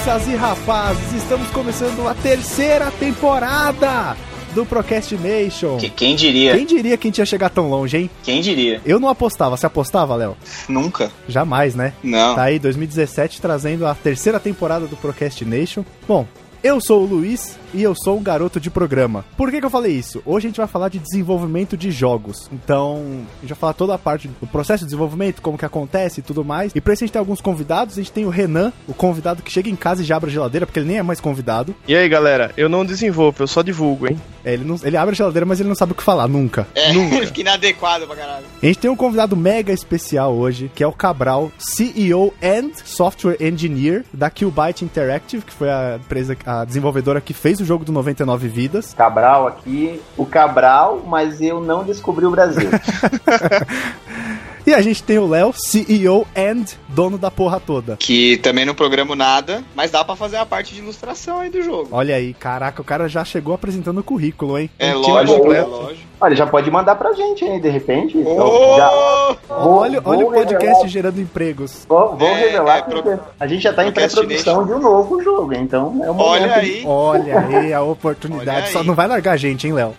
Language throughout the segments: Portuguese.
Moças e rapazes, estamos começando a terceira temporada do Procrastination. Que- quem diria? Quem diria que a gente ia chegar tão longe, hein? Quem diria? Eu não apostava. Você apostava, Léo? Nunca. Jamais, né? Não. Tá aí 2017 trazendo a terceira temporada do Procrastination. Bom, eu sou o Luiz e eu sou um garoto de programa. Por que, que eu falei isso? Hoje a gente vai falar de desenvolvimento de jogos. Então, a gente vai falar toda a parte do processo de desenvolvimento, como que acontece e tudo mais. E pra isso a gente tem alguns convidados. A gente tem o Renan, o convidado que chega em casa e já abre a geladeira, porque ele nem é mais convidado. E aí, galera, eu não desenvolvo, eu só divulgo, hein? É, ele, não, ele abre a geladeira, mas ele não sabe o que falar, nunca. É, Nunca. fica inadequado pra caralho. A gente tem um convidado mega especial hoje, que é o Cabral, CEO and Software Engineer da Qbyte Interactive, que foi a empresa, a desenvolvedora que fez o jogo do 99 Vidas. Cabral aqui, o Cabral, mas eu não descobri o Brasil. E a gente tem o Léo, CEO and dono da porra toda. Que também não programo nada, mas dá pra fazer a parte de ilustração aí do jogo. Olha aí, caraca, o cara já chegou apresentando o currículo, hein? É Um lógico, é lógico. Olha, já pode mandar pra gente aí, de repente. Então, Ô! já- vou- olha olha vou o podcast gerando empregos. Vou, vou É, revelar é, que pro- a gente já tá em pré-produção de um novo jogo, então é momento. Olha aí. Olha aí a oportunidade. Olha Só aí. não vai largar a gente, hein, Léo?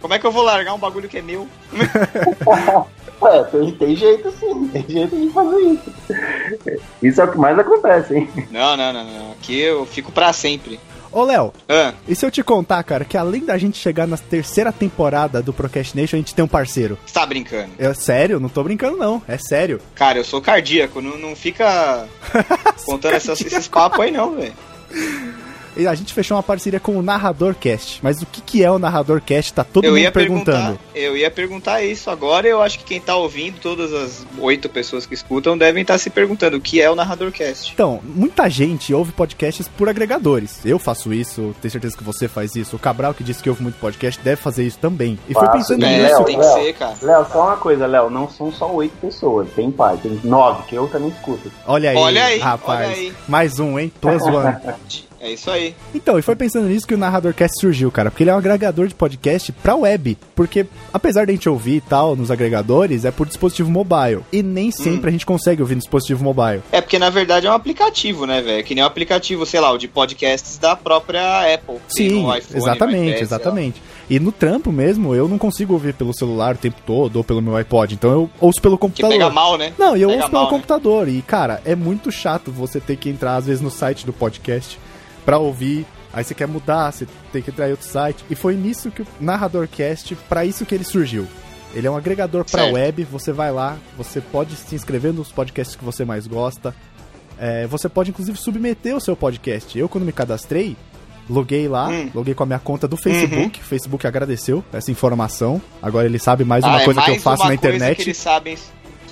Como é que eu vou largar um bagulho que é meu? Ué, tem, tem jeito sim, tem jeito de fazer isso. Isso é o que mais acontece, hein? Não, não, não, não. Aqui eu fico pra sempre. Ô, Léo, Ah, e se eu te contar, cara, que além da gente chegar na terceira temporada do Procrastination, a gente tem um parceiro? você tá brincando. É sério? Não tô brincando, não. É sério. Cara, eu sou cardíaco, não, não fica contando essas- esses papos aí não, velho. E a gente fechou uma parceria com o Narrador Cast. Mas o que, que é o Narrador Cast? Tá todo Eu mundo ia perguntando. eu ia perguntar isso agora. Eu acho que quem tá ouvindo, todas as oito pessoas que escutam, devem estar se perguntando o que é o Narrador Cast. Então, muita gente ouve podcasts por agregadores. Eu faço isso, tenho certeza que você faz isso. O Cabral, que disse que ouve muito podcast, deve fazer isso também. E foi Faço, pensando né, É, nisso. Léo, tem que ser, cara. Léo, só uma coisa, Léo, não são só oito pessoas, tem pai, tem nove, que eu também escuto. Olha aí, Olha aí, rapaz. olha aí. Mais um, hein? Plus one. É isso aí. Então, e foi pensando nisso que o Narradorcast surgiu, cara. Porque ele é um agregador de podcast pra web. Porque, apesar de a gente ouvir e tal nos agregadores, é por dispositivo mobile. E nem sempre a gente consegue ouvir no dispositivo mobile. É porque na verdade é um aplicativo, né, velho? Que nem um aplicativo, sei lá, o de podcasts da própria Apple. Sim, iPhone, exatamente, iPad, exatamente. E no trampo mesmo, eu não consigo ouvir pelo celular o tempo todo ou pelo meu iPod. Então eu ouço pelo Que computador. pega mal, né? Não, e eu Pega ouço pelo mal, né? computador. E, cara, é muito chato você ter que entrar, às vezes, no site do podcast pra ouvir. Aí você quer mudar, você tem que entrar em outro site. E foi nisso que o Narradorcast, pra isso que ele surgiu. Ele é um agregador pra Certo. web, você vai lá, você pode se inscrever nos podcasts que você mais gosta. É, você pode, inclusive, submeter o seu podcast. Eu, quando me cadastrei, loguei lá, Hum. loguei com a minha conta do Facebook. O Facebook agradeceu essa informação. Agora ele sabe mais uma Ah, é coisa que eu mais faço uma na internet. que eles sabem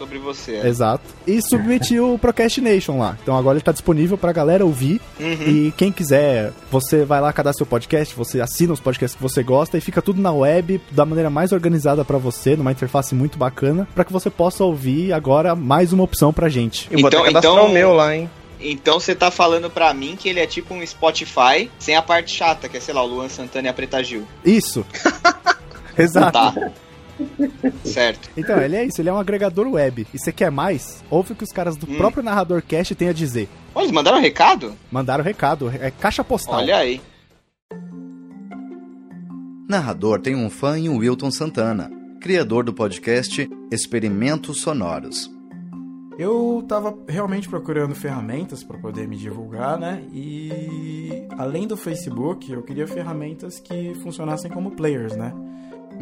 sobre você. é. Exato. E submeti o Procrastination lá. Então agora ele tá disponível pra galera ouvir. Uhum. E quem quiser, você vai lá cadastrar seu podcast, você assina os podcasts que você gosta e fica tudo na web da maneira mais organizada pra você, numa interface muito bacana, pra que você possa ouvir agora mais uma opção pra gente. Eu vou Então- então- o meu lá, hein? Então você tá falando pra mim que ele é tipo um Spotify sem a parte chata, que é, sei lá, o Luan Santana e a Preta Gil. Isso. Exato. Tá. Certo. Então, ele é isso, ele é um agregador web. E você quer mais? Ouve o que os caras do Hum. próprio Narrador Cast têm a dizer. Olha, eles mandaram um recado? Mandaram recado, é caixa postal. Olha aí. Narrador tem um fã em Wilton Santana, criador do podcast Experimentos Sonoros. Eu tava realmente procurando ferramentas para poder me divulgar, né? E além do Facebook, eu queria ferramentas que funcionassem como players, né?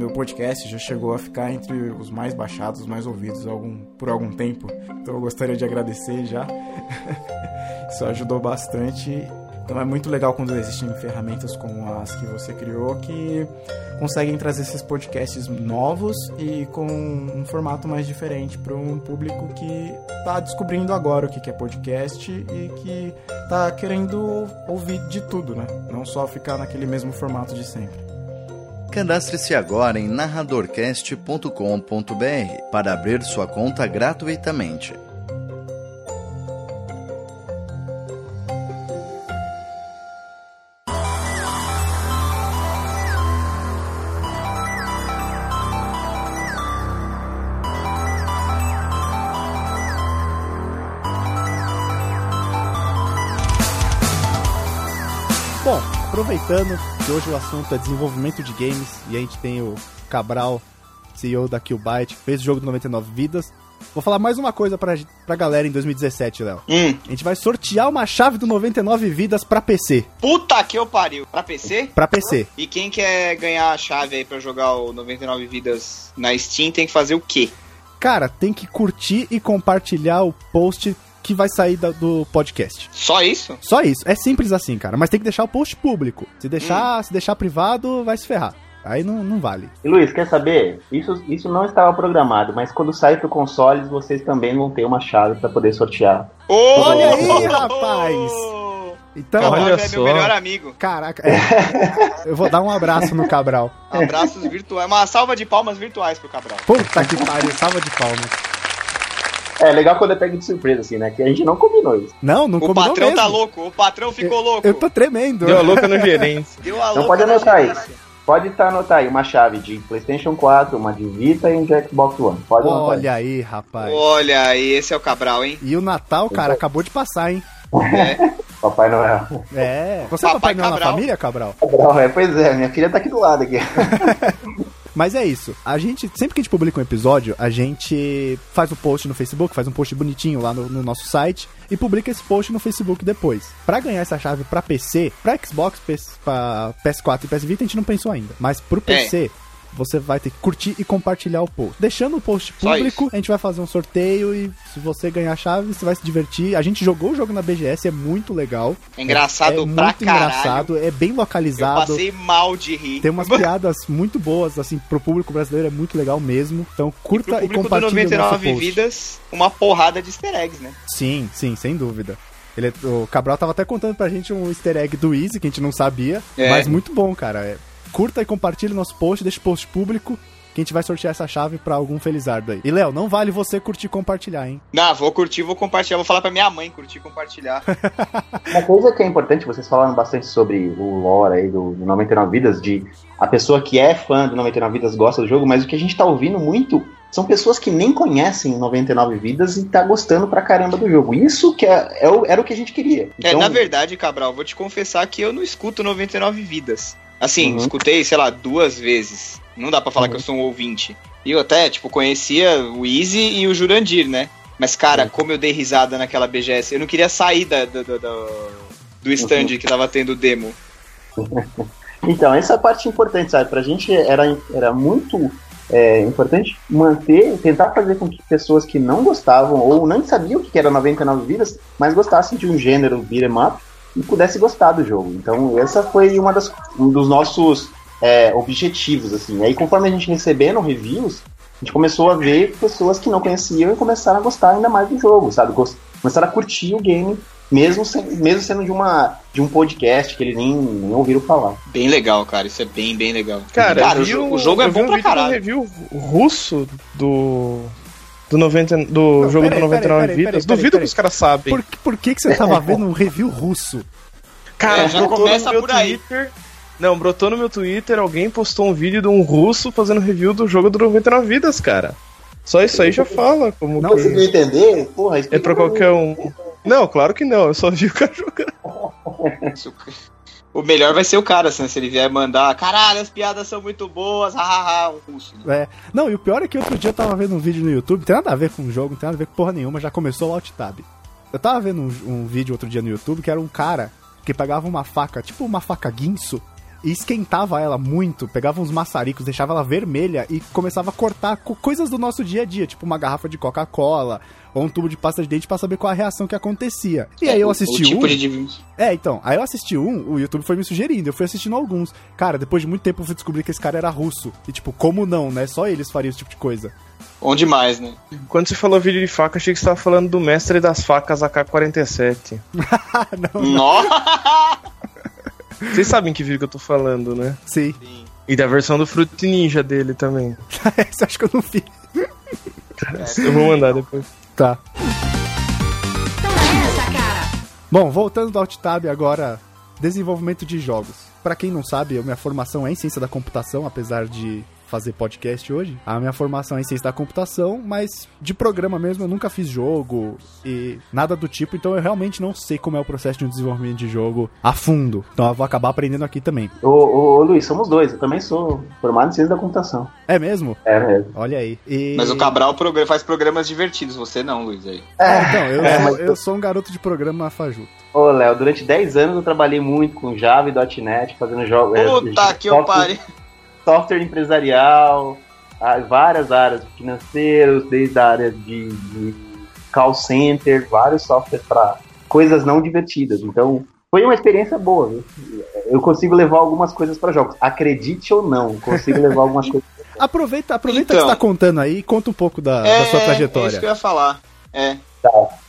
Meu podcast já chegou a ficar entre os mais baixados, os mais ouvidos algum, por algum tempo. Então eu gostaria de agradecer já. Isso ajudou bastante. Então é muito legal quando existem ferramentas como as que você criou que conseguem trazer esses podcasts novos e com um formato mais diferente para um público que está descobrindo agora o que é podcast e que está querendo ouvir de tudo, né? Não só ficar naquele mesmo formato de sempre. Cadastre-se agora em narradorcast.com.br para abrir sua conta gratuitamente. Aproveitando que hoje o assunto é desenvolvimento de games e a gente tem o Cabral, CEO da Killbyte, fez o jogo de 99 vidas. Vou falar mais uma coisa pra, pra galera em 2017, Léo. Hum, A gente vai sortear uma chave do 99 vidas pra PC. puta que eu pariu. Pra PC? Pra PC. E quem quer ganhar a chave aí pra jogar o 99 vidas na Steam tem que fazer o quê? Cara, tem que curtir e compartilhar o post que vai sair da- do podcast. Só isso? Só isso. É simples assim, cara. Mas tem que deixar o post público. Se deixar, se deixar privado, vai se ferrar. Aí não, não vale. E Luiz, quer saber? Isso, isso não estava programado, mas quando sair pro consoles, vocês também vão ter uma chave para poder sortear. Olha aí, rapaz! Então, Cabral Olha é só. meu melhor amigo. caraca. é. eu vou dar um abraço no Cabral. Abraços virtuais. Uma salva de palmas virtuais pro Cabral. Puta que pariu, salva de palmas. É legal quando é pego de surpresa, assim, né? Que a gente não combinou isso. Não, não O combinou patrão mesmo. tá louco. O patrão ficou louco. Eu tô tremendo. Deu a louca no gerente. Deu a Então louca pode na anotar gerência. Pode tá, anotar aí uma chave de PlayStation 4, uma de Vita e um de Xbox One. Pode anotar. Olha aí, rapaz. Olha aí, esse é o Cabral, hein? E o Natal, cara, acabou de passar, hein? Papai Noel. É. Você é Papai Papai Noel na Cabral. família, Cabral? Cabral, é, pois é, minha filha tá aqui do lado aqui. Mas é isso. A gente, sempre que a gente publica um episódio, a gente faz o post no Facebook, faz um post bonitinho lá no, no nosso site e publica esse post no Facebook depois. Pra ganhar essa chave pra PC, pra Xbox, PS, pra PS4 e PS Vita, a gente não pensou ainda. Mas pro É. Você vai ter que curtir e compartilhar o post. Deixando o post público, a gente vai fazer um sorteio e se você ganhar a chave, você vai se divertir. A gente jogou o jogo na BGS, é muito legal. É engraçado é pra muito caralho. engraçado, é bem Eu localizado. passei mal de rir. Tem umas piadas muito boas, assim, pro público brasileiro é muito legal mesmo. Então curta e, público do compartilhe o nosso 99 post. vidas, uma porrada de easter eggs, né? Sim, sim, sem dúvida. Ele, é- o Cabral tava até contando pra gente um easter egg do Easy, que a gente não sabia. É. Mas muito bom, cara. É, curta e compartilhe o nosso post, deixa o post público, que a gente vai sortear essa chave pra algum felizardo aí. E, Léo, não vale você curtir e compartilhar, hein? Não, vou curtir, vou compartilhar. Vou falar pra minha mãe curtir e compartilhar. Uma coisa que é importante, vocês falaram bastante sobre o lore aí do, do 99 Vidas, de a pessoa que é fã do 99 Vidas gosta do jogo, mas o que a gente tá ouvindo muito são pessoas que nem conhecem o 99 Vidas e tá gostando pra caramba do jogo. Isso que é, é o- era o que a gente queria. É, Então, na verdade, Cabral, vou te confessar que eu não escuto 99 vidas. Assim, Uhum. escutei, sei lá, duas vezes. Não dá pra falar Uhum. que eu sou um ouvinte. E eu até, tipo, conhecia o Easy e o Jurandir, né? Mas, cara, como eu dei risada naquela BGS, eu não queria sair da, da- da- da- do stand que tava tendo demo. Então, essa é parte importante, sabe? Pra gente era, era muito é, importante manter, tentar fazer com que pessoas que não gostavam ou não sabiam o que era 99 vidas, mas gostassem de um gênero beat'em up e pudessem gostar do jogo. Então, essa foi uma das, um dos nossos é, objetivos, assim. Aí, conforme a gente recebendo reviews, a gente começou a ver pessoas que não conheciam e começaram a gostar ainda mais do jogo, sabe? Começaram a curtir o game, mesmo, sem- mesmo sendo de, uma, de um podcast que eles nem, nem ouviram falar. Bem legal, cara. Isso é bem, bem legal. Cara, Cara, eu o, vi jo- um- o jogo é eu vi bom um pra caralho. review russo do. Do, 90, do Não, jogo peraí, do 99 peraí, peraí, vidas. peraí, Duvido peraí. que os caras sabem. Por, por que, que você tava vendo um review russo? Cara, É, já brotou começa no meu por aí. Twitter. Não, brotou no meu Twitter, alguém postou um vídeo de um russo fazendo review do jogo do 99 vidas, cara. Só isso aí já fala como Não, que Conseguiu entender? Porra, é pra qualquer um. Não, claro que não, eu só vi o cara jogando. O- melhor vai ser o cara, assim, se ele vier mandar. Caralho, as piadas são muito boas, hahaha, um russo. É. Não, e o pior é que outro dia eu tava vendo um vídeo no YouTube, tem nada a ver com o jogo, não tem nada a ver com porra nenhuma, já começou o Alt Tab. Eu tava vendo um, um vídeo outro dia no YouTube que era um cara que pegava uma faca, tipo uma faca guinso, e esquentava ela muito, pegava uns maçaricos, deixava ela vermelha e começava a cortar co- coisas do nosso dia a dia, tipo uma garrafa de Coca-Cola ou um tubo de pasta de dente pra saber qual a reação que acontecia. E aí eu assisti o tipo um. de. É, então, aí eu assisti um, o YouTube foi me sugerindo, eu fui assistindo alguns. Cara, depois de muito tempo eu fui descobrir que esse cara era russo. E tipo, como não, né? Só eles fariam esse tipo de coisa. Onde mais, né? Quando você falou vídeo de faca, achei que você tava falando do mestre das facas AK-47. Ah, não, Nossa! Vocês sabem que vídeo que eu tô falando, né? sim. E da versão do Fruit Ninja dele também. Esse eu acho que eu não vi. Eu vou mandar depois. Tá. Cara! Bom, voltando do Alt Tab agora, desenvolvimento de jogos. Pra quem não sabe, minha formação é em ciência da computação, apesar de fazer podcast hoje. A minha formação é em ciência da computação, mas de programa mesmo eu nunca fiz jogo e nada do tipo, então eu realmente não sei como é o processo de um desenvolvimento de jogo a fundo. Então eu vou acabar aprendendo aqui também. Ô, ô, ô, Luiz, somos dois. Eu também sou formado em ciência da computação. É mesmo? É mesmo. Olha aí. E- Mas o Cabral faz programas divertidos, você não, Luiz. Aí. Ah, então, eu, É, sou, mas- eu sou um garoto de programa fajuto. Ô, Léo, durante 10 anos eu trabalhei muito com Java e .NET, fazendo jogos. Puta que eu pare. Software empresarial, várias áreas financeiros, desde a área de, de call center, vários softwares para coisas não divertidas. Então, foi uma experiência boa. viu? Eu consigo levar algumas coisas para jogos. Acredite ou não, consigo levar algumas coisas. Aproveita, aproveita Então. que você tá contando aí e conta um pouco da, da sua é trajetória. isso que eu ia falar. É.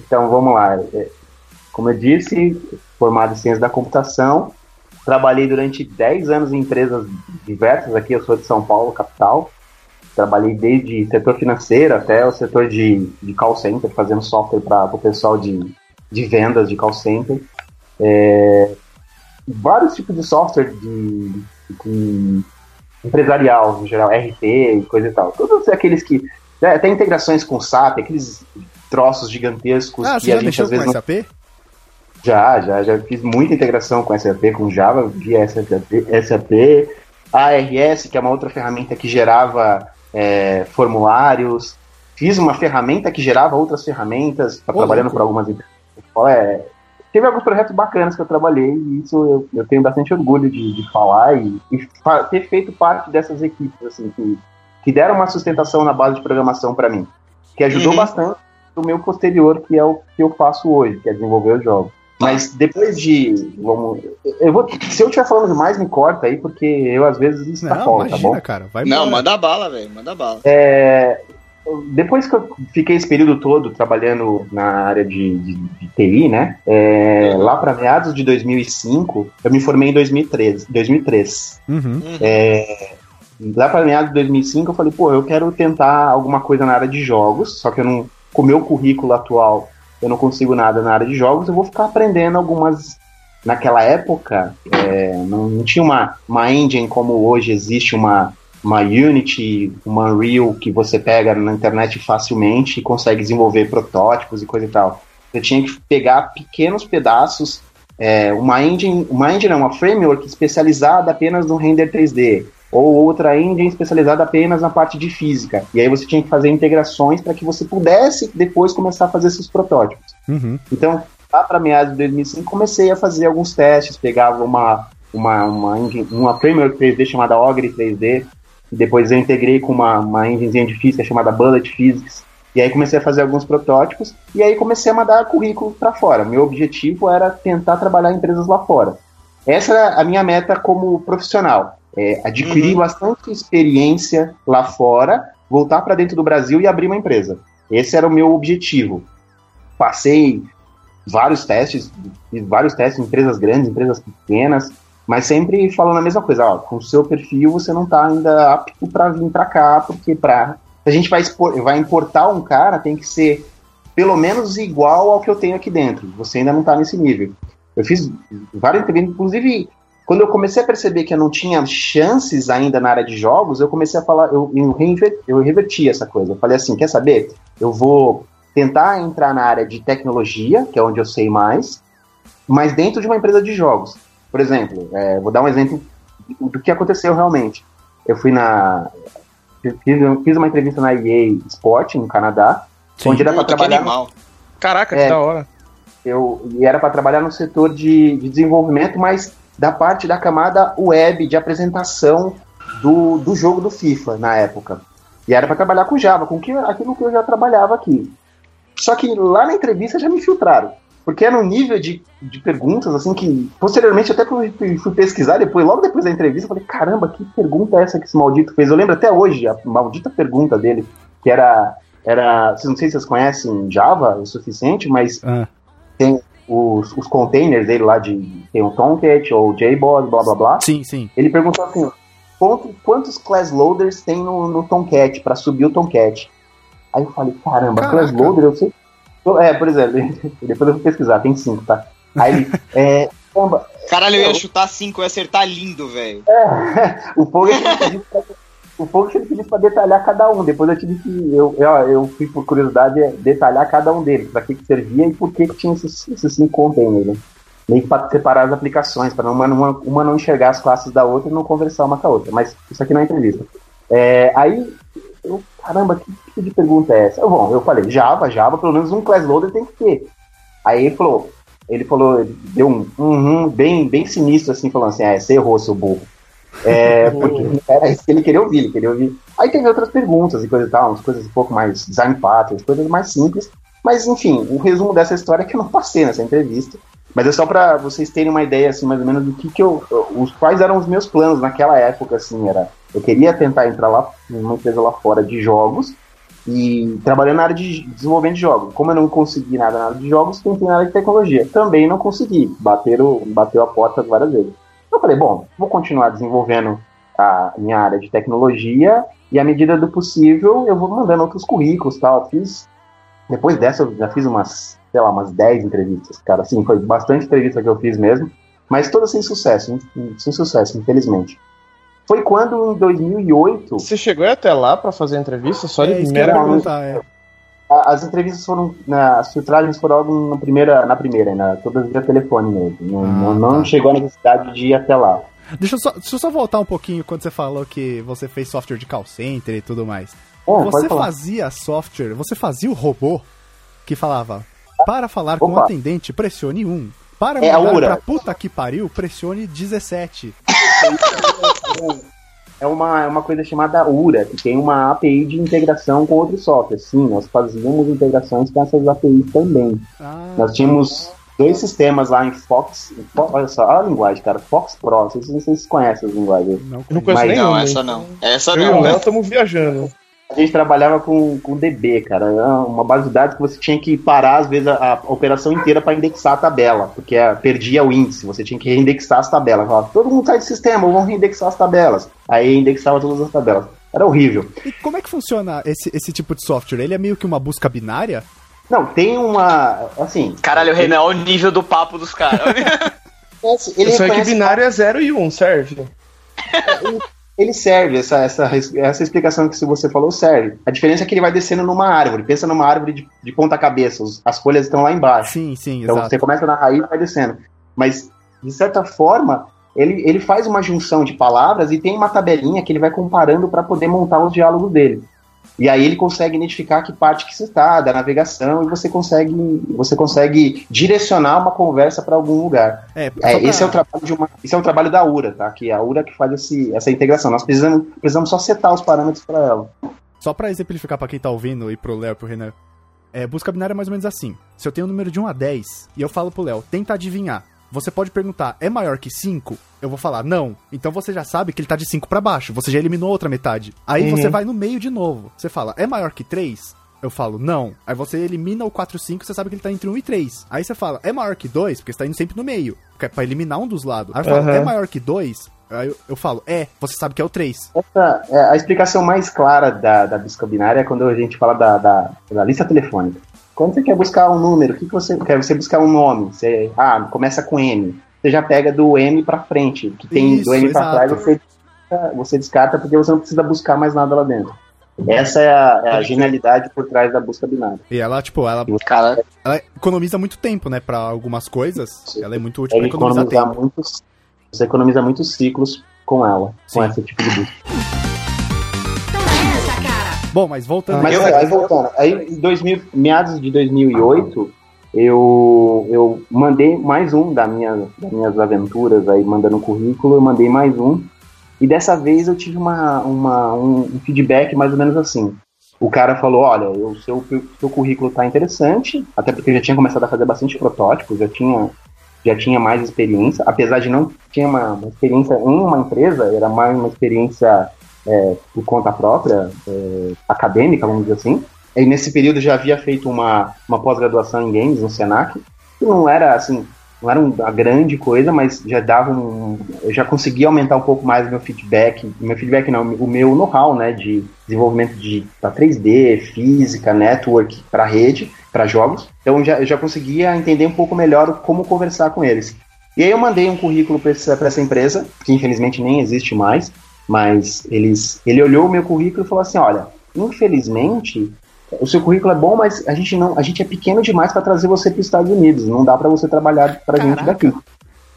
Então, vamos lá. É, Como eu disse, formado em ciência da computação, trabalhei durante 10 anos em empresas diversas. Aqui eu sou de São Paulo, capital. Trabalhei desde setor financeiro até o setor de, de call center, fazendo software para o pessoal de, de vendas de call center. É, vários tipos de software de, de empresarial, em geral, RP e coisa e tal. Todos aqueles que. Até integrações com SAP, aqueles troços gigantescos Ah, que a gente às vezes não SAP? Já, já, já fiz muita integração com SAP, com Java, via SAP, SAP, ARS, que é uma outra ferramenta que gerava é, formulários. Fiz uma ferramenta que gerava outras ferramentas, tá trabalhando para algumas empresas. É, teve alguns projetos bacanas que eu trabalhei e isso eu, eu tenho bastante orgulho de, de falar e, e fa- ter feito parte dessas equipes, assim, que, que deram uma sustentação na base de programação para mim, que ajudou Uhum. bastante o meu posterior, que é o que eu faço hoje, que é desenvolver os jogos. Mas depois de. Vamos, eu vou, se eu estiver falando demais, me corta aí, porque eu às vezes Não, extrapolo, tá imagina, bom? cara. Vai Não, embora. manda bala, velho. Manda bala. É, depois que eu fiquei esse período todo trabalhando na área de, de- de TI, né? é, lá para meados de 2005, eu me formei em 2013, 2003. Uhum. Lá para meados de 2005, eu falei, pô, eu quero tentar alguma coisa na área de jogos, só que eu não, com o meu currículo atual, eu não consigo nada na área de jogos, eu vou ficar aprendendo algumas. Naquela época, é, não, não tinha uma, uma engine como hoje existe uma, uma Unity, uma Unreal que você pega na internet facilmente e consegue desenvolver protótipos e coisa e tal. Você tinha que pegar pequenos pedaços, é, uma engine, uma engine, não, uma framework especializada apenas no render 3D, ou outra engine especializada apenas na parte de física. E aí você tinha que fazer integrações para que você pudesse depois começar a fazer esses protótipos. Uhum. Então, lá para meados de 2005, comecei a fazer alguns testes, pegava uma, uma, uma, engine- uma framework 3D chamada Ogre 3D, e depois eu integrei com uma, uma enginezinha de física chamada Bullet Physics, e aí comecei a fazer alguns protótipos, e aí comecei a mandar currículo para fora. Meu objetivo era tentar trabalhar em empresas lá fora. Essa era a minha meta como profissional. É, adquirir bastante experiência lá fora, voltar para dentro do Brasil e abrir uma empresa. Esse era o meu objetivo. Passei vários testes, fiz vários testes em empresas grandes, empresas pequenas, mas sempre falando a mesma coisa, ó, com o seu perfil você não está ainda apto para vir para cá, porque para se a gente vai, expor, vai importar um cara, tem que ser pelo menos igual ao que eu tenho aqui dentro. Você ainda não está nesse nível. Eu fiz várias entrevistas, inclusive quando eu comecei a perceber que eu não tinha chances ainda na área de jogos, eu comecei a falar, eu, eu, reinver- eu reverti essa coisa. Eu falei assim, quer saber? Eu vou tentar entrar na área de tecnologia, que é onde eu sei mais, mas dentro de uma empresa de jogos. Por exemplo, é, vou dar um exemplo do que aconteceu realmente. Eu fui na. Fiz, fiz uma entrevista na EA Sport, no Canadá, onde era para trabalhar. animal. Caraca, É. que da hora. Eu, e era para trabalhar no setor de, de desenvolvimento, mas da parte da camada web, de apresentação do, do jogo do FIFA na época. E era para trabalhar com Java, com que, aquilo que eu já trabalhava aqui. Só que lá na entrevista já me filtraram. Porque era um nível de, de perguntas, assim, que posteriormente até fui, fui pesquisar depois, logo depois da entrevista, eu falei, caramba, que pergunta é essa que esse maldito fez? Eu lembro até hoje a maldita pergunta dele, que era. era não sei se vocês conhecem Java o suficiente, mas Ah. tem os, os containers dele lá de. Tem o Tomcat ou JBoss, blá blá blá. Sim, sim. Ele perguntou assim: quanto- quantos class loaders tem no, no Tomcat para subir o Tomcat? Aí eu falei: caramba, Caraca. class loader eu sei. É, por exemplo, depois eu vou pesquisar, tem cinco, tá? Aí ele. É, caramba, Caralho, eu ia chutar 5, eu ia acertar lindo, velho. o Fogo ele pediu pra, o pouco que ele pediu pra detalhar cada um. Depois eu tive que. Eu, eu, eu fui por curiosidade é, detalhar cada um deles, pra que, que servia e por que, que tinha esses, esses cinco containers, né? Meio que pra separar as aplicações, pra uma, uma, uma não enxergar as classes da outra e não conversar uma com a outra. Mas isso aqui não é entrevista. É, aí, eu, caramba, que tipo de pergunta é essa? Bom, eu falei, Java, Java, pelo menos um class loader tem que ter. Aí ele falou, ele falou, ele deu um uhum, bem, bem sinistro assim, falando assim, ah, você errou, seu burro. É, porque era isso que ele queria ouvir, ele queria ouvir. Aí teve outras perguntas e coisa e tal, umas coisas um pouco mais design patterns, coisas mais simples. Mas enfim, o resumo dessa história é que eu não passei nessa entrevista. Mas é só para vocês terem uma ideia, assim, mais ou menos do que, que eu. Os quais eram os meus planos naquela época, assim, era. Eu queria tentar entrar lá numa empresa lá fora de jogos e trabalhando na área de desenvolvimento de jogos. Como eu não consegui nada na área de jogos, tentei na área de tecnologia. Também não consegui. Bateram, bateu a porta várias vezes. Eu falei, bom, vou continuar desenvolvendo a minha área de tecnologia e à medida do possível eu vou mandando outros currículos tal. fiz depois dessa eu já fiz umas, sei lá, umas 10 entrevistas, cara, assim, foi bastante entrevista que eu fiz mesmo, mas todas sem sucesso, sem sucesso, infelizmente. Foi quando em 2008 Você chegou até lá pra fazer a entrevista? Só de É isso que eu ia primeira perguntar, é. As entrevistas foram, na- as filtragens foram logo na primeira, na primeira, na, todas via telefone mesmo. Não, Ah, não, não tá. chegou a necessidade de ir até lá. Deixa eu, só, deixa eu só voltar um pouquinho quando você falou que você fez software de call center e tudo mais. É, você fazia software, você fazia o robô que falava para falar com o Opa. atendente, pressione 1. Para É URA. pra puta que pariu, pressione 17. É uma, é uma coisa chamada URA, que tem uma API de integração com outros softwares. Sim, nós fazíamos integrações com essas APIs também. Ah, Nós tínhamos dois sistemas lá em Fox. Fo- olha só, olha a linguagem, cara. Fox Pro. Não sei se vocês conhecem as linguagens. não, Eu não conheço Mas- nenhuma. Não, essa não. Essa Eu e o não. Léo estamos viajando. A gente trabalhava com, com DB, cara. Era uma base de dados que você tinha que parar, às vezes, a, a operação inteira para indexar a tabela, porque a, perdia o índice. Você tinha que reindexar as tabelas. Falava, todo mundo sai do sistema, vamos reindexar as tabelas. Aí indexava todas as tabelas. Era horrível. E como é que funciona esse, esse tipo de software? Ele é meio que uma busca binária? Não, tem uma. Assim. Caralho, Renan, olha o nível do papo dos caras. ele sei que binário é 0 e 1, um, serve? ele serve, essa, essa, essa explicação que você falou serve. A diferença é que ele vai descendo numa árvore. Pensa numa árvore de, de ponta cabeça, as folhas estão lá embaixo. Sim, sim, Então exato. você começa na raiz e vai descendo. Mas, de certa forma, ele, ele faz uma junção de palavras e tem uma tabelinha que ele vai comparando para poder montar os diálogos dele. E aí ele consegue identificar que parte que você está, da navegação, e você consegue, você consegue direcionar uma conversa para algum lugar. É, É, esse é o trabalho de uma, esse é o trabalho da URA, tá? Que é a URA que faz esse, essa integração. Nós precisamos, precisamos só setar os parâmetros para ela. Só pra exemplificar pra quem tá ouvindo e pro Léo e pro Renan. É, busca binária é mais ou menos assim. Se eu tenho um número de 1 a 10 e eu falo pro Léo, tenta adivinhar. Você pode perguntar, é maior que 5? Eu vou falar, não. Então você já sabe que ele tá de 5 pra baixo. Você já eliminou outra metade. Aí Uhum. você vai no meio de novo. Você fala, é maior que 3? Eu falo, não. Aí você elimina o 4 e 5, você sabe que ele tá entre 1 e 3. Aí você fala, é maior que 2? Porque você tá indo sempre no meio. Que é pra eliminar um dos lados. Aí eu falo, Uhum. é maior que 2? Aí eu, eu falo, é, você sabe que é o 3. Essa, é, a explicação mais clara da, da busca binária é quando a gente fala da, da, da lista telefônica. Quando você quer buscar um número, o que, que você quer? Você buscar um nome. Você, ah, começa com M. Você já pega do M pra frente. Que tem Isso, do M pra exato. trás, você, descarta- você descarta porque você não precisa buscar mais nada lá dentro. Essa é a, é a genialidade por trás da busca binária. E ela, tipo, ela, Cara, ela economiza muito tempo, né, Pra algumas coisas. Ela é muito útil É pra economizar economizar tempo. muitos, você economiza muitos ciclos com ela, com Sim. esse tipo de busca. Bom, mas voltando. Mas aí voltando, aí em 2000, meados de 2008, eu, eu mandei mais um da minha, das minhas aventuras aí, mandando currículo, eu mandei mais um. E dessa vez eu tive uma, uma, um, feedback mais ou menos assim. O cara falou, olha, o seu, seu currículo tá interessante, até porque eu já tinha começado a fazer bastante protótipos, já tinha, já tinha mais experiência, apesar de não ter uma, uma experiência em uma empresa, era mais uma experiência é, por conta própria, é, acadêmica, vamos dizer assim. E nesse período já havia feito uma, uma pós-graduação em games no Senac, que não era assim, não era uma grande coisa, mas já dava um. Eu já conseguia aumentar um pouco mais o meu feedback, meu feedback não, o meu know-how, né, de desenvolvimento de para 3D, física, network, para rede, para jogos. Então já, eu já conseguia entender um pouco melhor como conversar com eles. E aí eu mandei um currículo para essa, essa empresa, que infelizmente nem existe mais, Mas eles, ele olhou o meu currículo e falou assim: olha, infelizmente, o seu currículo é bom, mas a gente não, a gente é pequeno demais para trazer você para os Estados Unidos. Não dá para você trabalhar para gente daqui.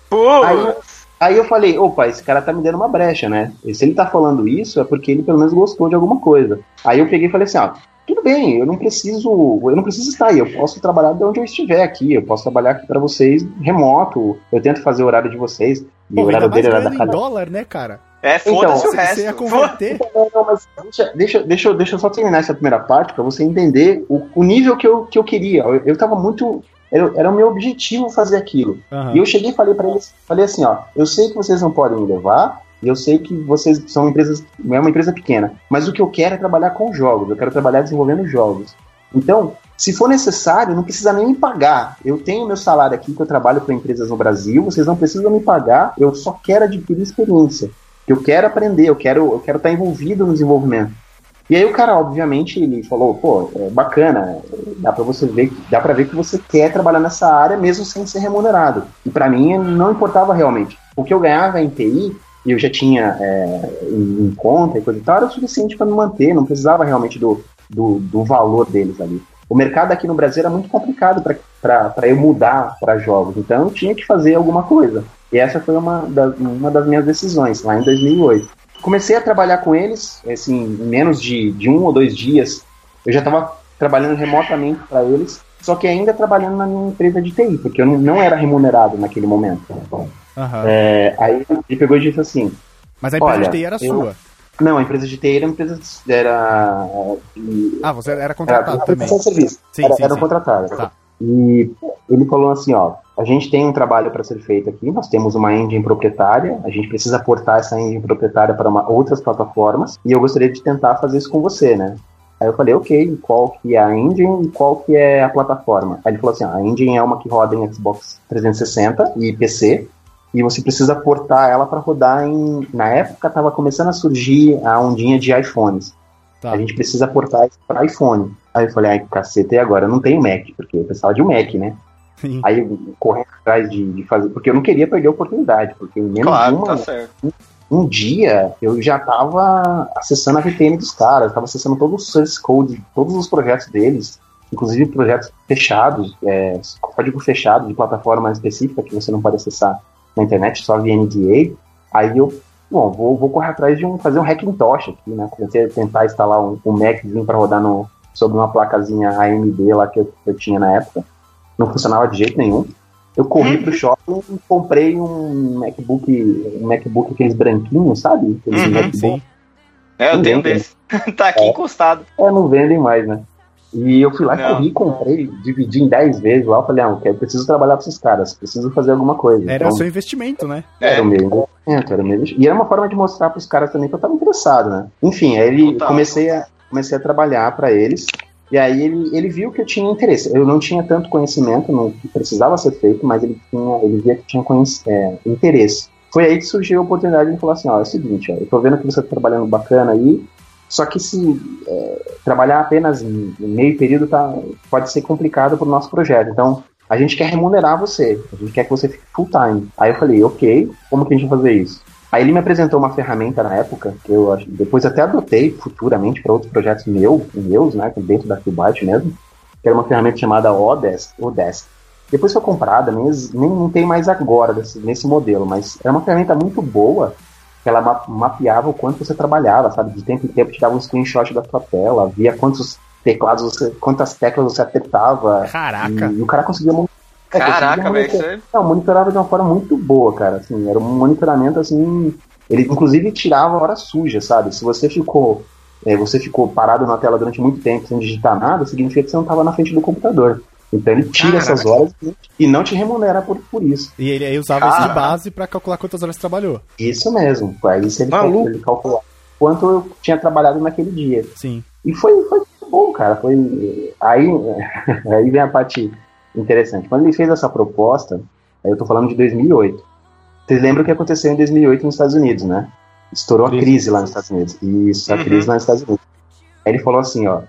Pô, Aí, aí eu falei, opa, esse cara tá me dando uma brecha, né? E se ele tá falando isso, é porque ele pelo menos gostou de alguma coisa. Aí eu peguei e falei assim, ó, tudo bem, eu não preciso, eu não preciso estar aí, eu posso trabalhar de onde eu estiver aqui, eu posso trabalhar aqui para vocês remoto, eu tento fazer o horário de vocês, e Pô, o horário dele era da cada dólar, né, cara? É, foda-se Então, o resto. Você ia converter. Não, não, mas deixa, deixa, deixa, eu- só terminar essa primeira parte para você entender o, o nível que eu, que eu queria. Eu, eu tava muito. Era, era o meu objetivo fazer aquilo. Aham. E eu cheguei e falei para eles, falei assim, ó, eu sei que vocês não podem me levar, e eu sei que vocês são empresas, é uma empresa pequena, mas o que eu quero é trabalhar com jogos, eu quero trabalhar desenvolvendo jogos. Então, se for necessário, não precisa nem me pagar. Eu tenho meu salário aqui que eu trabalho para empresas no Brasil, vocês não precisam me pagar, eu só quero adquirir experiência. Eu quero aprender, eu quero, eu quero estar envolvido no desenvolvimento. E aí o cara, obviamente, ele falou, pô, é bacana, dá pra você ver, dá para ver que você quer trabalhar nessa área mesmo sem ser remunerado. E para mim não importava realmente. O que eu ganhava em TI, e eu já tinha é, em, em conta e coisa e tal, era o suficiente para me manter, não precisava realmente do, do, do valor deles ali. O mercado aqui no Brasil era muito complicado para eu mudar para jogos, então eu tinha que fazer alguma coisa. E essa foi uma, da, uma das minhas decisões, lá em 2008 comecei a trabalhar com eles, assim, em menos de, de um ou dois dias. Eu já estava trabalhando remotamente para eles, só que ainda trabalhando na minha empresa de TI, porque eu não, não era remunerado naquele momento. Aham. É, aí ele pegou e disse assim: Mas a empresa de TI era eu- sua. Não, a empresa de TI era uma empresa. Era. de- Ah, você era era contratado também. prestação de serviço. Sim, era, sim, era sim. contratado. Tá. E ele falou assim, ó, a gente tem um trabalho para ser feito aqui, nós temos uma engine proprietária, a gente precisa portar essa engine proprietária para uma- outras plataformas, e eu gostaria de tentar fazer isso com você, né? Aí eu falei, ok, qual que é a engine e qual que é a plataforma? Aí ele falou assim, ó, a engine é uma que roda em Xbox 360 e PC, e você precisa portar ela para rodar em... Na época estava começando a surgir a ondinha de iPhones. Tá. A gente precisa portar isso para iPhone. Aí eu falei, ai, caceta, e agora? Eu não tenho Mac, porque eu precisava de um Mac, né? Sim. Aí eu correndo atrás de, de fazer, porque eu não queria perder a oportunidade, porque em menos Claro, de uma, tá certo. um dia eu já tava acessando a VPN dos caras, tava acessando todo o source code, todos os projetos deles, inclusive projetos fechados, é, código fechado de plataforma específica que você não pode acessar na internet, só via NDA. Aí eu, bom, vou, vou correr atrás de um, fazer um Hackintosh aqui, né? Comecei a tentar instalar um, um Maczinho para rodar no, sobre uma placazinha AMD lá que eu, que eu tinha na época. Não funcionava de jeito nenhum. Eu corri pro shopping e comprei um MacBook, um MacBook aqueles branquinhos, sabe? Aqueles Uhum, MacBook. Sim. É, eu tenho Ninguém tem. desse. tá aqui encostado. É, não vendem mais, né? E eu fui lá, Não. corri, comprei, dividi em 10 vezes lá. Eu falei, ah, eu preciso trabalhar com esses caras, preciso fazer alguma coisa. Era Então, seu investimento, né? É. era o meu investimento, era o meu investimento. E era uma forma de mostrar pros caras também que eu tava interessado, né? Enfim, aí ele comecei a, comecei a trabalhar para eles. E aí ele, ele viu que eu tinha interesse. Eu não tinha tanto conhecimento no que precisava ser feito, mas ele, tinha, ele via que tinha é, interesse. Foi aí que surgiu a oportunidade de falar assim, ó, é o seguinte, ó, eu tô vendo que você tá trabalhando bacana aí, só que se é, trabalhar apenas em, meio período tá, pode ser complicado pro nosso projeto. Então, a gente quer remunerar você, a gente quer que você fique full time. Aí eu falei, ok, como que a gente vai fazer isso? Aí ele me apresentou uma ferramenta na época, que eu acho- depois até adotei futuramente para outros projetos meu, meus, né, dentro da Qbyte mesmo, que era uma ferramenta chamada Odesk. Odesk. Depois foi comprada, nem, nem não tem mais agora desse, nesse modelo, mas era uma ferramenta muito boa, que ela ma- mapeava o quanto você trabalhava, sabe? De tempo em tempo tirava um screenshot da sua tela, via quantos teclados você, quantas teclas você apertava, Caraca. e, e o cara conseguia mon- conseguia Caraca, velho. monitorar- Isso é... não, monitorava de uma forma muito boa, cara. Assim, era um monitoramento assim. Ele inclusive tirava a hora suja, sabe? Se você ficou. é, você ficou parado na tela durante muito tempo sem digitar nada, significa que você não estava na frente do computador. Então ele tira Caraca. essas horas e não te remunera por, por isso. E ele aí usava isso de Caraca. base pra calcular quantas horas trabalhou. Isso mesmo. Aí se ele, Maluco. cal- ele calculava quanto eu tinha trabalhado naquele dia. Sim. E foi, foi bom, cara. Foi. Aí, aí vem a parte interessante. Quando ele fez essa proposta, aí eu tô falando de 2008. Vocês lembram o que aconteceu em 2008 nos Estados Unidos, né? Estourou a Crise. crise lá nos Estados Unidos. Isso, a Uhum. crise lá nos Estados Unidos. Aí ele falou assim, ó.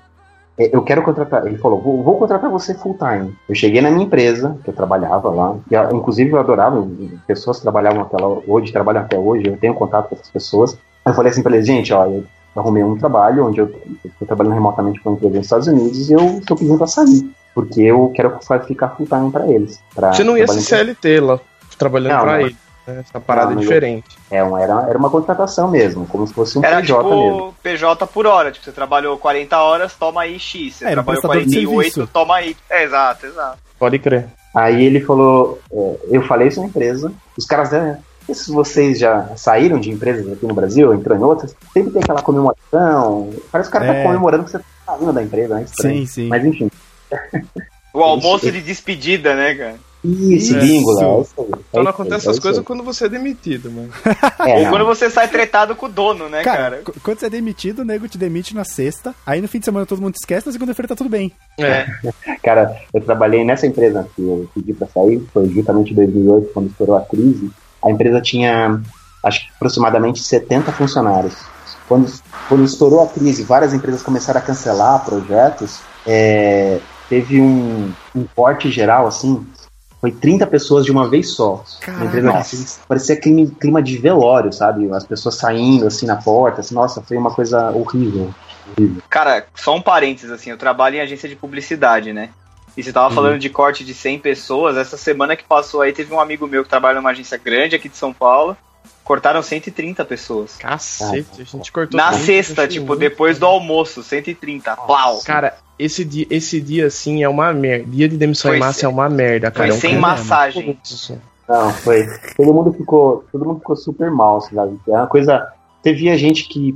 "É, Eu quero contratar. Ele falou, vou, vou contratar você full time. Eu cheguei na minha empresa, que eu trabalhava lá. E, ah, inclusive eu adorava, pessoas trabalhavam até lá, hoje, trabalham até hoje, eu tenho contato com essas pessoas. Eu falei assim pra eles, gente, ó, eu arrumei um trabalho onde eu estou trabalhando remotamente com uma empresa nos Estados Unidos e eu estou pedindo pra sair. Porque eu quero ficar full time pra eles. pra Você não ia em- CLT lá, trabalhando Não, pra não. ele. né? Essa parada Não, é diferente. É, uma- era, era uma contratação mesmo, como se fosse um Era PJ tipo mesmo. PJ por hora. Tipo, você trabalhou 40 horas, toma aí X. Você Era um trabalhou prestador de 48, serviço. toma aí. É, exato, exato. Pode crer. Aí ele falou, é, eu falei isso na empresa, os caras, é, se vocês já saíram de empresas aqui no Brasil, entrou em outras, sempre tem aquela comemoração, parece que o cara É. tá comemorando que você tá saindo da empresa, né? Estranho. Sim, sim. Mas enfim, O almoço de despedida, né, cara? isso, bingo, lá. é é Só isso não aí, acontece é essas isso coisas quando você é demitido, mano. É, Ou quando você sai tretado com o dono, né, Cara, cara? qu- quando você é demitido, o nego te demite na sexta. Aí no fim de semana todo mundo te esquece, na segunda-feira tá tudo bem. É. Cara, eu trabalhei nessa empresa que eu pedi pra sair, foi justamente em 2008, quando estourou a crise. A empresa tinha, acho que aproximadamente 70 funcionários. Quando, quando estourou a crise, várias empresas começaram a cancelar projetos, é, teve um, um corte geral, assim, foi 30 pessoas de uma vez só. Parecia clima, clima de velório, sabe? As pessoas saindo, assim, na porta. Assim, nossa, foi uma coisa horrível. horrível. Cara, só um parênteses, assim, eu trabalho em agência de publicidade, né? E você tava falando de corte de 100 pessoas, essa semana que passou aí, teve um amigo meu que trabalha numa agência grande aqui de São Paulo, cortaram 130 pessoas. Cacete, a gente cortou. Na sexta, tipo, depois do almoço, 130. Plau! Cara, esse dia, esse dia assim é uma merda. Dia de demissão Foi em massa sem- é uma merda, cara. Foi É um sem cara- massagem. Isso. Não, foi. Todo mundo ficou, todo mundo ficou super mal, sabe? É uma coisa. Teve gente que.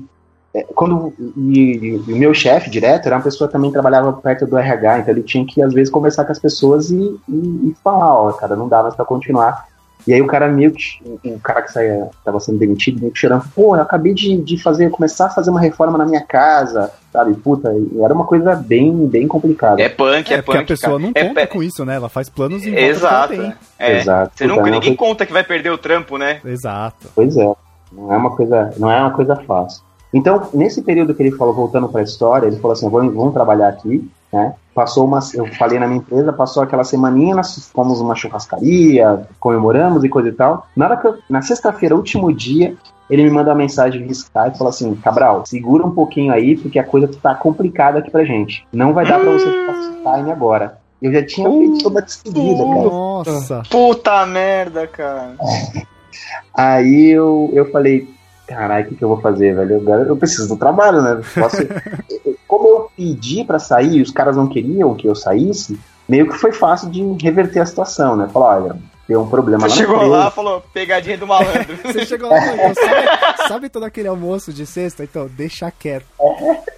é, Quando, e o meu chefe direto era uma pessoa que também trabalhava perto do RH, então ele tinha que às vezes conversar com as pessoas e, e, e falar, ó, cara, não dá mais pra continuar. E aí o cara meio que, o cara que saía, tava sendo demitido, meio que chorando, pô, eu acabei de, de fazer, começar a fazer uma reforma na minha casa, sabe? Puta, e era uma coisa bem, bem complicada. É punk, é, É, porque punk. a pessoa cara. não é, conta é- com isso, né? Ela faz planos que Exato. É. Exato. Você é uma ninguém coisa- conta que vai perder o trampo, né? Exato. Pois é, não é uma coisa, não é uma coisa fácil. Então, nesse período que ele falou, voltando para a história, ele falou assim: vamos, vamos trabalhar aqui, né? Passou uma, eu falei na minha empresa, passou aquela semaninha, nós fomos uma churrascaria, comemoramos e coisa e tal. Na hora que eu, na sexta-feira, último dia, ele me manda uma mensagem via Skype e falou assim: Cabral, segura um pouquinho aí, porque a coisa tá complicada aqui pra gente. Não vai dar pra você ficar full time agora. Eu já tinha feito toda a despedida, cara. Nossa. Puta merda, cara. Aí eu, eu falei, caralho, o que, que eu vou fazer, velho? Eu preciso do trabalho, né? Posso- Como eu pedi pra sair os caras não queriam que eu saísse, meio que foi fácil de reverter a situação, né? Falar, olha, deu um problema Você lá chegou empresa. lá e falou, pegadinha do malandro. Você chegou lá e falou, então, sabe, sabe todo aquele almoço de sexta? Então, deixa quieto.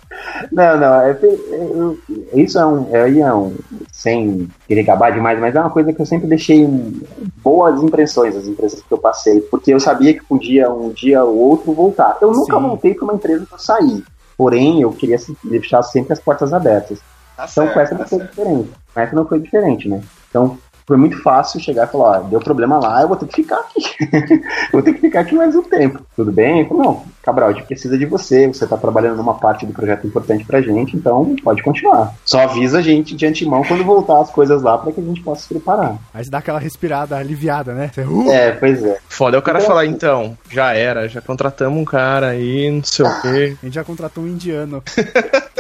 Não, não, é, é- eu- isso é um, é, é um, sem querer gabar demais, mas é uma coisa que eu sempre deixei boas impressões, as impressões que eu passei, porque eu sabia que podia um dia ou outro voltar. Eu nunca Sim. voltei para uma empresa que eu saí, porém eu queria deixar sempre as portas abertas. Tá Então certo, com essa tá não foi certo. diferente. Com essa não foi diferente, né? Então foi muito fácil chegar e falar, ó, deu problema lá, eu vou ter que ficar aqui. vou ter que ficar aqui mais um tempo. Tudo bem? Falou, não, Cabral, a gente precisa de você, você tá trabalhando numa parte do projeto importante pra gente, então pode continuar. Só avisa a gente de antemão quando voltar as coisas lá para que a gente possa se preparar. Aí você dá aquela respirada aliviada, né? Você, uh, É, pois é. Foda é o cara Então- falar, então, já era, já contratamos um cara aí, não sei o quê. a gente já contratou um indiano.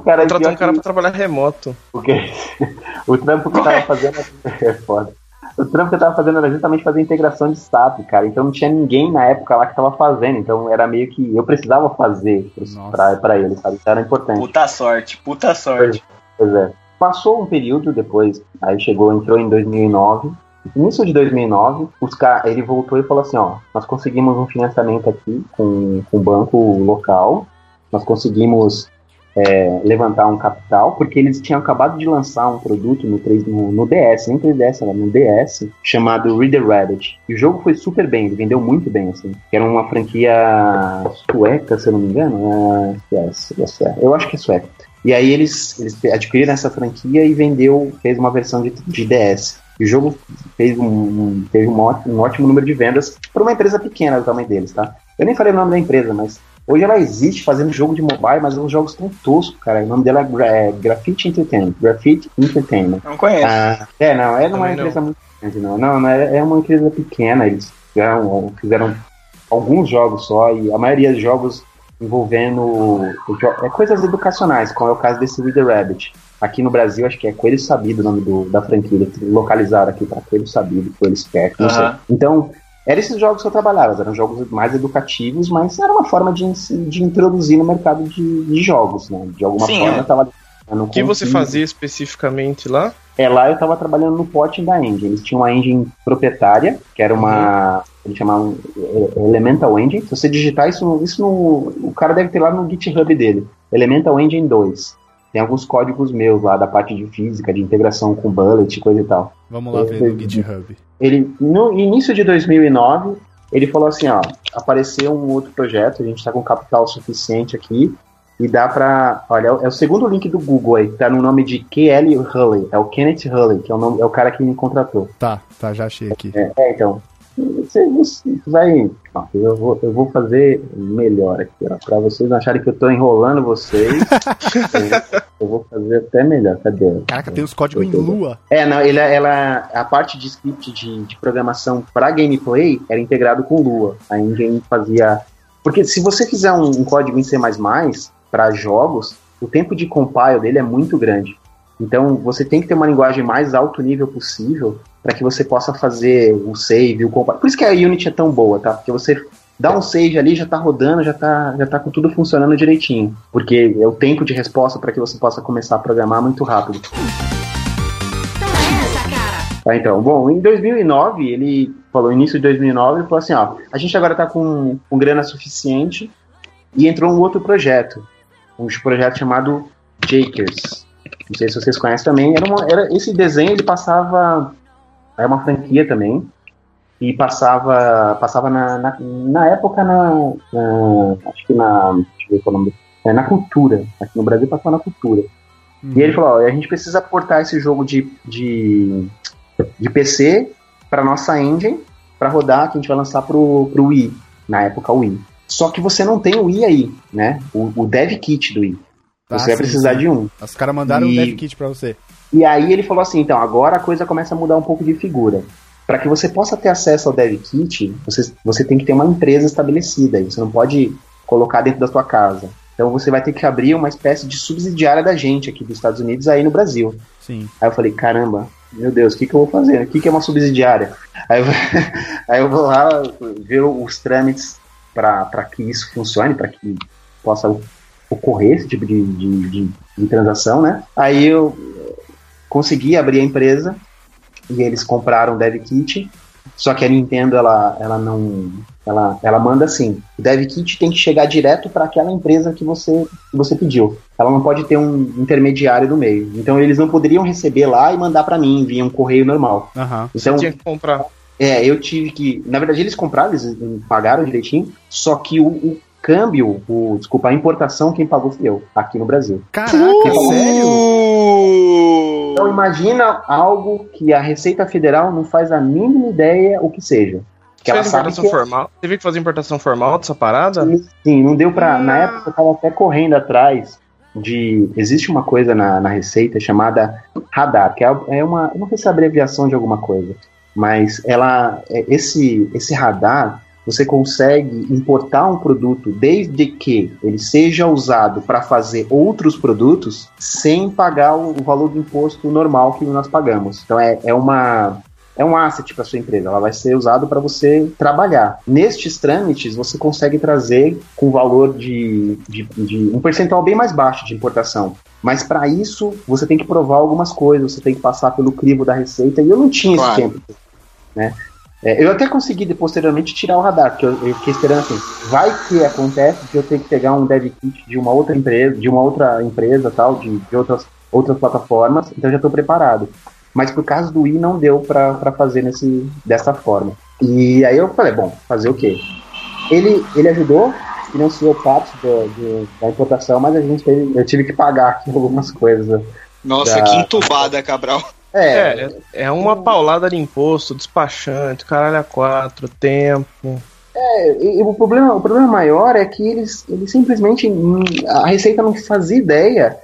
O cara Contratamos pior um cara que- pra trabalhar remoto. Porque o trampo que eu tava fazendo é foda. O trampo que eu tava fazendo era justamente fazer integração de SAP, cara. Então não tinha ninguém na época lá que tava fazendo. Então era meio que eu precisava fazer pros- pra, pra ele, sabe? Isso era importante. Puta sorte, puta sorte. Pois é. Passou um período depois, aí chegou, entrou em 2009. Início de 2009, os ca- ele voltou e falou assim: ó, nós conseguimos um financiamento aqui com, com um banco local, nós conseguimos é, levantar um capital, porque eles tinham acabado de lançar um produto no, 3, no, no DS, nem 3DS, era no DS, chamado Reader Reddit. E o jogo foi super bem, ele vendeu muito bem, assim. Era uma franquia sueca, se eu não me engano. É, yes, yes, é. Eu acho que é sueca. E aí eles, eles adquiriram essa franquia e vendeu, fez uma versão de, de DS. E o jogo fez um, um- teve um ótimo, um ótimo número de vendas para uma empresa pequena do tamanho deles, tá? Eu nem falei o nome da empresa, mas hoje ela existe fazendo jogo de mobile, mas os jogos tão toscos, cara. O nome dela é, é Graffiti Entertainment. Graffiti Entertainment. Não conheço. Ah, é, não, é uma não. empresa muito grande, não. Não, não, é, é uma empresa pequena, eles fizeram, fizeram alguns jogos só, e a maioria dos jogos envolvendo é, coisas educacionais, como é o caso desse Reader Rabbit. Aqui no Brasil, acho que é Coelho Sabido o nome do, da franquia. Localizaram aqui para Coelho Sabido, Coelho Esperto, não sei. Então, eram esses jogos que eu trabalhava, eram jogos mais educativos, mas era uma forma de, de introduzir no mercado de, de jogos, né? De alguma Sim, forma é. eu tava O que você fazia especificamente lá? É, lá eu estava trabalhando no porting da engine. Eles tinham uma engine proprietária, que era uma. Eles chamavam é, Elemental Engine. Se você digitar isso, no- isso no. O cara deve ter lá no GitHub dele. Elemental Engine 2. Tem alguns códigos meus lá da parte de física, de integração com bullet, coisa e tal. Vamos lá ver no GitHub. Ele, no início de 2009, ele falou assim, ó, apareceu um outro projeto, a gente tá com capital suficiente aqui, e dá pra, olha, é o- é o segundo link do Google aí, tá no nome de KL Hulley, é o Kenneth Hulley, que é o, nome, é o cara que me contratou. Tá, tá, já achei aqui. É, é, então, você, você vai, ó, eu vou, eu vou fazer melhor aqui, ó, pra vocês não acharem que eu tô enrolando vocês, eu, eu vou fazer até melhor, cadê? Caraca, tem os códigos em lua. É, não, ele, ela, a parte de script de, de programação para gameplay era integrado com Lua. A engine fazia. Porque se você fizer um, um código em C para jogos, o tempo de compile dele é muito grande. Então você tem que ter uma linguagem mais alto nível possível para que você possa fazer o save, o compile. Por isso que a Unity é tão boa, tá? Porque você dá um save ali, já tá rodando, já tá, já tá com tudo funcionando direitinho. Porque é o tempo de resposta para que você possa começar a programar muito rápido. Essa, cara. Tá, então, bom, em 2009, ele falou, início de 2009, ele falou assim, ó, a gente agora tá com, com grana suficiente e entrou um outro projeto, um projeto chamado Jakers. Não sei se vocês conhecem também, era, uma, era esse desenho ele passava, era uma franquia também, e passava, passava na, na, na época na, na- acho que na, deixa eu ver qual é o nome, é, na cultura, aqui no Brasil passava na cultura. E ele falou, ó, a gente precisa portar esse jogo de, de, de PC para nossa engine para rodar, que a gente vai lançar pro, pro Wii, na época Wii. Só que você não tem o Wii aí, né? O, o dev kit do Wii. Ah, Você vai sim, precisar sim. de um. Os caras mandaram um E- dev kit pra você. E aí ele falou assim, então, agora a coisa começa a mudar um pouco de figura. Para que você possa ter acesso ao dev kit, você, você tem que ter uma empresa estabelecida. Você não pode colocar dentro da sua casa. Então você vai ter que abrir uma espécie de subsidiária da gente aqui dos Estados Unidos aí no Brasil. Sim. Aí eu falei, caramba, meu Deus, o que, que eu vou fazer? O que, que é uma subsidiária? Aí eu, aí eu vou lá ver os trâmites para que isso funcione, para que possa ocorrer esse tipo de, de, de- de transação, né? Aí eu consegui abrir a empresa e eles compraram o Dev Kit, só que a Nintendo ela, ela não ela, ela manda assim, o Dev Kit tem que chegar direto para aquela empresa que você que você pediu. Ela não pode ter um intermediário no meio. Então eles não poderiam receber lá e mandar para mim via um correio normal. Aham. Então Tinha que comprar. é, eu tive que. Na verdade, eles compraram, eles pagaram direitinho, só que o, o câmbio, o, desculpa, a importação, quem pagou fui eu, aqui no Brasil. Caraca, sério? Então imagina algo que a Receita Federal não faz a mínima ideia o que seja. Que ela Fez sabe importação que formal? Teve que fazer importação formal dessa parada? Sim, não deu pra. Na época eu tava até correndo atrás de. Existe uma coisa na, na Receita chamada radar, que é, é uma. Eu não sei se é abreviação de alguma coisa, mas ela. é- Esse, esse radar. Você consegue importar um produto desde que ele seja usado para fazer outros produtos sem pagar o, valor do imposto normal que nós pagamos. Então é, é uma é um asset para sua empresa, ela vai ser usado para você trabalhar. Nestes trâmites, você consegue trazer com valor de, de, de um percentual bem mais baixo de importação. Mas para isso, você tem que provar algumas coisas, você tem que passar pelo crivo da receita, e eu não tinha Claro. esse tempo. Né? É, eu até consegui posteriormente tirar o radar, porque eu, eu fiquei esperando assim, vai que acontece de eu ter que pegar um dev kit de uma outra empresa, de uma outra empresa tal, de, de outras, outras plataformas, então eu já estou preparado. Mas por causa do i não deu para fazer nesse, dessa forma. E aí eu falei, bom, fazer o quê? Ele, ele ajudou, financiou parte da, de- da importação, mas a gente teve, eu tive que pagar aqui algumas coisas. Nossa, Da- que entubada, Cabral. É, É, é uma paulada de imposto, despachante, caralho a quatro, tempo. E, e o, problema, o problema maior é que eles, eles simplesmente. hum, A Receita não fazia ideia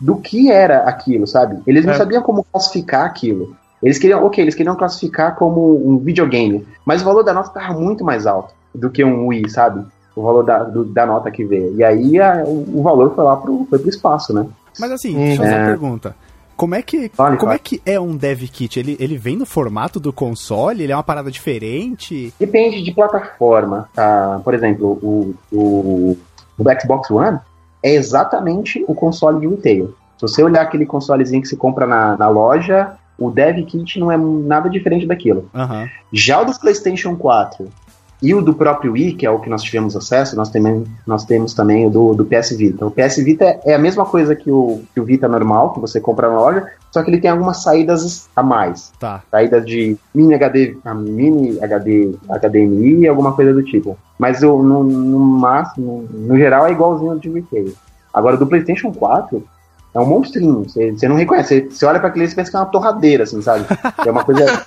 do que era aquilo, sabe? Eles não É. sabiam como classificar aquilo. Eles queriam, ok, eles queriam classificar como um videogame, mas o valor da nota estava muito mais alto. do que um Wii, sabe? O valor da, do- da nota que veio. E aí a- o, o valor foi lá pro, foi pro espaço, né? Mas assim, deixa eu fazer uma É. pergunta. Como é que, Fale, como fale. é, que é um dev kit? Ele, ele vem no formato do console? Ele é uma parada diferente? Depende de plataforma. Tá? Por exemplo, o, o, o Xbox One é exatamente o console de retail. Se você olhar aquele consolezinho que se compra na, na loja, o Dev Kit não é nada diferente daquilo. Aham. Já o do PlayStation 4 e o do próprio Wii, que é o que nós tivemos acesso, nós, também, nós temos também o do, do PS Vita. O PS Vita é- a mesma coisa que o, que o Vita normal, que você compra na loja, só que ele tem algumas saídas a mais Tá. saída de mini HD, mini HD, HDMI e alguma coisa do tipo. Mas eu, no, no máximo, no geral, é igualzinho ao de retail. Agora, do PlayStation 4, é um monstrinho. Você, não reconhece. Você, olha pra aquele e pensa que é uma torradeira, assim, sabe? É uma coisa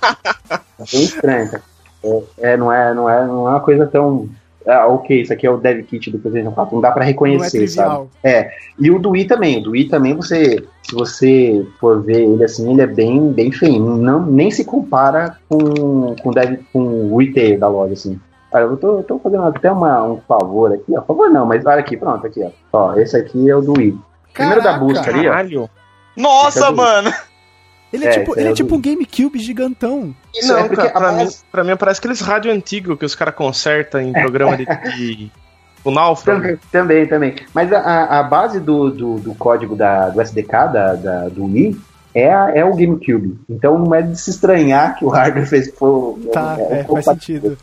bem estranha. É, é, não, é, não, é, não é uma coisa tão. Ah, ok, isso aqui é o dev kit do PlayStation 4. Não dá pra Não é reconhecer, sabe? trivial. E o do Wii também. O do Wii também, você, se você for ver ele assim, ele é bem, bem feio. Não, nem se compara com, com, o dev, com o retail da loja, assim. Olha, eu tô, tô fazendo até uma, um favor aqui, ó. Favor não, mas olha aqui, pronto, aqui, ó. Ó, esse aqui é o do Wii. Primeiro da busca ali, ó. Caralho. Nossa, Cadê? mano! Ele é, É, tipo, ele é é o tipo um GameCube gigantão. Isso não, é porque cara, pra, mim, pra mim parece aqueles rádio antigo que os caras consertam em programa de. de o náufrago. Também, também, também. Mas a- a, base do, do, do código da, do SDK da, da- do Wii é, a- é o GameCube. Então não é de se estranhar que o hardware fez. Pô, Tá, um é, pouco faz sentido.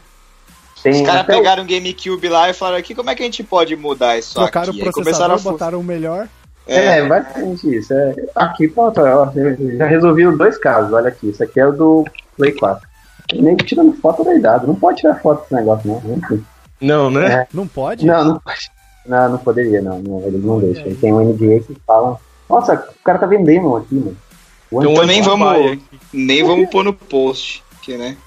Tem Os caras até o- pegaram um GameCube lá e falaram aqui, como é que a gente pode mudar isso Trocaram aqui? o Aí começaram processador, a botaram o melhor. É, É, basicamente isso. É, aqui, pronto, ó, já resolvi os dois casos. Olha aqui, isso aqui é o do Play 4. Nem tirando foto da idade. Não pode tirar foto desse negócio, não. Enfim. Não, né? Não pode? Não, não pode. Não, não poderia, não. não eles não deixam. Tem um NDA que falam. Nossa, o cara tá vendendo aqui, mano. Então nem vamos- nem vamos pôr no post. Aqui, né?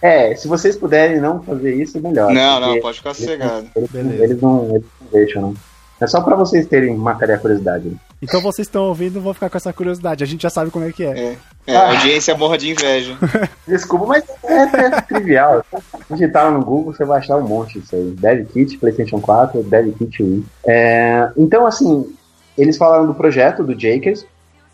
É, se vocês puderem não fazer isso, melhor. Não, não, pode ficar eles, sossegado. eles, Beleza. eles não, eles não deixam, não. É só pra vocês terem matéria curiosidade. Então vocês estão ouvindo vão ficar com essa curiosidade. A gente já sabe como é que é. É, a audiência morra de inveja. Desculpa, mas é, é trivial. Digitar no Google, você vai achar um monte disso aí. Dev Kit, PlayStation 4, Dev Kit Wii. É, então, assim, eles falaram do projeto do Jakers.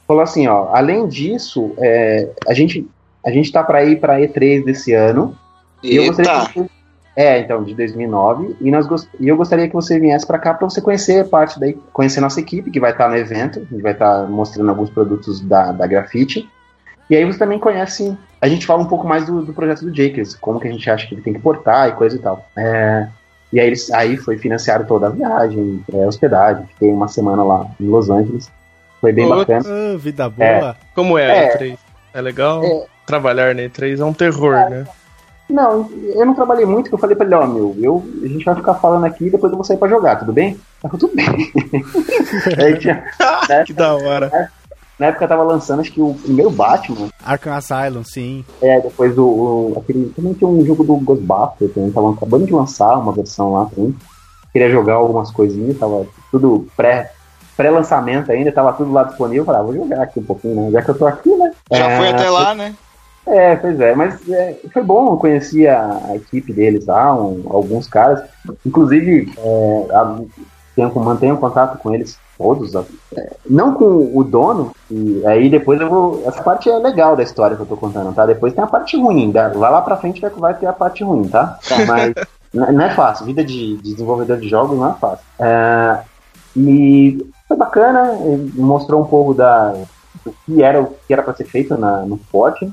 Falou assim, ó, além disso, é, a gente a gente tá para ir para E3 desse ano. E eu gostaria Eita! que é, então, de 2009. E, nós gost... e eu gostaria que você viesse para cá para você conhecer parte daí, conhecer nossa equipe, que vai estar no evento. A gente vai estar mostrando alguns produtos da, da Grafite. E aí você também conhece. A gente fala um pouco mais do, do projeto do Jakers, como que a gente acha que ele tem que portar e coisa e tal. É, e aí, eles, aí foi financiado toda a viagem, é, hospedagem. Fiquei uma semana lá em Los Angeles. Foi bem Putz. bacana. Ah, vida boa. Como é, É. a E3? É legal? É. Trabalhar na E3 é um terror, né? Não, eu não trabalhei muito, que eu falei pra ele, ó, meu, eu, a gente vai ficar falando aqui e depois eu vou sair pra jogar, tudo bem? Ele falou, tudo bem. Aí tinha- que da hora. na época tava lançando, acho que o primeiro Batman, Arkham Asylum, sim. é, depois do, o- aquele, também tinha um jogo do Ghostbusters, também tava acabando de lançar uma versão lá também. Queria jogar algumas coisinhas, tava tudo pré, pré-lançamento ainda, tava tudo lá disponível, eu falei, ah, vou jogar aqui um pouquinho, né, já que eu tô aqui, né. Já É, foi até lá, né? É, pois é, mas é, foi bom, eu conheci a, a equipe deles lá, um- alguns caras, inclusive é, a- tenho, mantenho contato com eles todos, é, não com o dono, e aí depois eu vou, essa parte é legal da história que eu tô contando, tá? Depois tem a parte ruim, da- vai lá pra frente vai, vai ter a parte ruim, tá? Mas n- não é fácil, vida de, de desenvolvedor de jogos não é fácil. É, e foi bacana, mostrou um pouco da, do que era o que era para ser feito na, no Forte.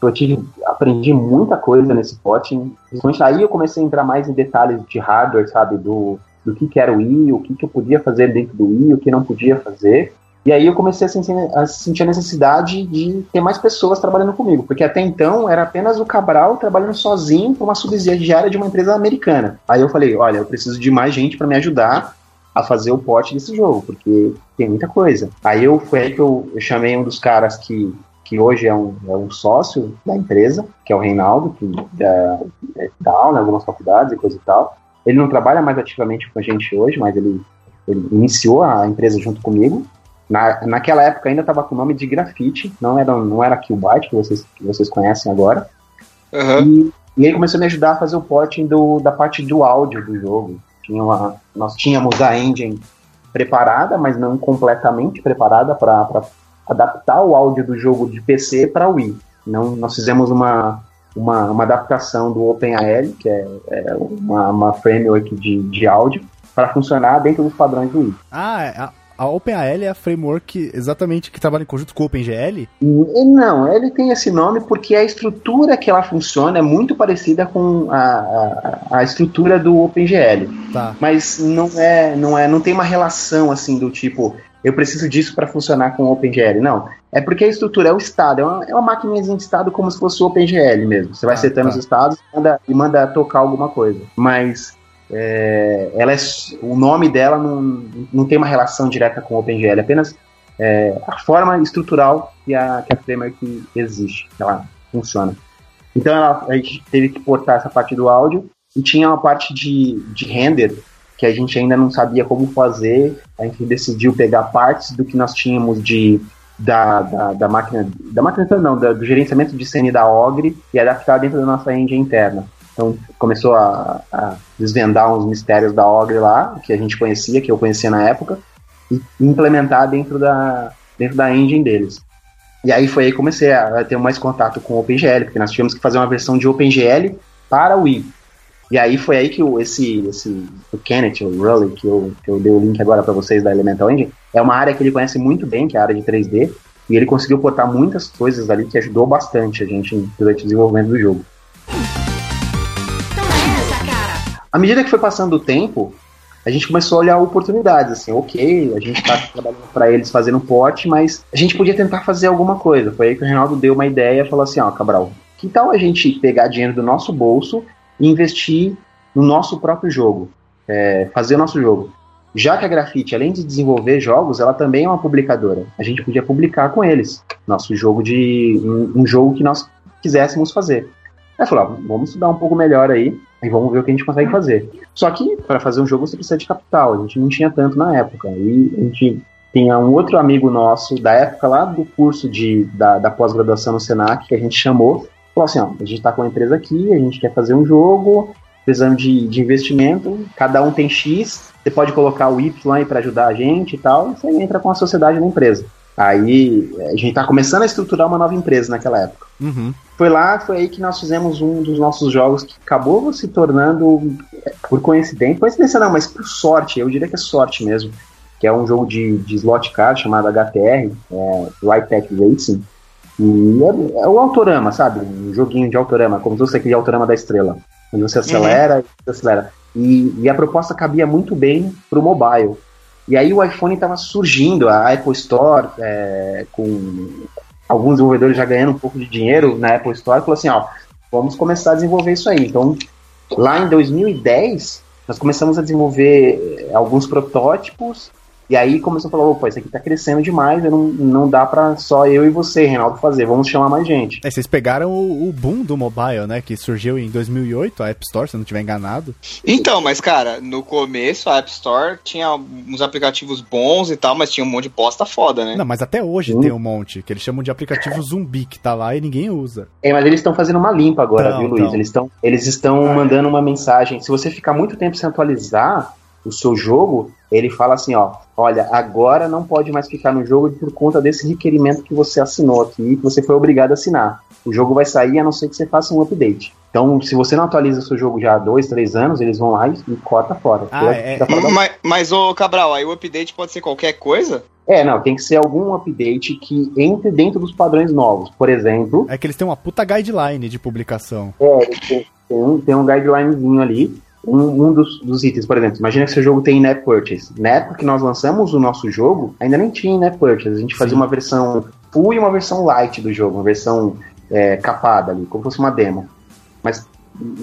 Eu tive, aprendi muita coisa nesse potting. Principalmente aí eu comecei a entrar mais em detalhes de hardware, sabe? Do, do que, que era o Wii, o que, que eu podia fazer dentro do Wii, o que não podia fazer. E aí eu comecei a sentir, a sentir a necessidade de ter mais pessoas trabalhando comigo. Porque até então era apenas o Cabral trabalhando sozinho para uma subsidiária de uma empresa americana. Aí eu falei, olha, eu preciso de mais gente para me ajudar a fazer o pote desse jogo, porque tem muita coisa. Aí eu foi aí que eu, eu chamei um dos caras que que hoje é um, é um sócio da empresa, que é o Reinaldo, que é, é, dá aula em algumas faculdades e coisa e tal. Ele não trabalha mais ativamente com a gente hoje, mas ele, ele iniciou a empresa junto comigo. Na, naquela época ainda estava com o nome de Grafite, não era, não era Killbyte, que vocês, que vocês conhecem agora. Aham. E, E ele começou a me ajudar a fazer o porting do, da parte do áudio do jogo. Tinha uma, nós tínhamos a engine preparada, mas não completamente preparada para adaptar o áudio do jogo de PC para Wii. Não, nós fizemos uma, uma, uma adaptação do OpenAL, que é, é uma, uma framework de, de áudio, para funcionar dentro dos padrões do Wii. Ah, é, a, a OpenAL é a framework exatamente que trabalha em conjunto com o OpenGL? Não, ele tem esse nome porque a estrutura que ela funciona é muito parecida com a, a, a estrutura do OpenGL. Tá. Mas não é, não é, não tem uma relação assim do tipo eu preciso disso para funcionar com o OpenGL. Não. É porque a estrutura é o estado, é uma, é uma maquininha de estado como se fosse o OpenGL mesmo. Você vai ah, setando tá. os estados e manda, e manda tocar alguma coisa. Mas é, ela é, o nome dela não, não tem uma relação direta com o OpenGL, é apenas é, a forma estrutural que a, que a framework existe, que ela funciona. Então ela, a gente teve que portar essa parte do áudio e tinha uma parte de, de render que a gente ainda não sabia como fazer. A gente decidiu pegar partes do que nós tínhamos de da, da, da máquina, da máquina não, da, do gerenciamento de cena da Ogre e adaptar dentro da nossa engine interna. Então começou a, a, desvendar uns mistérios da Ogre lá, que a gente conhecia, que eu conhecia na época, e implementar dentro da, dentro da engine deles. E aí foi aí que comecei a, ter mais contato com o OpenGL, porque nós tivemos que fazer uma versão de OpenGL para o Wii. E aí foi aí que o, esse, esse o Kenneth, o Rully, que eu, que eu dei o link agora para vocês da Elemental Engine, é uma área que ele conhece muito bem, que é a área de 3D, e ele conseguiu portar muitas coisas ali que ajudou bastante a gente durante o desenvolvimento do jogo. À medida que foi passando o tempo, a gente começou a olhar oportunidades, assim, ok, a gente está trabalhando para eles fazendo um pote, mas a gente podia tentar fazer alguma coisa. Foi aí que o Reinaldo deu uma ideia e falou assim, ó, Cabral, que tal a gente pegar dinheiro do nosso bolso e investir no nosso próprio jogo, é, fazer o nosso jogo. Já que a Grafite, além de desenvolver jogos, ela também é uma publicadora. A gente podia publicar com eles nosso jogo de um, um jogo que nós quiséssemos fazer. Aí falou, vamos estudar um pouco melhor aí e vamos ver o que a gente consegue fazer. Só que para fazer um jogo você precisa de capital, a gente não tinha tanto na época. E a gente tinha um outro amigo nosso da época lá do curso de, da, da pós-graduação no Senac que a gente chamou. Falou assim: ó, a gente está com a empresa aqui, a gente quer fazer um jogo, precisando de, de investimento, cada um tem X, você pode colocar o Y aí para ajudar a gente e tal, e você entra com a sociedade na empresa. Aí a gente tá começando a estruturar uma nova empresa naquela época. Uhum. Foi lá, foi aí que nós fizemos um dos nossos jogos que acabou se tornando, por coincidência, coincidência não, mas por sorte, eu diria que é sorte mesmo, que é um jogo de, de slot car chamado HTR, é, Right Tech Racing. E é, é o autorama, sabe? Um joguinho de autorama, como se fosse aquele autorama da estrela. Onde você acelera uhum. e acelera. E, e, a proposta cabia muito bem pro mobile. E aí o iPhone estava surgindo, a Apple Store, é, com alguns desenvolvedores já ganhando um pouco de dinheiro na Apple Store, falou assim, ó, vamos começar a desenvolver isso aí. Então, lá em 2010, nós começamos a desenvolver é, alguns protótipos e aí começou a falar, opa, isso aqui tá crescendo demais, não, não dá pra só eu e você, Reinaldo, fazer, vamos chamar mais gente. É, vocês pegaram o, o, boom do mobile, né, que surgiu em 2008, a App Store, se eu não estiver enganado. Então, mas cara, no começo a App Store tinha uns aplicativos bons e tal, mas tinha um monte de bosta foda, né? Não, mas até hoje hum. tem um monte, que eles chamam de aplicativo zumbi, que tá lá e ninguém usa. É, mas eles estão fazendo uma limpa agora, viu, Luiz? Eles estão eles estão ah, mandando é. uma mensagem, se você ficar muito tempo sem atualizar o seu jogo, ele fala assim, ó, olha, agora não pode mais ficar no jogo por conta desse requerimento que você assinou aqui, que você foi obrigado a assinar. O jogo vai sair a não ser que você faça um update. Então, se você não atualiza seu jogo já há dois, três anos, eles vão lá e, e corta fora. Ah, é. mas, mas, ô Cabral, aí o update pode ser qualquer coisa? É, não, tem que ser algum update que entre dentro dos padrões novos. Por exemplo. É que eles têm uma puta guideline de publicação. É, tem, tem um, tem um guidelinezinho ali um, um dos, dos, itens, por exemplo, imagina que seu jogo tem in-app purchase. Na época que nós lançamos o nosso jogo, ainda nem tinha in-app purchase. A gente fazia Sim. uma versão full e uma versão light do jogo, uma versão é, capada ali, como se fosse uma demo. Mas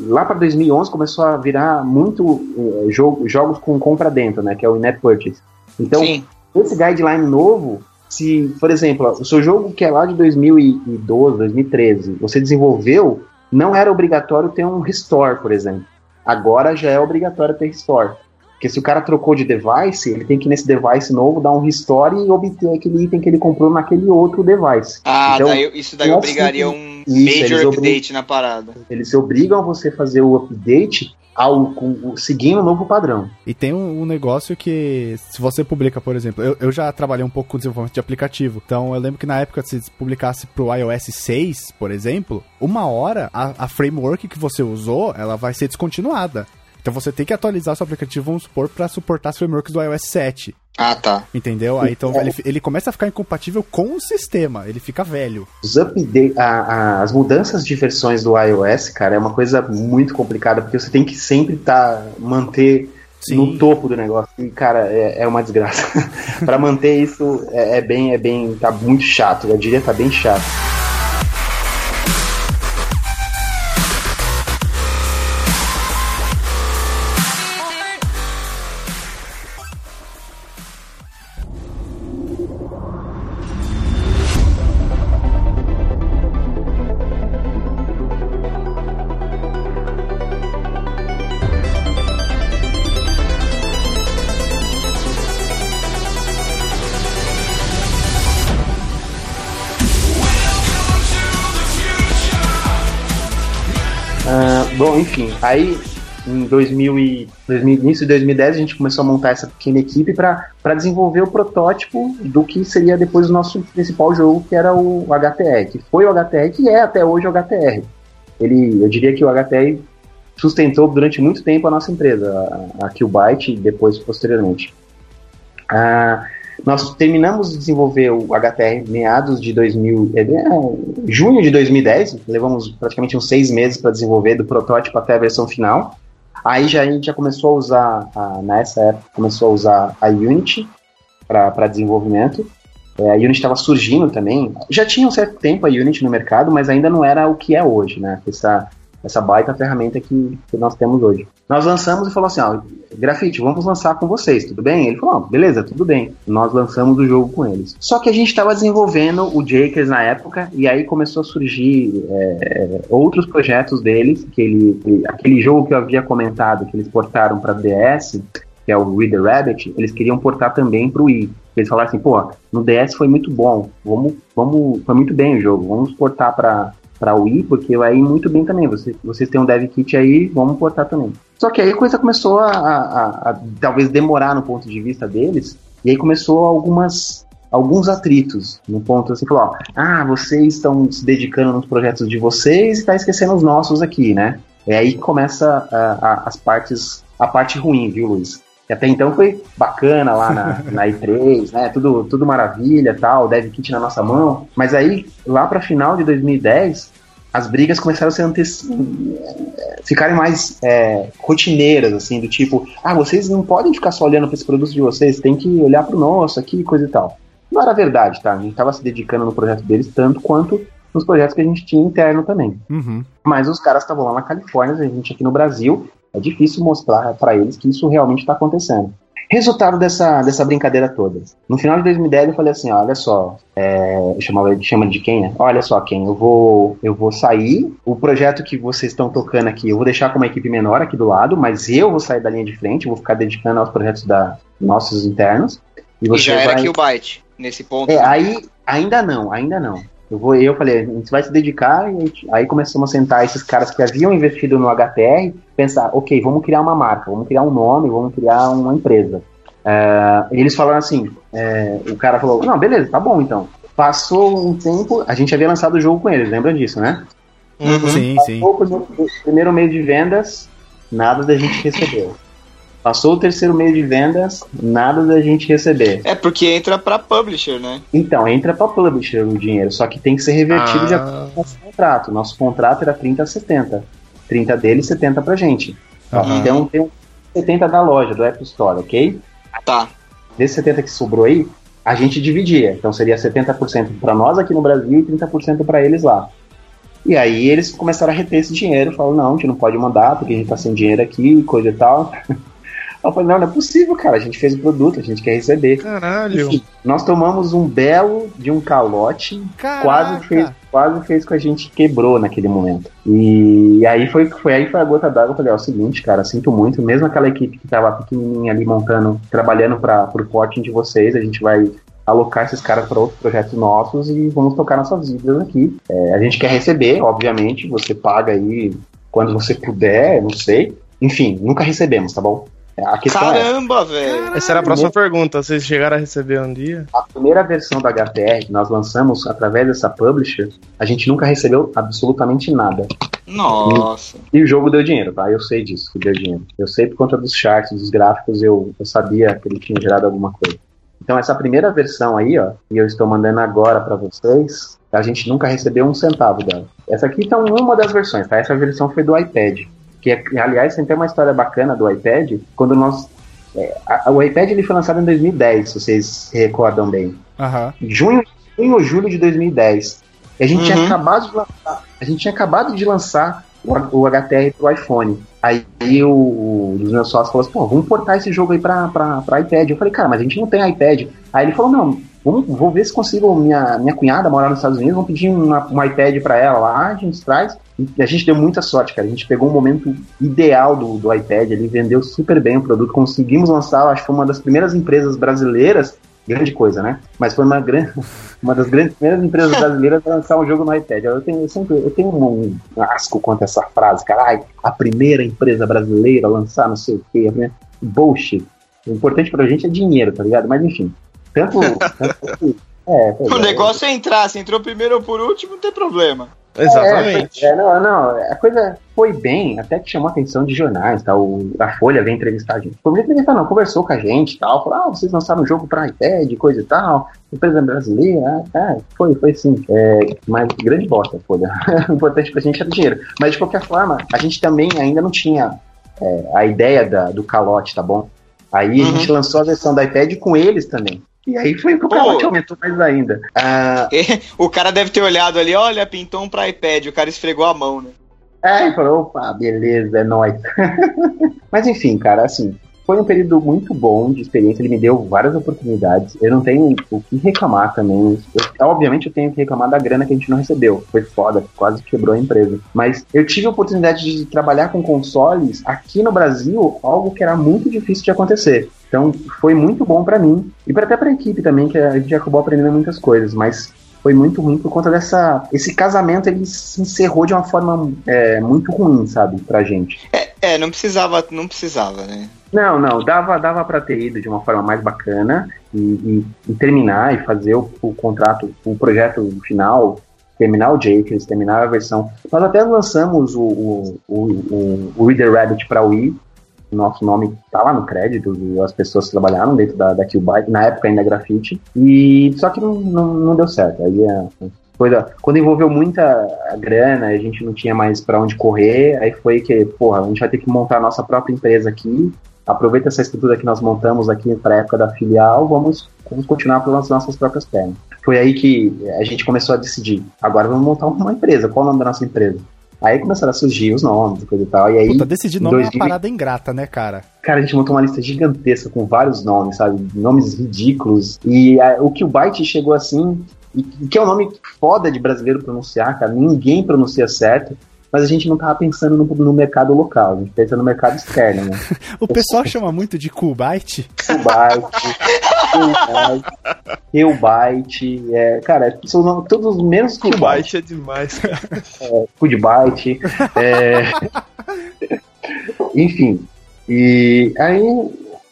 lá para 2011 começou a virar muito é, jogo, jogos com compra dentro, né, que é o in-app purchase. Então, Sim. esse guideline novo, se, por exemplo, o seu jogo que é lá de 2012, 2013, você desenvolveu, não era obrigatório ter um restore, por exemplo. Agora já é obrigatório ter restore. Porque se o cara trocou de device, ele tem que nesse device novo dar um restore e obter aquele item que ele comprou naquele outro device. Ah, então, daí, isso daí obrigaria um, Isso, major update na parada. eles obrigam você a fazer o update ao, com, seguindo o novo padrão. E tem um, um negócio que, se você publica, por exemplo, eu, eu já trabalhei um pouco com desenvolvimento de aplicativo. Então eu lembro que na época, se publicasse pro iOS 6, por exemplo, uma hora a, a framework que você usou, ela vai ser descontinuada. Então você tem que atualizar seu aplicativo, vamos supor, pra suportar as frameworks do iOS 7. Ah, tá. Entendeu? Aí então ele, ele começa a ficar incompatível com o sistema, ele fica velho. Os update, a- a- as mudanças de versões do iOS, cara, é uma coisa muito complicada, porque você tem que sempre tá, manter Sim. no topo do negócio. E, cara, é, é uma desgraça. Pra manter isso é, é bem, é bem, tá muito chato. Eu diria que tá bem chato. Aí em 2000 e, 2000, início de 2010 a gente começou a montar essa pequena equipe para desenvolver o protótipo do que seria depois o nosso principal jogo, que era o HTR, que foi o HTR, que é até hoje o HTR. Ele, eu diria que o HTR sustentou durante muito tempo a nossa empresa, a, a Killbyte e depois posteriormente. Ah, nós terminamos de desenvolver o HTR meados de 2000, é, é, junho de 2010, levamos praticamente uns seis meses para desenvolver do protótipo até a versão final. Aí já a gente já começou a usar, a, nessa época, começou a usar a Unity para desenvolvimento. É, a Unity estava surgindo também. Já tinha um certo tempo a Unity no mercado, mas ainda não era o que é hoje, né? Essa, essa baita ferramenta que, que nós temos hoje. Nós lançamos e falou assim, ó, Grafite, vamos lançar com vocês, tudo bem? Ele falou, beleza, tudo bem. Nós lançamos o jogo com eles. Só que a gente estava desenvolvendo o Jakers na época, e aí começou a surgir é, outros projetos deles, que ele- aquele jogo que eu havia comentado, que eles portaram para DS, que é o Reader Rabbit, eles queriam portar também para o Wii. Eles falaram assim, pô, no DS foi muito bom, vamos, vamos, foi muito bem o jogo, vamos portar para para Wii, porque vai ir muito bem também. Você, vocês têm um dev kit aí, vamos portar também. Só que aí a coisa começou a, a- a- talvez demorar no ponto de vista deles, e aí começou algumas alguns atritos no ponto assim, falou, ó, ah, vocês estão se dedicando nos projetos de vocês e tá esquecendo os nossos aqui, né? É aí que começa a- as partes, a parte ruim, viu, Luiz? Que até então foi bacana lá na, na E3, né? Tudo, tudo maravilha, tal, dev kit na nossa mão. Mas aí, lá para final de 2010, as brigas começaram a ser antes ficarem mais é, rotineiras, assim, do tipo, ah, vocês não podem ficar só olhando para esse produto de vocês, tem que olhar para o nosso aqui, coisa e tal. Não era verdade, tá? A gente estava se dedicando no projeto deles tanto quanto nos projetos que a gente tinha interno também. Uhum. Mas os caras estavam lá na Califórnia, a gente aqui no Brasil, é difícil mostrar para eles que isso realmente está acontecendo. Resultado dessa, dessa brincadeira toda. No final de 2010 eu falei assim, olha só, é, eu chamava ele chama de quem, né? Olha só quem, eu vou eu vou sair, o projeto que vocês estão tocando aqui, eu vou deixar com uma equipe menor aqui do lado, mas eu vou sair da linha de frente, vou ficar dedicando aos projetos da nossos internos. E E já era vai... Killbyte, nesse ponto. É, aí ainda não, ainda não. Eu vou, eu falei, a gente vai se dedicar e gente- aí começamos a sentar esses caras que haviam investido no HTR, pensar, ok, vamos criar uma marca, vamos criar um nome, vamos criar uma empresa. É, e eles falaram assim, é, o cara falou, não, beleza, tá bom então. Passou um tempo, a gente havia lançado o jogo com eles, lembra disso, né? Uhum. Sim, sim. Passou o primeiro mês de vendas, nada da gente recebeu. Passou o terceiro mês de vendas, nada da gente receber. É porque entra pra publisher, né? Então, entra para publisher o dinheiro, só que tem que ser revertido de Ah. acordo com o nosso contrato. Nosso contrato era 30 a 70. 30 deles, 70 pra gente. Aham. Então tem um 70 da loja, do Apple Store, ok? Tá. Desses 70 que sobrou aí, a gente dividia. Então seria 70% para nós aqui no Brasil e 30% para eles lá. E aí eles começaram a reter esse dinheiro, falaram, não, a gente não pode mandar porque a gente tá sem dinheiro aqui, coisa e tal. Eu falei, não, não é possível, cara, a gente fez o produto, a gente quer receber. Caralho. Enfim, nós tomamos um belo de um calote quase fez, quase fez com a gente quebrou naquele momento. E, aí foi, foi aí foi a gota d'água. Eu falei, ó, é o seguinte, cara, sinto muito, mesmo aquela equipe que tava pequenininha ali montando, trabalhando para pro porting de vocês, a gente vai alocar esses caras para outros projetos nossos e vamos tocar nossas vidas aqui. É, a gente quer receber, obviamente, você paga aí quando você puder, não sei. Enfim, nunca recebemos, tá bom? A questão é, Caramba, velho. Essa era a próxima pergunta. Vocês chegaram a receber um dia? a primeira versão da HTR que nós lançamos através dessa publisher, a gente nunca recebeu absolutamente nada. Nossa. E o jogo deu dinheiro, tá? Eu sei disso, que deu dinheiro. Eu sei por conta dos charts, dos gráficos, eu, eu sabia que ele tinha gerado alguma coisa. Então essa primeira versão aí, ó, que eu estou mandando agora para vocês, a gente nunca recebeu um centavo dela. Essa aqui então uma das versões, tá? Essa versão foi do iPad, que é, aliás tem até uma história bacana do iPad, quando nós é, a- o iPad ele foi lançado em 2010, se vocês se recordam bem Aham. junho, junho ou julho de 2010. E a gente Uhum. tinha acabado de lançar, a gente tinha acabado de lançar o, o HTR pro iPhone. Aí o, o- um dos meus sócios falou assim, pô, vamos portar esse jogo aí pra, pra, pra iPad. Eu falei, cara, mas a gente não tem iPad. Aí ele falou, não, vamos, vou ver se consigo, minha, minha cunhada mora nos Estados Unidos, vamos pedir uma, um iPad pra ela lá, a gente traz. E a gente deu muita sorte, cara. A gente pegou um momento ideal do, do iPad, ele vendeu super bem o produto, conseguimos lançar, acho que foi uma das primeiras empresas brasileiras grande coisa, né? Mas foi uma, grande, uma das grandes primeiras empresas brasileiras a lançar um jogo no iPad. Eu tenho, eu sempre, eu tenho um, um asco quanto a essa frase, cara. Ai, a primeira empresa brasileira a lançar não sei o quê. Né? Bullshit. O importante pra gente é dinheiro, tá ligado? Mas enfim. Tanto. tanto é, O é. negócio é entrar, se entrou primeiro ou por último, não tem problema. Exatamente. É, é, não, não, a coisa foi bem, até que chamou a atenção de jornais, tá? O, a Folha veio entrevistar a gente. Foi entrevistar, não, conversou com a gente e tal, falou, ah, vocês lançaram um jogo pra iPad, coisa e tal, empresa brasileira, ah, é, foi, foi sim. É, mas grande bosta, Folha. o importante pra gente era dinheiro. Mas de qualquer forma, a gente também ainda não tinha é, a ideia da- do calote, tá bom? Aí a Uhum. gente lançou a versão do iPad com eles também. E aí foi que o calote aumentou mais ainda. Ah, O cara deve ter olhado ali, olha, pintou um pra iPad, o cara esfregou a mão, né? É, e falou, opa, beleza, é nóis. Mas enfim, cara, assim, foi um período muito bom de experiência, ele me deu várias oportunidades. Eu não tenho o que reclamar também. Eu- obviamente eu tenho que reclamar da grana que a gente não recebeu. Foi foda, quase quebrou a empresa. Mas eu tive a oportunidade de trabalhar com consoles aqui no Brasil, algo que era muito difícil de acontecer. Então foi muito bom pra mim e pra- até pra equipe também, que a gente acabou aprendendo muitas coisas, mas foi muito ruim por conta dessa. Esse casamento ele se encerrou de uma forma é, muito ruim, sabe, pra gente. É, não precisava, não precisava, né? Não, não, dava, dava para ter ido de uma forma mais bacana e, e- e terminar e fazer o, o contrato, o projeto final, terminar o Jakers, terminar a versão. Nós até lançamos o, o, o, o, o Reader Rabbit para Wii, nosso nome tá lá no crédito, as pessoas que trabalharam dentro da, da Killbyte, na época ainda grafite, e só que não, não, não deu certo. Aí a coisa, quando envolveu muita grana, a gente não tinha mais para onde correr, aí foi que, porra, a gente vai ter que montar a nossa própria empresa aqui, aproveita essa estrutura que nós montamos aqui para a época da filial, vamos, vamos continuar pelas nossas próprias pernas. Foi aí que a gente começou a decidir. Agora vamos montar uma empresa. Qual o nome da nossa empresa? Aí começaram a surgir os nomes e coisa e tal. E aí, Puta, decidir nome é uma 2000 parada ingrata, né, cara? cara, a gente montou uma lista gigantesca com vários nomes, sabe? Nomes ridículos. E a- o que o Byte chegou assim, e que é um nome foda de brasileiro pronunciar, cara. Ninguém pronuncia certo. Mas a gente não tava pensando no, no mercado local, a gente pensa no mercado externo, né? O pessoal chama muito de Coolbyte. Killbyte, Killbyte, é, cara, são todos menos O Killbyte. Byte é demais, cara. Foodbyte, é... enfim. E aí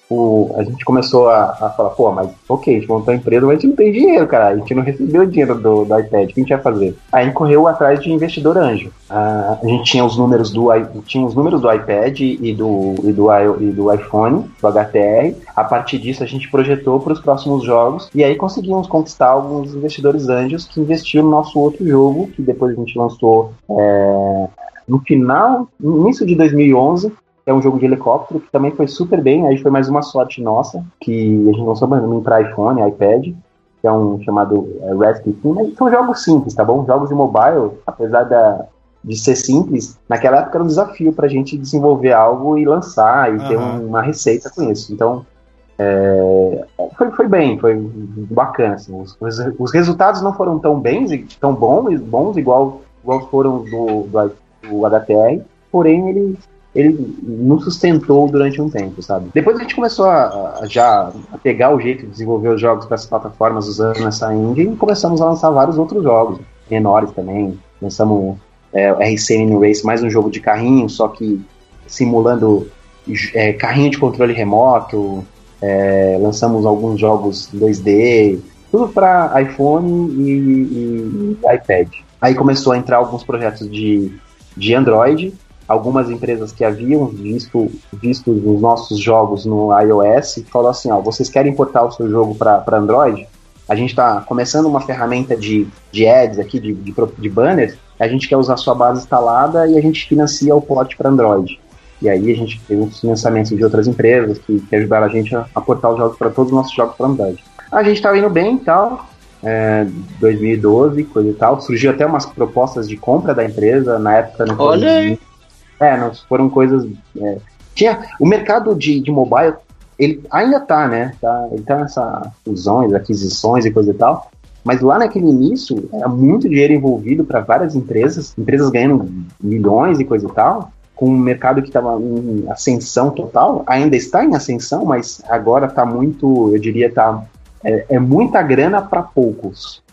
o, a gente começou a, a falar, pô, mas ok, a gente montou a empresa, mas a gente não tem dinheiro, cara. A gente não recebeu dinheiro do, do iPad, o que a gente ia fazer? Aí a correu atrás de investidor anjo. Ah, a gente tinha os números do tinha os números do iPad e do, e do, e do iPhone, do HTR. A partir disso a gente projetou para os próximos jogos e aí conseguimos conquistar alguns investidores anjos que investiram no nosso outro jogo, que depois a gente lançou é, no final, no início de 2011, é um jogo de helicóptero que também foi super bem. Aí foi mais uma sorte nossa, que a gente lançou também para iPhone, iPad, que é um chamado é, Rescue Team. Mas são jogos simples, tá bom? Jogos de mobile, apesar da, de ser simples, naquela época era um desafio pra gente desenvolver algo e lançar e ter Aham. um- uma receita com isso. Então, é, foi, foi bem, foi bacana. assim. Os, os, os resultados não foram tão bens, e- tão bons, bons igual, igual foram do, do, do HTR, porém eles ele nos sustentou durante um tempo, sabe? Depois a gente começou a, a já a pegar o jeito de desenvolver os jogos para as plataformas usando essa engine e começamos a lançar vários outros jogos, menores também. Lançamos é, RCN Race, mais um jogo de carrinho, só que simulando é, carrinho de controle remoto. É, lançamos alguns jogos 2D, tudo para iPhone e, e, e iPad. Aí começou a entrar alguns projetos de, de Android, algumas empresas que haviam visto, visto os nossos jogos no iOS falou assim, ó, vocês querem importar o seu jogo para Android? A gente está começando uma ferramenta de, de ads aqui, de, de, de banners, a gente quer usar sua base instalada e a gente financia o port para Android. E aí a gente teve uns financiamentos de outras empresas que, que ajudaram a gente a, a portar os jogos para todos os nossos jogos para Android. A gente estava indo bem e tal, é, 2012, coisa e tal. Surgiu até umas propostas de compra da empresa na época. Não Olha aí! É, não foram coisas. É, tinha o mercado de, de mobile, ele ainda tá, né? Tá, ele tá nessa fusões, aquisições e coisa e tal. Mas lá naquele início, era muito dinheiro envolvido para várias empresas, empresas ganhando milhões e coisa e tal, com um mercado que estava em ascensão total, ainda está em ascensão, mas agora está muito, eu diria, tá, é, é muita grana para poucos.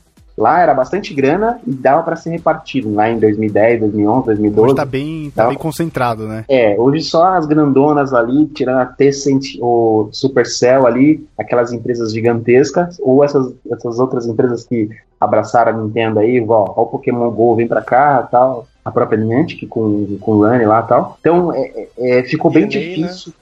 Lá era bastante grana e dava para ser repartido lá em 2010, 2011, 2012. Hoje tá bem, tá bem concentrado, né? É, hoje só as grandonas ali, tirando a Tencent ou Supercell ali, aquelas empresas gigantescas, ou essas, essas outras empresas que abraçaram a Nintendo aí, ó, ó o Pokémon GO, vem pra cá tal, a própria Niantic com, com o Run lá tal. Então, é, é, ficou bem né? difícil. Né?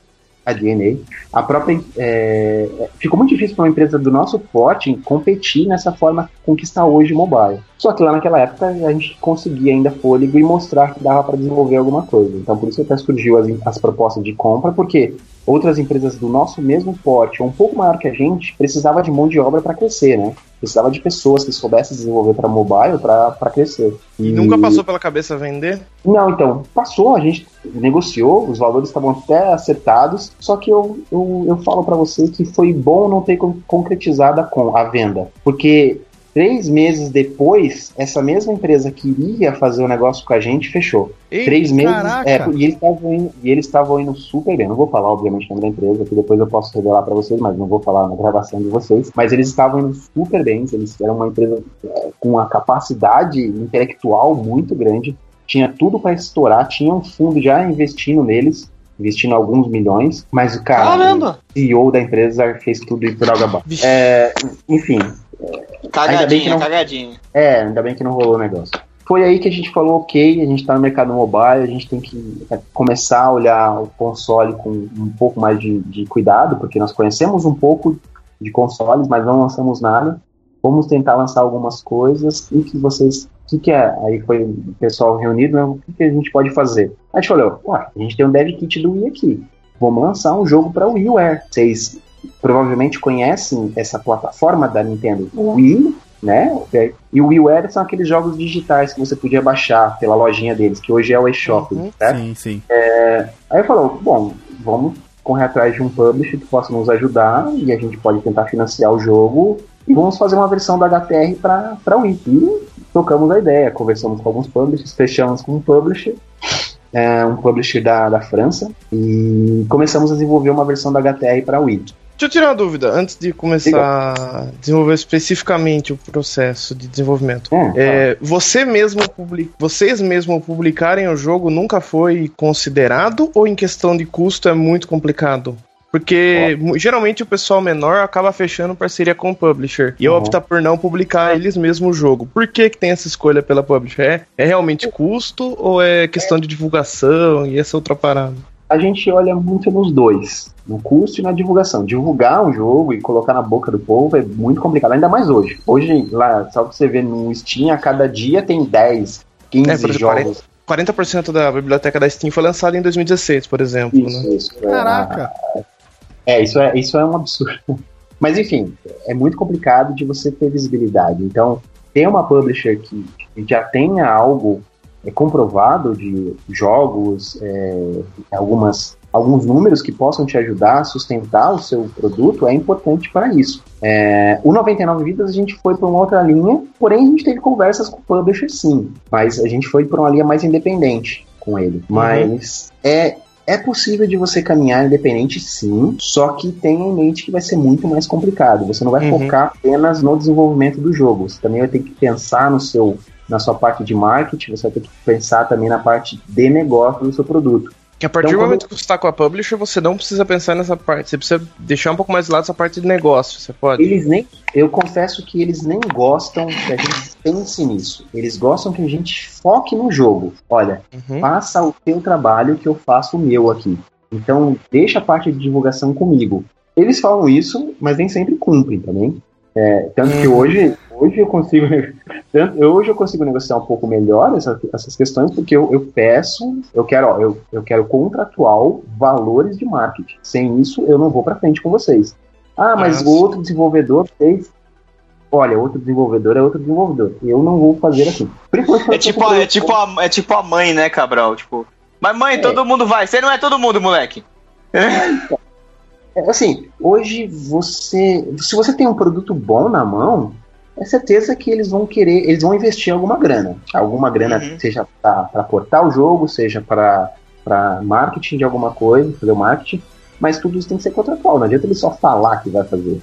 A DNA, a própria é, ficou muito difícil para uma empresa do nosso porte competir nessa forma com que está hoje o mobile. Só que lá naquela época a gente conseguia ainda fôlego e mostrar que dava para desenvolver alguma coisa. Então por isso até surgiu as, as propostas de compra, porque outras empresas do nosso mesmo porte, ou um pouco maior que a gente, precisava de mão de obra para crescer, né? Precisava de pessoas que soubessem desenvolver para mobile para crescer. E... Nunca passou pela cabeça vender? Não, então, passou, a gente negociou, os valores estavam até acertados, só que eu, eu, eu falo para você que foi bom não ter concretizado a, a venda, porque Três meses depois, essa mesma empresa que iria fazer o negócio com a gente fechou. Ei, Três meses. É, e eles estavam indo, e eles estavam indo super bem. Não vou falar, obviamente, o nome da empresa, que depois eu posso revelar para vocês, mas não vou falar na gravação de vocês. Mas eles estavam indo super bem. Eles eram uma empresa é, com uma capacidade intelectual muito grande. Tinha tudo para estourar, tinha um fundo já investindo neles investindo alguns milhões, mas o cara, Caramba. o CEO da empresa fez tudo ir por água abaixo. É, enfim, Cagadinha, não, cagadinha. É, ainda bem que não rolou o negócio. Foi aí que a gente falou, ok, a gente está no mercado mobile, a gente tem que é, começar a olhar o console com um pouco mais de, de cuidado, porque nós conhecemos um pouco de consoles, mas não lançamos nada. Vamos tentar lançar algumas coisas e que vocês. O que, que é? Aí foi o pessoal reunido, né? o que, que a gente pode fazer? A gente falou, a gente tem um dev kit do Wii aqui. Vamos lançar um jogo para o WiiWare. Vocês provavelmente conhecem essa plataforma da Nintendo uhum. Wii, né? E o WiiWare são aqueles jogos digitais que você podia baixar pela lojinha deles, que hoje é o eShop, uhum. né? Sim, sim. É, aí falou, bom, vamos correr atrás de um publisher que possa nos ajudar e a gente pode tentar financiar o jogo e vamos fazer uma versão da HTR para Wii. E tocamos a ideia, conversamos com alguns publishers, fechamos com um publisher é um publisher da, da França, e começamos a desenvolver uma versão da HTR para Wii. Deixa eu tirar uma dúvida, antes de começar a desenvolver especificamente o processo de desenvolvimento. Hum, é, você mesmo public... Vocês mesmo publicarem o jogo nunca foi considerado ou em questão de custo é muito complicado? Porque geralmente o pessoal menor acaba fechando parceria com o publisher. E uhum. opta por não publicar eles mesmos o jogo. Por que, que tem essa escolha pela publisher? É, é realmente custo ou é questão de divulgação e essa outra parada? A gente olha muito nos dois, no custo e na divulgação. Divulgar um jogo e colocar na boca do povo é muito complicado, ainda mais hoje. Hoje, lá, só que você vê no Steam, a cada dia tem 10, 15 é, exemplo, jogos. 40%, 40 da biblioteca da Steam foi lançada em 2016, por exemplo. Isso, né? isso. É, Caraca! É, isso é, isso é um absurdo. Mas enfim, é muito complicado de você ter visibilidade. Então, ter uma publisher que já tenha algo é, comprovado de jogos, é, algumas, alguns números que possam te ajudar a sustentar o seu produto é importante para isso. É, o 99 Vidas a gente foi para uma outra linha, porém a gente teve conversas com o publisher sim, mas a gente foi para uma linha mais independente com ele. Uhum. Mas é é possível de você caminhar independente, sim, só que tenha em mente que vai ser muito mais complicado. Você não vai Uhum. focar apenas no desenvolvimento do jogo. Você também vai ter que pensar no seu, na sua parte de marketing, você vai ter que pensar também na parte de negócio do seu produto. Que a partir Então, do momento que você está com a publisher, você não precisa pensar nessa parte. Você precisa deixar um pouco mais de lado essa parte de negócio. Você pode? Eles nem, eu confesso que eles nem gostam que a gente pense nisso. Eles gostam que a gente foque no jogo. Olha, Uhum. faça o teu trabalho que eu faço o meu aqui. Então, deixa a parte de divulgação comigo. Eles falam isso, mas nem sempre cumprem também. É, tanto que Uhum. hoje, hoje eu consigo, hoje eu consigo negociar um pouco melhor essa- essas questões, porque eu, eu peço, eu quero, ó, eu, eu quero contratual valores de marketing. Sem isso, eu não vou para frente com vocês. Ah, mas Ah, o outro desenvolvedor fez. Olha, outro desenvolvedor é outro desenvolvedor. Eu não vou fazer assim. É tipo, a, é, tipo a, é tipo a mãe, né, Cabral? Tipo, mas mãe, É. todo mundo vai. Você não é todo mundo, moleque. É, assim, hoje você. Se você tem um produto bom na mão, é certeza que eles vão querer, eles vão investir alguma grana. Alguma grana, Uhum. seja para portar o jogo, seja para marketing de alguma coisa, fazer o marketing, mas tudo isso tem que ser contratual. Não adianta ele só falar que vai fazer.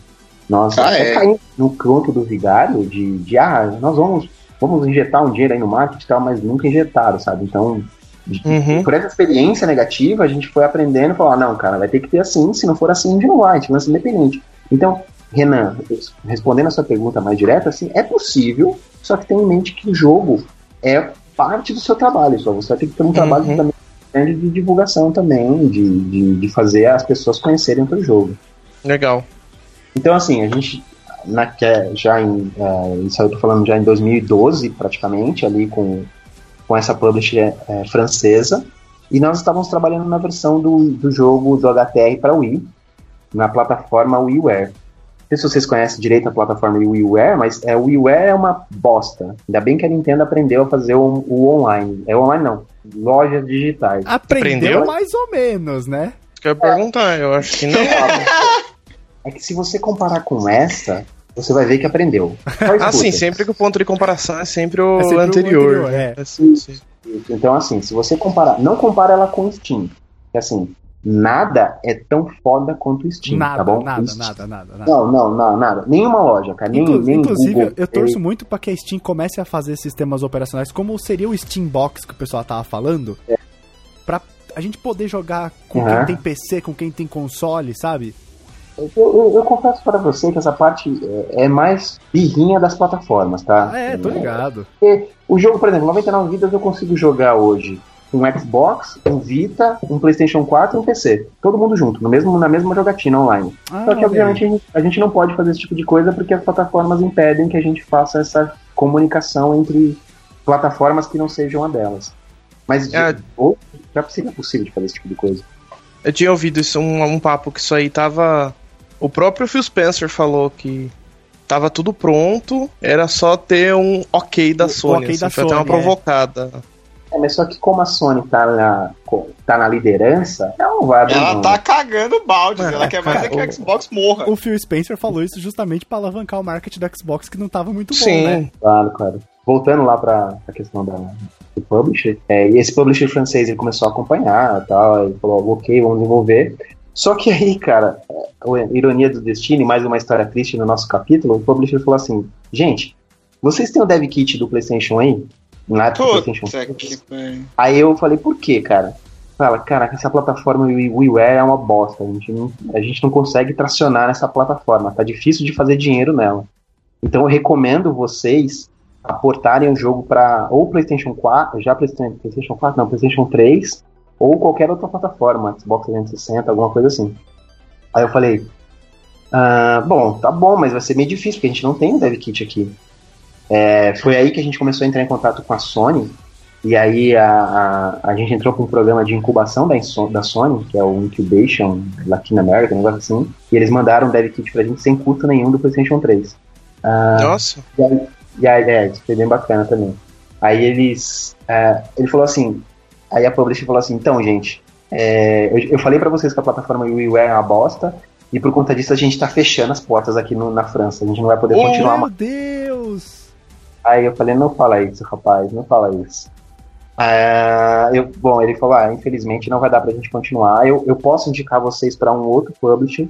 Nós Ah, é. caímos no canto do vigário de, de ah, nós vamos, vamos injetar um dinheiro aí no marketing e tal, mas nunca injetaram, sabe? Então, Uhum. por essa experiência negativa, a gente foi aprendendo e falou, ah, não, cara, vai ter que ter assim, se não for assim, a gente não vai, a gente lança independente. Então, Renan, respondendo a sua pergunta mais direta, assim, é possível, só que tenha em mente que o jogo é parte do seu trabalho, só você vai ter que ter um trabalho Uhum. também grande de divulgação também, de, de, de fazer as pessoas conhecerem o jogo. Legal. Então, assim, a gente, na, que- já em, é, isso eu tô falando já em 2012, praticamente, ali com, com essa publisher é, francesa, e nós estávamos trabalhando na versão do, do jogo do HTR para Wii, na plataforma WiiWare. Não sei se vocês conhecem direito a plataforma WiiWare, mas é, o WiiWare é uma bosta. Ainda bem que a Nintendo aprendeu a fazer o, o online. É online não, lojas digitais. Aprendeu, Aprendeu? mais ou menos, né? Isso que eu ia perguntar, eu acho que não. É que se você comparar com essa, você vai ver que aprendeu. Ah, sim, sempre que o ponto de comparação é sempre o É sempre o anterior. anterior, é. sim, sim. Então, assim, se você comparar, não compara ela com o Steam. Que assim, nada é tão foda quanto o Steam, nada, tá bom? nada, Steam- nada, nada, nada. Não, não, não, nada. Nenhuma loja, cara. Nem, Inclu- nem inclusive, eu torço muito pra que a Steam comece a fazer sistemas operacionais como seria o Steam Box que o pessoal tava falando. Pra a gente poder jogar com Aham. quem tem PC, com quem tem console, sabe? Eu, eu- eu confesso para você que essa parte é, é mais birrinha das plataformas, tá? Ah, é, tô ligado. Porque o jogo, por exemplo, 99 vidas eu consigo jogar hoje um Xbox, um Vita, um PlayStation 4 e um PC. Todo mundo junto, no mesmo, na mesma jogatina online. Ah, Só que, obviamente, a gente, a gente não pode fazer esse tipo de coisa porque as plataformas impedem que a gente faça essa comunicação entre plataformas que não sejam a delas. Mas É. ou, já seria possível de fazer esse tipo de coisa. Eu tinha ouvido isso, um, um papo que isso aí tava. O próprio Phil Spencer falou que tava tudo pronto, era só ter um ok da O- o Sony. ok da assim, foi até uma Sony, é. É, mas só que como a Sony tá na, tá na liderança, ela não vai abrir Ela mão. tá cagando balde. É, ela quer mais é que o Xbox morra. O Phil Spencer falou isso justamente pra alavancar o marketing do Xbox que não tava muito bom, Sim. né? Claro, claro. Voltando lá pra a questão da, do publisher, é, e esse publisher francês ele começou a acompanhar e tal, ele falou, ok, vamos desenvolver. Só que aí, cara, é, a ironia do destino, e mais uma história triste no nosso capítulo, o publisher falou assim, gente, vocês têm o dev kit do Playstation aí? Na época do Playstation Puta 3? que pariu. Aí eu falei, por quê, cara? Fala, cara, essa plataforma Wii- WiiWare é uma bosta. A gente, não, a gente não consegue tracionar nessa plataforma. Tá difícil de fazer dinheiro nela. Então eu recomendo vocês aportarem o jogo para ou PlayStation 4, já PlayStation, PlayStation 4, não, PlayStation 3, ou qualquer outra plataforma, Xbox 360, alguma coisa assim. Aí eu falei, ah, bom, tá bom, mas vai ser meio difícil, porque a gente não tem um dev kit aqui. É, foi aí que a gente começou a entrar em contato com a Sony, e aí a, a, a gente entrou para um programa de incubação da, da Sony, que é o Incubation Latin America, um negócio assim, e eles mandaram um dev kit pra gente sem custo nenhum do PlayStation 3. Ah, Nossa. e aí, e aí, é, isso foi bem bacana também. Aí eles. é, ele falou assim. Aí a publisher falou assim: então, gente, é, eu, eu falei pra vocês que a plataforma WiiWare é uma bosta, e por conta disso a gente tá fechando as portas aqui no- na França. A gente não vai poder Oh, continuar Meu. Deus! Aí eu falei: não fala isso, rapaz, não fala isso. Ah, eu, bom, ele falou, ah, infelizmente não vai dar pra gente continuar. Eu, eu posso indicar vocês pra um outro publisher,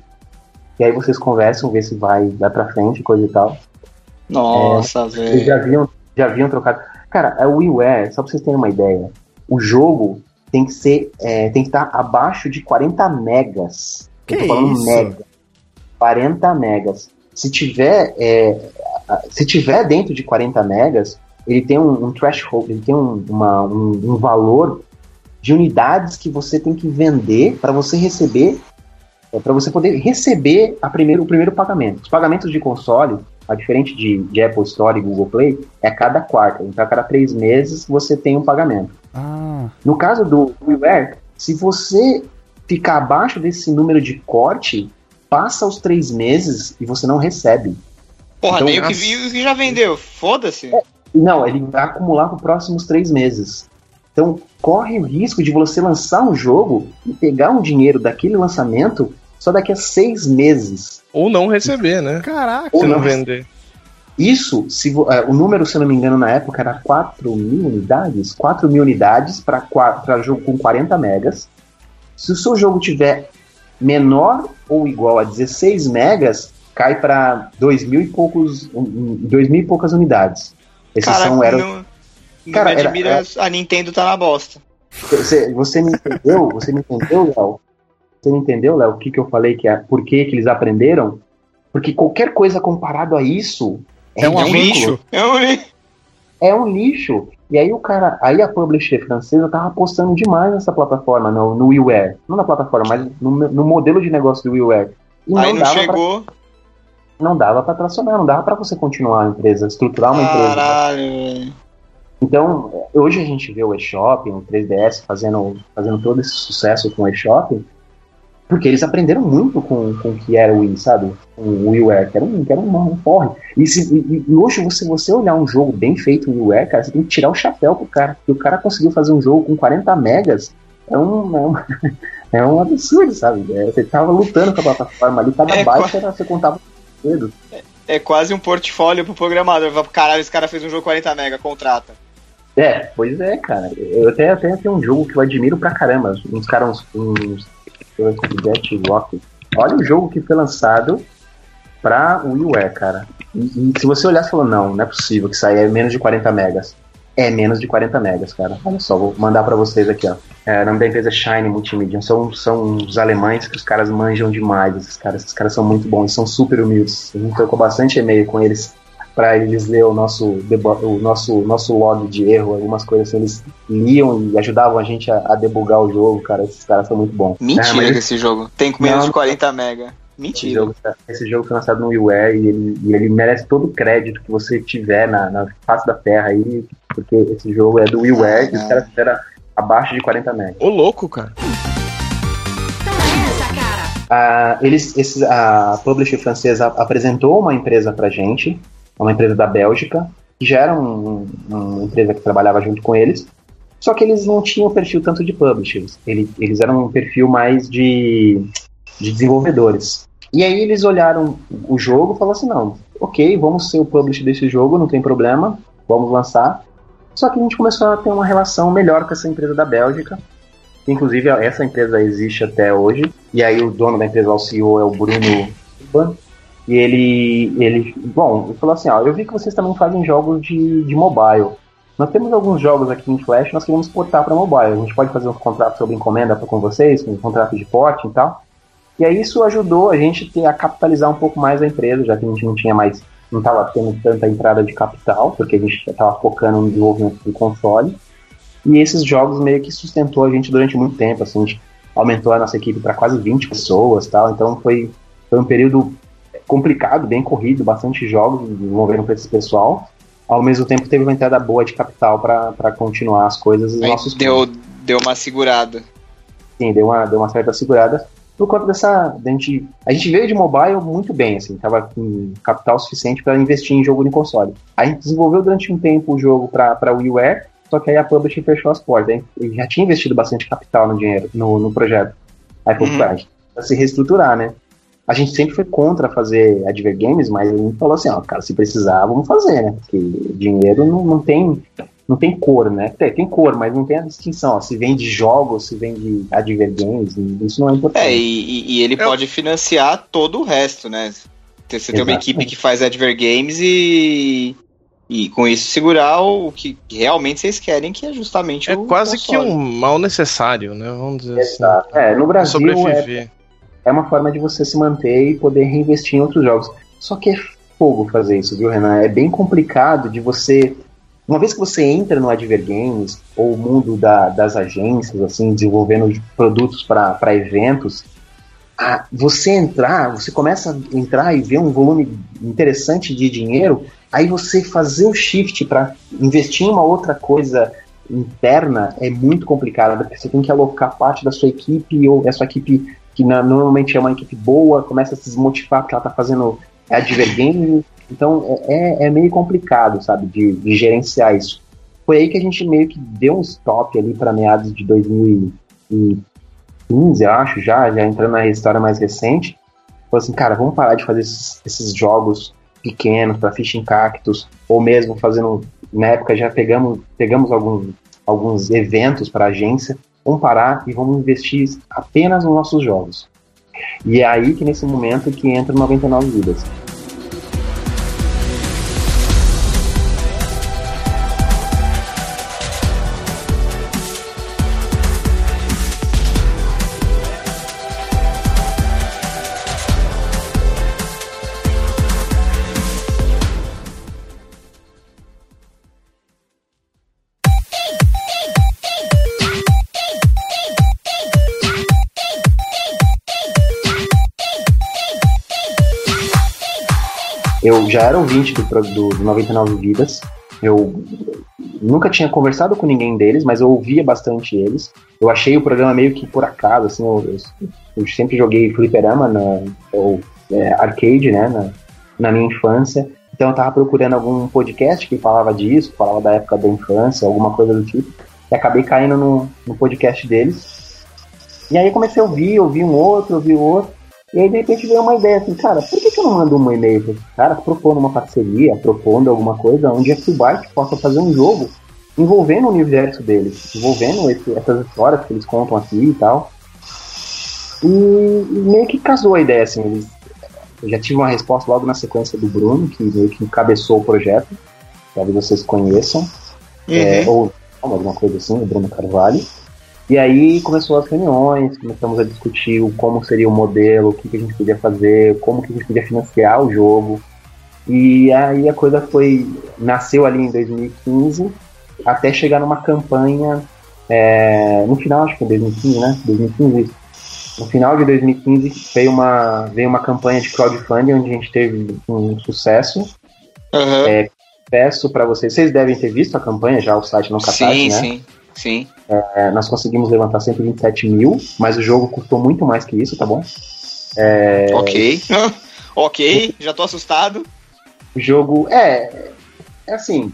e aí vocês conversam, ver se vai, vai pra frente, coisa e tal. Nossa, Eles velho. já haviam, já haviam trocado. Cara, a WiiWare, só pra vocês terem uma ideia, o jogo tem que ser, é, tem que estar abaixo de 40 megas. Eu Que tô falando isso? mega. 40 megas. Se tiver, é, se tiver dentro de 40 megas, ele tem um, um threshold, ele tem um, uma- um- um valor de unidades que você tem que vender para você receber, para você poder receber a primeiro, o primeiro pagamento. Os pagamentos de console, a diferente de, de Apple Store e Google Play, é a cada quarto. Então, a cada três meses você tem um pagamento. Ah, No caso do WiiWare, se você ficar abaixo desse número de corte, passa os três meses e você não recebe. Porra, Então, nem o que, as- vi- o que já vendeu. Foda-se. Não, ele vai acumular para os próximos três meses. Então, corre o risco de você lançar um jogo e pegar um dinheiro daquele lançamento só daqui a seis meses. Ou não receber, né? caraca. Ou Se não vender. Isso, se eh, o número, se eu não me engano, na época era 4 mil unidades. 4 mil unidades para jogo com 40 megas. Se o seu jogo tiver menor ou igual a 16 megas, cai para 2 mil e poucos, um, um, dois mil e poucas unidades. Esses Cara, são, eram, não, não Cara, era- admira, a Nintendo tá na bosta. Você, você me entendeu? Você me entendeu, Léo? Você me entendeu, Léo? O que, que eu falei que é por que, que eles aprenderam? Porque qualquer coisa comparado a isso É um ridículo. lixo. É um lixo. É um lixo. E aí o cara, aí a publisher francesa tava apostando demais nessa plataforma, no, no WiiWare. Não na plataforma, mas no, no modelo de negócio do WiiWare. E Aí não, não dava pra, chegou. Não dava pra tracionar, não dava pra você continuar a empresa, estruturar uma empresa. Caralho, velho. Então, hoje a gente vê o eShop, o 3DS fazendo, fazendo todo esse sucesso com o eShop, porque eles aprenderam muito com, com o que era o Wii, sabe? Com o WiiWare, que era um, que era um, um porre. E, se, e, e hoje, você, você olhar um jogo bem feito no WiiWare, cara, você tem que tirar o chapéu pro cara. Porque o cara conseguiu fazer um jogo com 40 megas, é um, é um, é um absurdo, sabe? É, você tava lutando com a plataforma ali, cada É, byte era, você contava com o dedo. É quase um portfólio pro programador. Caralho, esse cara fez um jogo 40 mega, contrata. É, pois é, cara. Eu até, até tenho um jogo que eu admiro pra caramba. Uns caras, uns. uns. Olha o jogo que foi lançado pra WiiWare, cara. E, e se você olhar e falar, não, não é possível que aí é menos de 40 megas. É menos de 40 megas, cara. Olha só, vou mandar pra vocês aqui, ó. É, o nome da empresa é Shine Multimedia. São, são os alemães que os caras manjam demais. Esses caras, esses caras são muito bons, são super humildes. A gente trocou bastante e-mail com eles para eles ler o nosso, o nosso, nosso log de erro, algumas coisas assim, eles liam e ajudavam a gente a, a debugar o jogo, cara. Esses caras são muito bons. Mentira É, mas esse jogo tem com menos Não. de 40 mega. esse, Mentira. jogo, tá- esse jogo foi lançado no WiiWare e ele, ele merece todo o crédito que você tiver na, na face da terra aí, porque esse jogo é do WiiWare e os caras fizeram abaixo de 40 megas. Ô, louco, cara. Essa, cara. Ah, eles, esses, a publisher francesa apresentou uma empresa pra gente, uma empresa da Bélgica, que já era um- uma empresa que trabalhava junto com eles, só que eles não tinham perfil tanto de publishers, ele- eles eram um perfil mais de, de desenvolvedores. E aí eles olharam o jogo e falaram assim, não, ok, vamos ser o publisher desse jogo, não tem problema, vamos lançar. Só que a gente começou a ter uma relação melhor com essa empresa da Bélgica, Inclusive, essa empresa existe até hoje. E aí, o dono da empresa, o CEO, é o Bruno Urban. E ele, ele, bom, ele falou assim: ó, eu vi que vocês também fazem jogos de, de mobile. Nós temos alguns jogos aqui em Flash, nós queremos portar para mobile. A gente pode fazer um contrato sobre encomenda com vocês, um contrato de porte e tal. E aí, isso ajudou a gente ter- a capitalizar um pouco mais a empresa, já que a gente não tinha mais, não estava tendo tanta entrada de capital, porque a gente estava focando no desenvolvimento do console. E esses jogos meio que sustentou a gente durante muito tempo, assim, a gente aumentou a nossa equipe para quase 20 pessoas, tal. Então foi, foi um período complicado, bem corrido, bastante jogos envolvendo com esse pessoal. Ao mesmo tempo teve uma entrada boa de capital para continuar as coisas deu, deu uma segurada. sim, deu uma, deu uma certa segurada. Por conta dessa. da gente, a gente veio de mobile muito bem, assim, tava com capital suficiente para investir em jogo de console. A gente desenvolveu durante um tempo o jogo para WiiWare, só que aí a publisher fechou as portas. A gente já tinha investido bastante capital no dinheiro, no, no projeto. Aí falou, Uhum. "Pá, a se reestruturar, né? A gente sempre foi contra fazer Adver Games, mas a gente falou assim, ó, cara, se precisar, vamos fazer, né? Porque dinheiro não, não tem. Não tem cor, né? Tem, tem cor, mas não tem a distinção. Ó, se vem de jogos, se vem de advergames, isso não é importante. É, e, e ele pode financiar todo o resto, né? Você tem uma Exato. equipe que faz Advergames e. E com isso segurar o que realmente vocês querem, que é justamente É o. quase que console. um mal necessário, né? Vamos dizer Exato. assim. É, no Brasil é, Sobreviver. é uma forma de você se manter e poder reinvestir em outros jogos. Só que é fogo fazer isso, viu, Renan? É bem complicado de você. Uma vez que você entra no Advergames, ou mundo da- das agências, assim, desenvolvendo produtos para eventos, ah, você entrar, você começa a entrar e ver um volume interessante de dinheiro, aí você fazer o shift para investir em uma outra coisa interna é muito complicado, porque você tem que alocar parte da sua equipe, ou a sua equipe, que na- normalmente é uma equipe boa, começa a se desmotivar porque ela tá fazendo advergame, então é, é meio complicado, sabe, de, de gerenciar isso. Foi aí que a gente meio que deu um stop ali para meados de 2015, eu acho, já, já entrando na história mais recente. Falou assim, cara, vamos parar de fazer esses, esses jogos pequenos para Fishing Cactus, ou mesmo fazendo, na época já pegamos, pegamos alguns, alguns eventos para agência, vamos parar e vamos investir apenas nos nossos jogos. E é aí que nesse momento que entra o 99 vidas. Já era ouvinte do, do, do 99 Vidas. Eu nunca tinha conversado com ninguém deles, mas eu ouvia bastante eles. Eu achei o programa meio que por acaso, assim, eu, eu- eu sempre joguei fliperama, na, ou é, arcade, né, na, na minha infância. Então eu tava procurando algum podcast que falava disso, falava da época da infância, alguma coisa do tipo. E acabei caindo no, no podcast deles. E aí comecei a ouvir, ouvir um outro, ouvir outro. E aí, de repente, veio uma ideia assim, cara, por que, que eu não mando um e-mail para esses caras propondo uma parceria, propondo alguma coisa onde a Fullbyte possa fazer um jogo envolvendo o universo deles, envolvendo esse- essas histórias que eles contam aqui e tal. E, e meio que casou a ideia, assim, eles, eu já tive uma resposta logo na sequência do Bruno, que meio que encabeçou o projeto, talvez vocês conheçam, é, ou alguma coisa assim, o Bruno Carvalho. E aí começou as reuniões, começamos a discutir o como seria o modelo, o que, que a gente podia fazer, como que a gente podia financiar o jogo. E aí a coisa foi. nasceu ali em 2015, até chegar numa campanha. é, no final, acho que foi 2015, né? 2015 isso. No final de 2015 veio uma, veio uma campanha de crowdfunding onde a gente teve um sucesso. Aham. É, Peço para vocês, vocês devem ter visto a campanha já, o site no Catarse, sim, né? sim, sim. É, nós conseguimos levantar 127 mil, mas o jogo custou muito mais que isso, tá bom? É, Ok. ok, já tô assustado. O jogo é, é assim,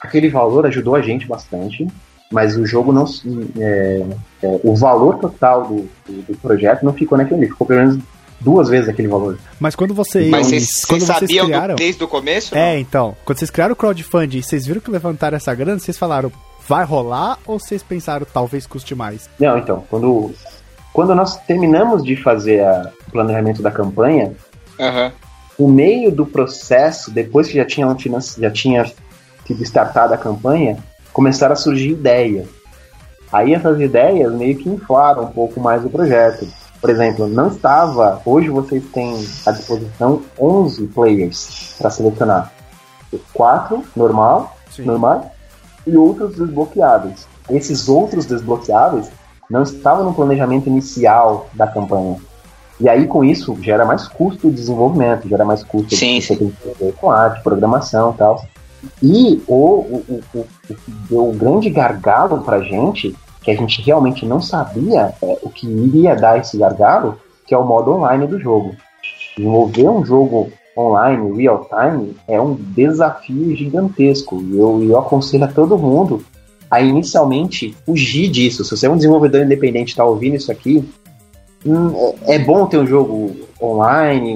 aquele valor ajudou a gente bastante, mas o jogo não. se- é, é, o valor total do, do, do projeto não ficou naquele ficou pelo menos duas vezes aquele valor. Mas quando vocês, Mas vocês, quando vocês vocês sabiam do- criaram, desde o começo? é, então, quando vocês criaram o crowdfunding, vocês viram que levantaram essa grana, vocês falaram, vai rolar ou vocês pensaram talvez custe mais? Não, então, quando, quando nós terminamos de fazer a- o planejamento da campanha, Aham. no meio do processo, depois que já tinha, um financi- já tinha sido startada a campanha, começaram a surgir ideias. Aí essas ideias meio que inflaram um pouco mais o projeto. Por exemplo, não estava. Hoje vocês têm à disposição 11 players para selecionar. Quatro normal, Sim. normal e outros desbloqueáveis. Esses outros desbloqueáveis não estavam no planejamento inicial da campanha. E aí, com isso, gera mais custo de desenvolvimento, gera mais custo Sim, que você tem que com arte, programação e tal. E o, o, o, o, o que deu um grande gargalo pra gente, que a gente realmente não sabia é, o que iria dar esse gargalo, que é o modo online do jogo. Desenvolver um jogo online, real time, é um desafio gigantesco. E eu, eu aconselho a todo mundo a inicialmente fugir disso. Se você é um desenvolvedor independente e está ouvindo isso aqui, hum, é, é bom ter um jogo online,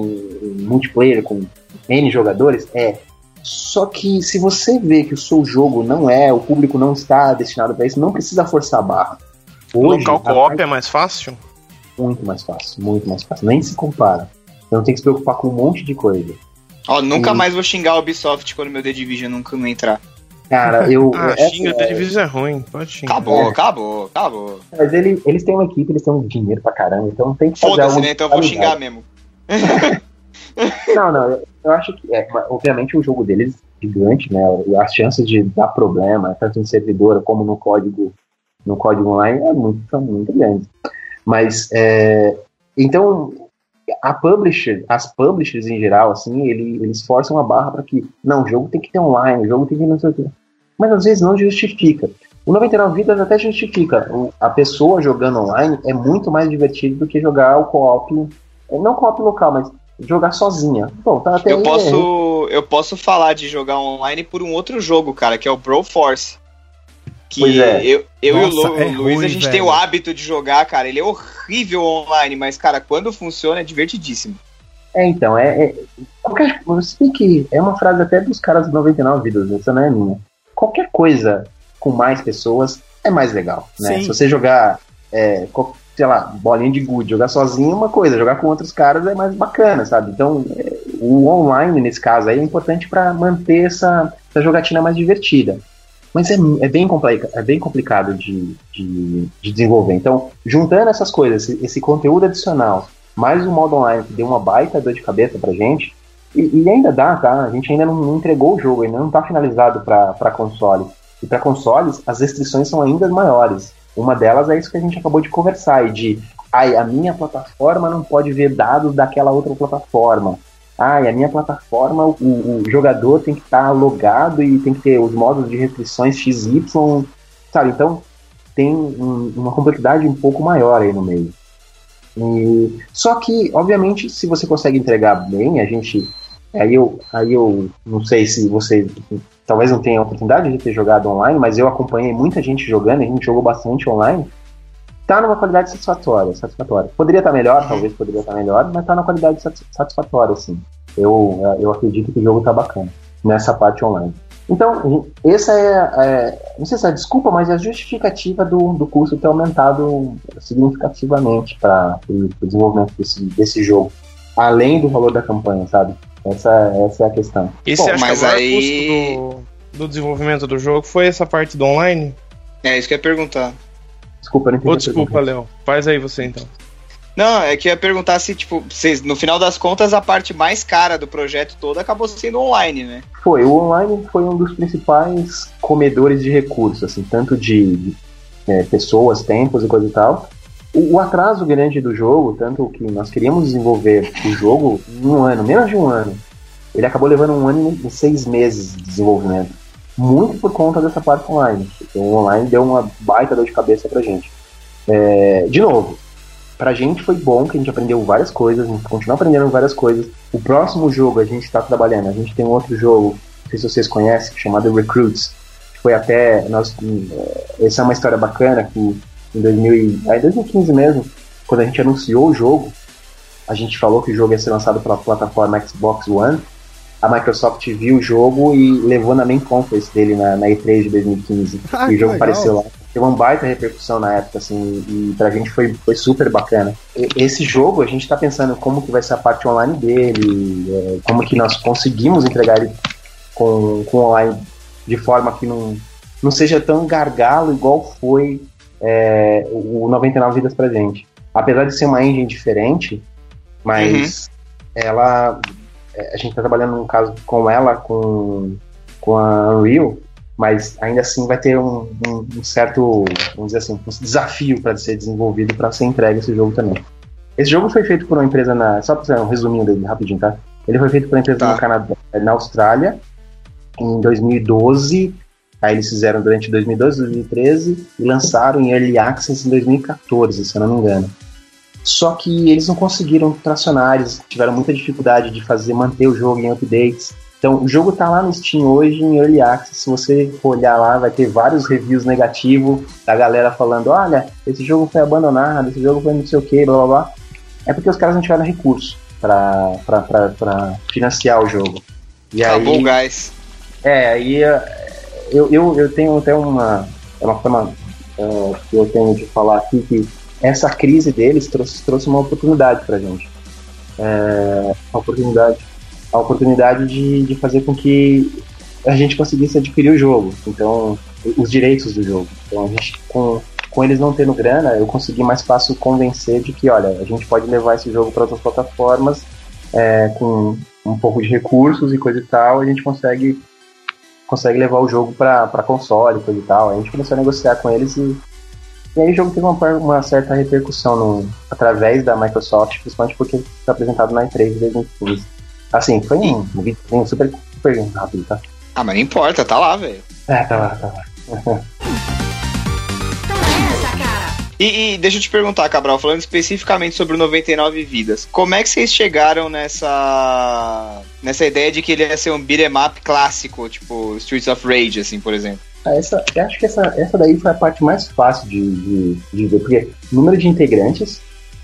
multiplayer com N jogadores? É. Só que se você vê que o seu jogo não é, o público não está destinado para isso, não precisa forçar a barra. O Hoje, local a co-op é mais fácil? muito mais fácil, muito mais fácil. Nem se compara. Não tem que se preocupar com um monte de coisa. Ó, nunca Sim. mais vou xingar a Ubisoft quando meu The Division nunca não entrar. Cara, eu. Ah, é- xinga, The Division é ruim, pode xingar. Acabou, É. acabou, acabou. Mas ele- eles têm uma equipe, eles têm um dinheiro pra caramba, então tem que fazer Foda-se, né? Então eu vou xingar mesmo. Não, não, eu, acho que, é, obviamente, o jogo deles é gigante, né? E as chances de dar problema, tanto em servidor como no código, no código online, é muito, são muito grandes. Mas, é, então, a publisher, as publishers em geral, assim, ele, eles forçam a barra para que, não, o jogo tem que ter online, o jogo tem que não sei o quê. Mas às vezes não justifica. O 99 Vidas até justifica. A pessoa jogando online é muito mais divertido do que jogar o co-op, é, não co-op local, mas jogar sozinha. Bom, tá até Eu aí, posso, eu posso falar de jogar online por um outro jogo, cara, que é o Broforce. Que Pois é. eu, eu Nossa, e o Lu- é Luiz, ruim, a gente velho. tem o hábito de jogar, cara. Ele é horrível online, mas, cara, quando funciona é divertidíssimo. É, então, é, é qualquer, você tem que, é uma frase até dos caras do 99 Vidas, essa não é minha. Qualquer coisa com mais pessoas é mais legal, né? Sim. Se você jogar, é, sei lá, bolinha de gude, jogar sozinho é uma coisa, jogar com outros caras é mais bacana, sabe? Então, é, o online, nesse caso aí, é importante para manter essa, essa jogatina mais divertida. Mas é, é, bem, complica, é bem complicado de, de, de desenvolver. Então, juntando essas coisas, esse, esse conteúdo adicional, mais o modo online que deu uma baita dor de cabeça pra gente, e, e ainda dá, tá? A gente ainda não, não entregou o jogo, ainda não tá finalizado para console. E para consoles, as restrições são ainda maiores. Uma delas é isso que a gente acabou de conversar, e de ai, a minha plataforma não pode ver dados daquela outra plataforma. Ai, a minha plataforma, o, o jogador tem que estar logado e tem que ter os modos de restrições XY, sabe? Então tem um- uma complexidade um pouco maior aí no meio. E, só que, obviamente, se você consegue entregar bem, a gente. Aí eu, aí eu não sei se você talvez não tenha a oportunidade de ter jogado online, mas eu acompanhei muita gente jogando, a gente jogou bastante online. Tá numa qualidade satisfatória, satisfatória. Poderia estar melhor, talvez poderia estar melhor, mas tá numa qualidade satis- satisfatória, assim. Eu, eu acredito que o jogo tá bacana nessa parte online. Então, essa é, é, não sei se é a desculpa, mas é a justificativa do, do custo ter aumentado significativamente para o desenvolvimento desse, desse jogo, além do valor da campanha, sabe? Essa, essa é a questão. E Bom, você acha mas que o maior aí- custo do, do desenvolvimento do jogo foi essa parte do online? É isso que eu ia perguntar. Desculpa, eu não entendi a desculpa. Léo. Faz aí você então. Não, é que eu ia perguntar se, tipo, vocês, no final das contas, a parte mais cara do projeto todo acabou sendo online, né? Foi, o online foi um dos principais comedores de recursos, assim, tanto de, de, é, pessoas, tempos e coisa e tal. O, o atraso grande do jogo, tanto que nós queríamos desenvolver o jogo em um ano, menos de um ano, ele acabou levando um ano e seis meses de desenvolvimento. Muito por conta dessa parte online. Porque o online deu uma baita dor de cabeça pra gente. É, de novo, pra gente foi bom que a gente aprendeu várias coisas, a gente continua aprendendo várias coisas. O próximo jogo a gente está trabalhando, a gente tem um outro jogo, não sei se vocês conhecem, chamado Recruits. Foi até. Nós, eh, essa é uma história bacana que em 2000 e, ah, em 2015 mesmo, quando a gente anunciou o jogo, a gente falou que o jogo ia ser lançado pela plataforma Xbox One. A Microsoft viu o jogo e levou na main conference dele na, na E3 de 2015. Ah, e o jogo legal. apareceu lá. Teve uma baita repercussão na época, assim, e pra gente foi, foi super bacana. E- Esse jogo, a gente tá pensando como que vai ser a parte online dele, é, como que nós conseguimos entregar ele com, com online de forma que não, não seja tão gargalo igual foi é, o 99 Vidas pra gente. Apesar de ser uma engine diferente, mas ela. É, A gente tá trabalhando num caso com ela, com, com a Unreal, mas ainda assim vai ter um, um- um certo, vamos dizer assim, um desafio para ser desenvolvido para ser entregue esse jogo também. Esse jogo foi feito por uma empresa na. Só para fazer um resuminho dele rapidinho, tá? Ele foi feito por uma empresa Tá. no Canadá, na Austrália, em 2012. Aí eles fizeram durante 2012, 2013 e lançaram em Early Access em 2014, se eu não me engano. Só que eles não conseguiram tracionar, eles tiveram muita dificuldade de fazer, manter o jogo em updates. Então, o jogo tá lá no Steam hoje em Early Access. Se você for olhar lá, vai ter vários reviews negativos da galera falando: olha, esse jogo foi abandonado, esse jogo foi não sei o que, blá blá blá. É porque os caras não tiveram recurso para financiar o jogo. E Acabou aí, o gás. É, aí eh, eu, eu, eu tenho até uma, é uma forma eh, que eu tenho de falar aqui que essa crise deles trouxe, trouxe uma oportunidade pra gente. É, a oportunidade, a oportunidade de, de fazer com que a gente conseguisse adquirir o jogo, então os direitos do jogo. Então a gente com, com eles não tendo grana, eu consegui mais fácil convencer de que, olha, a gente pode levar esse jogo para outras plataformas é, com um pouco de recursos e coisa e tal, a gente consegue consegue levar o jogo para console, coisa e tal. A gente começou a negociar com eles e, e aí o jogo teve uma, uma certa repercussão no, através da Microsoft, principalmente porque foi apresentado na E3 de 2015. Assim, foi um, um vídeo super, super rápido, tá? Ah, mas não importa, tá lá, velho. É, tá lá, tá lá. Essa, cara. E, e deixa eu te perguntar, Cabral, falando especificamente sobre o 99 Vidas, como é que vocês chegaram nessa nessa ideia de que ele ia ser um beat'em up clássico, tipo Streets of Rage, assim, por exemplo? Ah, Essa, eu acho que essa, essa daí foi a parte mais fácil de, de, de ver, porque número de integrantes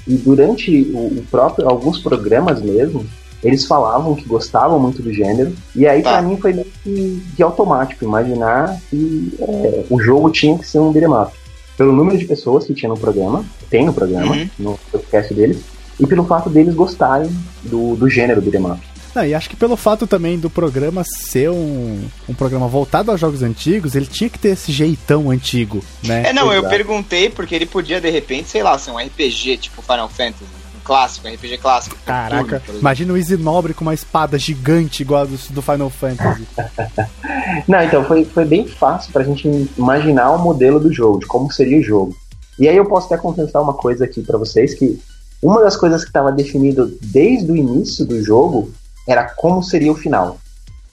e durante o, o próprio, alguns programas mesmo, eles falavam que gostavam muito do gênero, e aí Tá. pra mim foi meio que, que automático imaginar que é, o jogo tinha que ser um beat'em up. Pelo número de pessoas que tinha no programa, tem no programa, Uhum. no podcast deles, e pelo fato deles gostarem do, do gênero beat'em up. Não, e acho que pelo fato também do programa ser um, um programa voltado aos jogos antigos, ele tinha que ter esse jeitão antigo, né? É, não, eu Exato. perguntei porque ele podia, de repente, sei lá, ser um RPG, tipo Final Fantasy, um clássico, um RPG clássico. Caraca, turno, imagina o Easy Nobre com uma espada gigante igual a do, do Final Fantasy. Não, então foi, foi bem fácil pra gente imaginar o modelo do jogo, de como seria o jogo. E aí eu posso até confessar uma coisa aqui pra vocês, que uma das coisas que estava definido desde o início do jogo era como seria o final.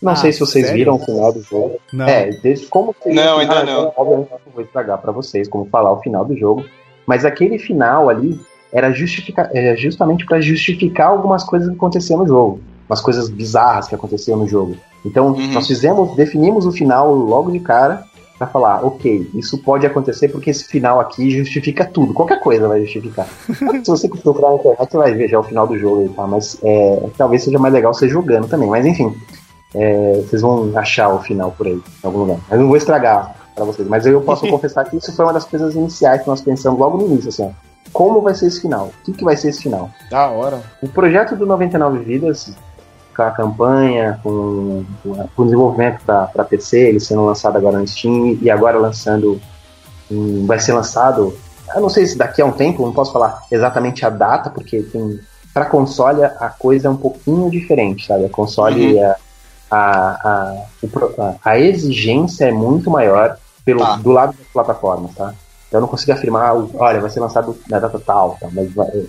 Não Ah, sei se vocês sério? viram o final do jogo. Não. É, desde como seria Não, o final. ainda não. então, Obviamente eu não vou estragar pra vocês como falar o final do jogo. Mas aquele final ali era justifica é, justamente pra justificar algumas coisas que aconteciam no jogo. Umas coisas bizarras que aconteciam no jogo. Então, Uhum. nós fizemos, definimos o final logo de cara pra falar, ok, isso pode acontecer porque esse final aqui justifica tudo. Qualquer coisa vai justificar. Se você procurar na internet, você vai ver já o final do jogo aí, tá? Mas é, talvez seja mais legal você jogando também. Mas enfim, é, vocês vão achar o final por aí, em algum lugar. Mas não vou estragar pra vocês. Mas eu posso confessar que isso foi uma das coisas iniciais que nós pensamos logo no início, assim, ó. Como vai ser esse final? O que, que vai ser esse final? Da hora. O projeto do 99 Vidas, com a campanha, com, com o desenvolvimento para PC, ele sendo lançado agora no Steam e agora lançando. em- vai ser lançado. Eu não sei se daqui a um tempo, não posso falar exatamente a data, porque tem. Para console a coisa é um pouquinho diferente, sabe? A console, Uhum. a, a, a, a- a exigência é muito maior pelo, Tá. do lado das plataformas, tá? Eu não consigo afirmar, olha, vai ser lançado na data tal, tá? mas vai-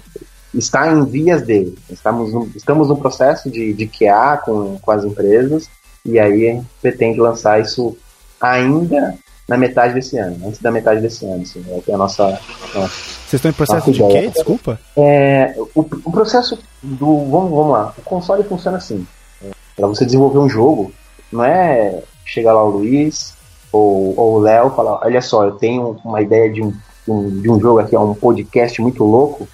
está em vias de. Estamos no, estamos no processo de, de QA com, com as empresas e aí a gente pretende lançar isso ainda na metade desse ano, antes da metade desse ano. Assim, é a nossa. Vocês estão em processo de quê? Desculpa? É, o, o processo do. Vamos, vamos lá. O console funciona assim. Para você desenvolver um jogo, não é chegar lá o Luiz ou, ou o Léo e falar: olha só, eu tenho uma ideia de um, um- de um jogo aqui, é um podcast muito louco.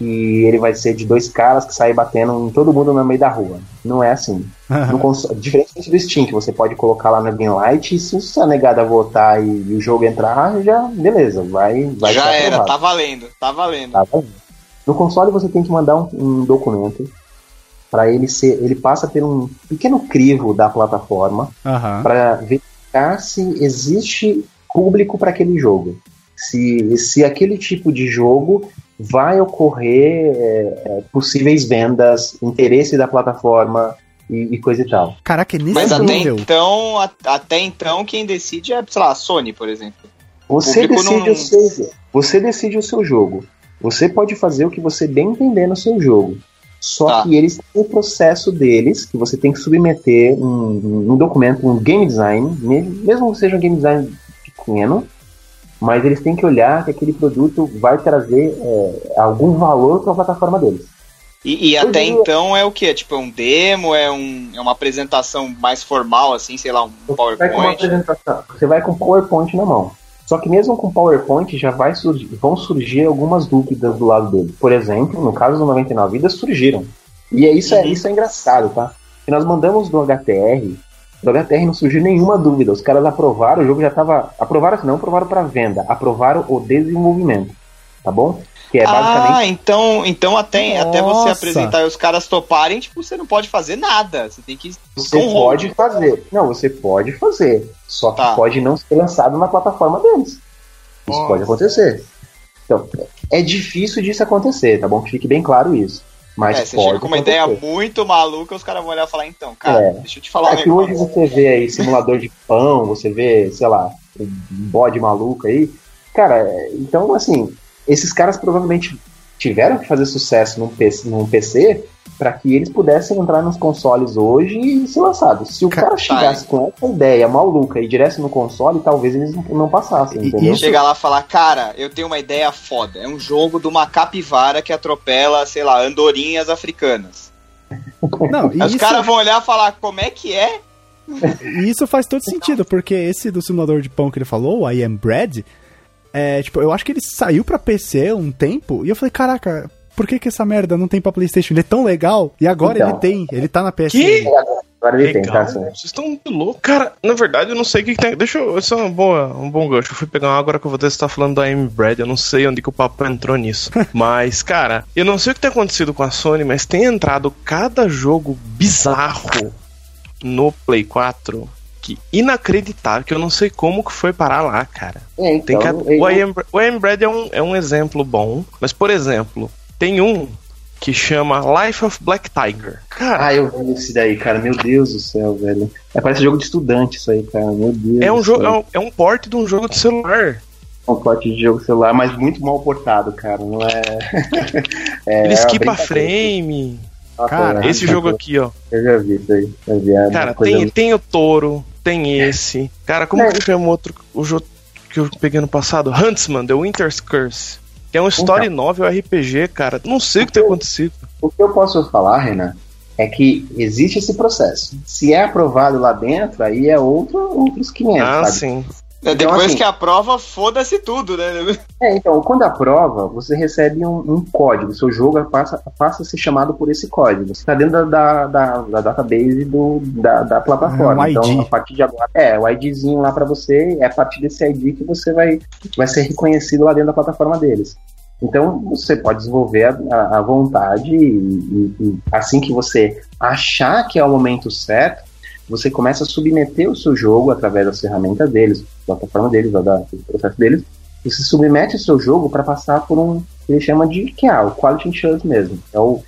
E ele vai ser de dois caras que saem batendo em todo mundo no meio da rua. Não é assim. No console, diferente do Steam, que você pode colocar lá na Greenlight, e se a negada votar e, e o jogo entrar, já beleza, vai, vai Já era, aprovado. tá valendo, tá valendo. Tá valendo. No console você tem que mandar um, um documento para ele ser, ele passa por um pequeno crivo da plataforma Aham. para verificar se existe público para aquele jogo. Se, se aquele tipo de jogo vai ocorrer é, é, possíveis vendas, interesse da plataforma e, e coisa e tal. Caraca, é nesse Mas até nível. então, a- até então, quem decide é, sei lá, a Sony, por exemplo. Você público decide, não- o seu, você decide o seu jogo. Você pode fazer o que você bem entender no seu jogo. Só Tá. que eles têm o processo deles, que você tem que submeter um, um documento, um game design, me- mesmo que seja um game design pequeno, mas eles têm que olhar que aquele produto vai trazer é, algum valor para a plataforma deles. E, e até diria- então é o que? É tipo é um demo, é, um, é uma apresentação mais formal, assim, sei lá, um Você vai PowerPoint. apresentação, você vai com PowerPoint na mão. Só que mesmo com PowerPoint já vai surgir, vão surgir algumas dúvidas do lado dele. Por exemplo, no caso do 99 vidas surgiram. E é isso, é, Uhum. isso é engraçado, tá? que nós mandamos do HTR, do HTR não surgiu nenhuma dúvida. Os caras aprovaram, o jogo já estava. Aprovaram assim, não aprovaram para venda, aprovaram o desenvolvimento. Tá bom? Que é basicamente. Ah, então, então até, até você apresentar e os caras toparem, tipo, você não pode fazer nada. Você tem que. Você pode fazer. Não, você pode fazer. Só que Tá. pode não ser lançado na plataforma deles. Isso Nossa. pode acontecer. Então, é difícil disso acontecer, tá bom? Que fique bem claro isso. Mas É, você chega com uma acontecer. ideia muito maluca, os caras vão olhar e falar, então, cara, É. deixa eu te falar um É que hoje você vê aí simulador de pão, você vê, sei lá, um bode maluco aí. Cara, é, então assim, esses caras provavelmente tiveram que fazer sucesso num PC, num PC para que eles pudessem entrar nos consoles hoje e ser lançados. Se o Ca- cara chegasse com essa ideia maluca e direto no console, talvez eles não- passassem, E- entendeu? isso- Chegar lá e falar, cara, eu tenho uma ideia foda. É um jogo de uma capivara que atropela, sei lá, andorinhas africanas. Não, e os isso, caras vão olhar e falar, como é que é? e isso faz todo sentido, porque esse do simulador de pão que ele falou, o I Am Bread, é, tipo, eu acho que ele saiu pra PC um tempo, e eu falei, caraca, por que que essa merda não tem pra Playstation? Ele é tão legal, e agora Então. ele tem, ele tá na PS. Que? Agora ele tem, tá? Vocês estão muito loucos. Cara, na verdade, eu não sei o que, que tem. Deixa eu. Isso é uma boa, um bom gancho. Eu fui pegar uma agora que eu vou se tá falando da M Bread. Eu não sei onde que o papo entrou nisso. mas, cara, eu não sei o que tem acontecido com a Sony, mas tem entrado cada jogo bizarro no Play 4 que inacreditável, que eu não sei como que foi parar lá, cara. É, Tem então, cada- o I Am, o I Am Bread é um, é um exemplo bom, mas, por exemplo, tem um que chama Life of Black Tiger. Cara, Ah, eu vi esse daí, cara. Meu Deus do céu, velho. É, parece jogo de estudante isso aí, cara. Meu Deus. é um jogo, é um, é um port de um jogo de celular. um porte de jogo celular, mas muito mal portado, cara. Não é. é Ele é esquipa uma brincadeira. frame. Cara, é, Esse jogo aqui, ó. Eu já vi isso aí. Eu vi, é Cara, coisa tem, tem o touro, tem esse. Cara, como É. que chama o outro o jogo que eu peguei no passado? Huntsman, The Winter's Curse. Que é um story novel RPG, cara. Não sei o que tem acontecido. O que eu posso falar, Renan, é que existe esse processo. Se é aprovado lá dentro, aí é outro, outros 500, Ah, sabe? É, sim. Então, Depois assim- que aprova, foda-se tudo, né? É, então, quando aprova, você recebe um, um código. Seu jogo passa, passa a ser chamado por esse código. Você está dentro da, da, da, da database do, da, da plataforma. ID. Então, a partir de agora, é, o IDzinho lá para você, é a partir desse ID que você vai, vai ser reconhecido lá dentro da plataforma deles. Então, você pode desenvolver a- a, a vontade e, e- e assim que você achar que é o momento certo, você começa a submeter o seu jogo através das ferramentas deles, da plataforma deles, da, do processo deles, você submete o seu jogo para passar por um que ele chama de QA, o Quality Assurance mesmo. É o,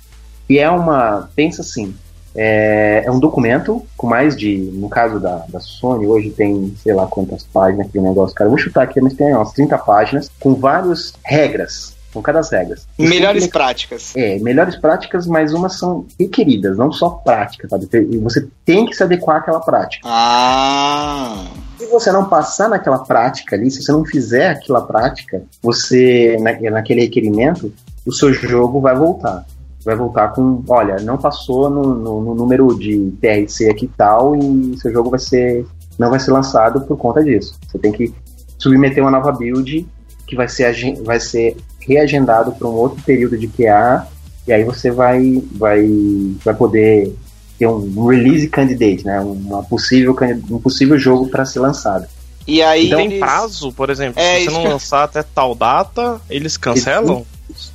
que é uma. Pensa assim. É, é um documento com mais de. No caso da, da Sony, hoje tem sei lá quantas páginas aquele negócio, cara. Eu vou chutar aqui, mas tem umas 30 páginas com várias regras. Com cada regras. Tem Melhores que- práticas. é, melhores práticas, mas umas são requeridas, não só práticas, sabe? E você tem que se adequar àquela prática. Ah. Se você não passar naquela prática ali, se você não fizer aquela prática, você, na, naquele requerimento, o seu jogo vai voltar. Vai voltar com, olha, não passou no, no- no número de TRC aqui e tal, e seu jogo vai ser, não vai ser lançado por conta disso. Você tem que submeter uma nova build que vai ser, vai ser reagendado para um outro período de QA, e aí você vai, vai, vai poder ter um release candidate, né? Uma possível, um possível jogo para ser lançado. E aí. tem eles- prazo, por exemplo, É, se você não lançar até tal data, eles cancelam?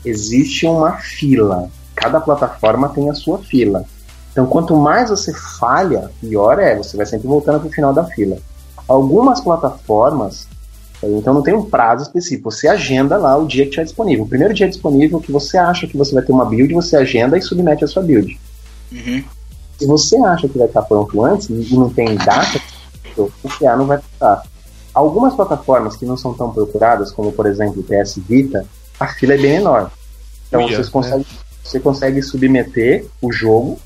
Existe uma fila. Cada plataforma tem a sua fila. Então, quanto mais você falha, pior é. Você vai sempre voltando para o final da fila. Algumas plataformas, então não tem um prazo específico. Você agenda lá o dia que estiver disponível. O primeiro dia disponível que você acha que você vai ter uma build, você agenda e submete a sua build. Uhum. Se você acha que vai estar pronto antes e não tem data, o QA não vai estar. Algumas plataformas que não são tão procuradas, como por exemplo o PS Vita, a fila é bem menor. Então Uia, vocês conseguem, você consegue submeter o jogo.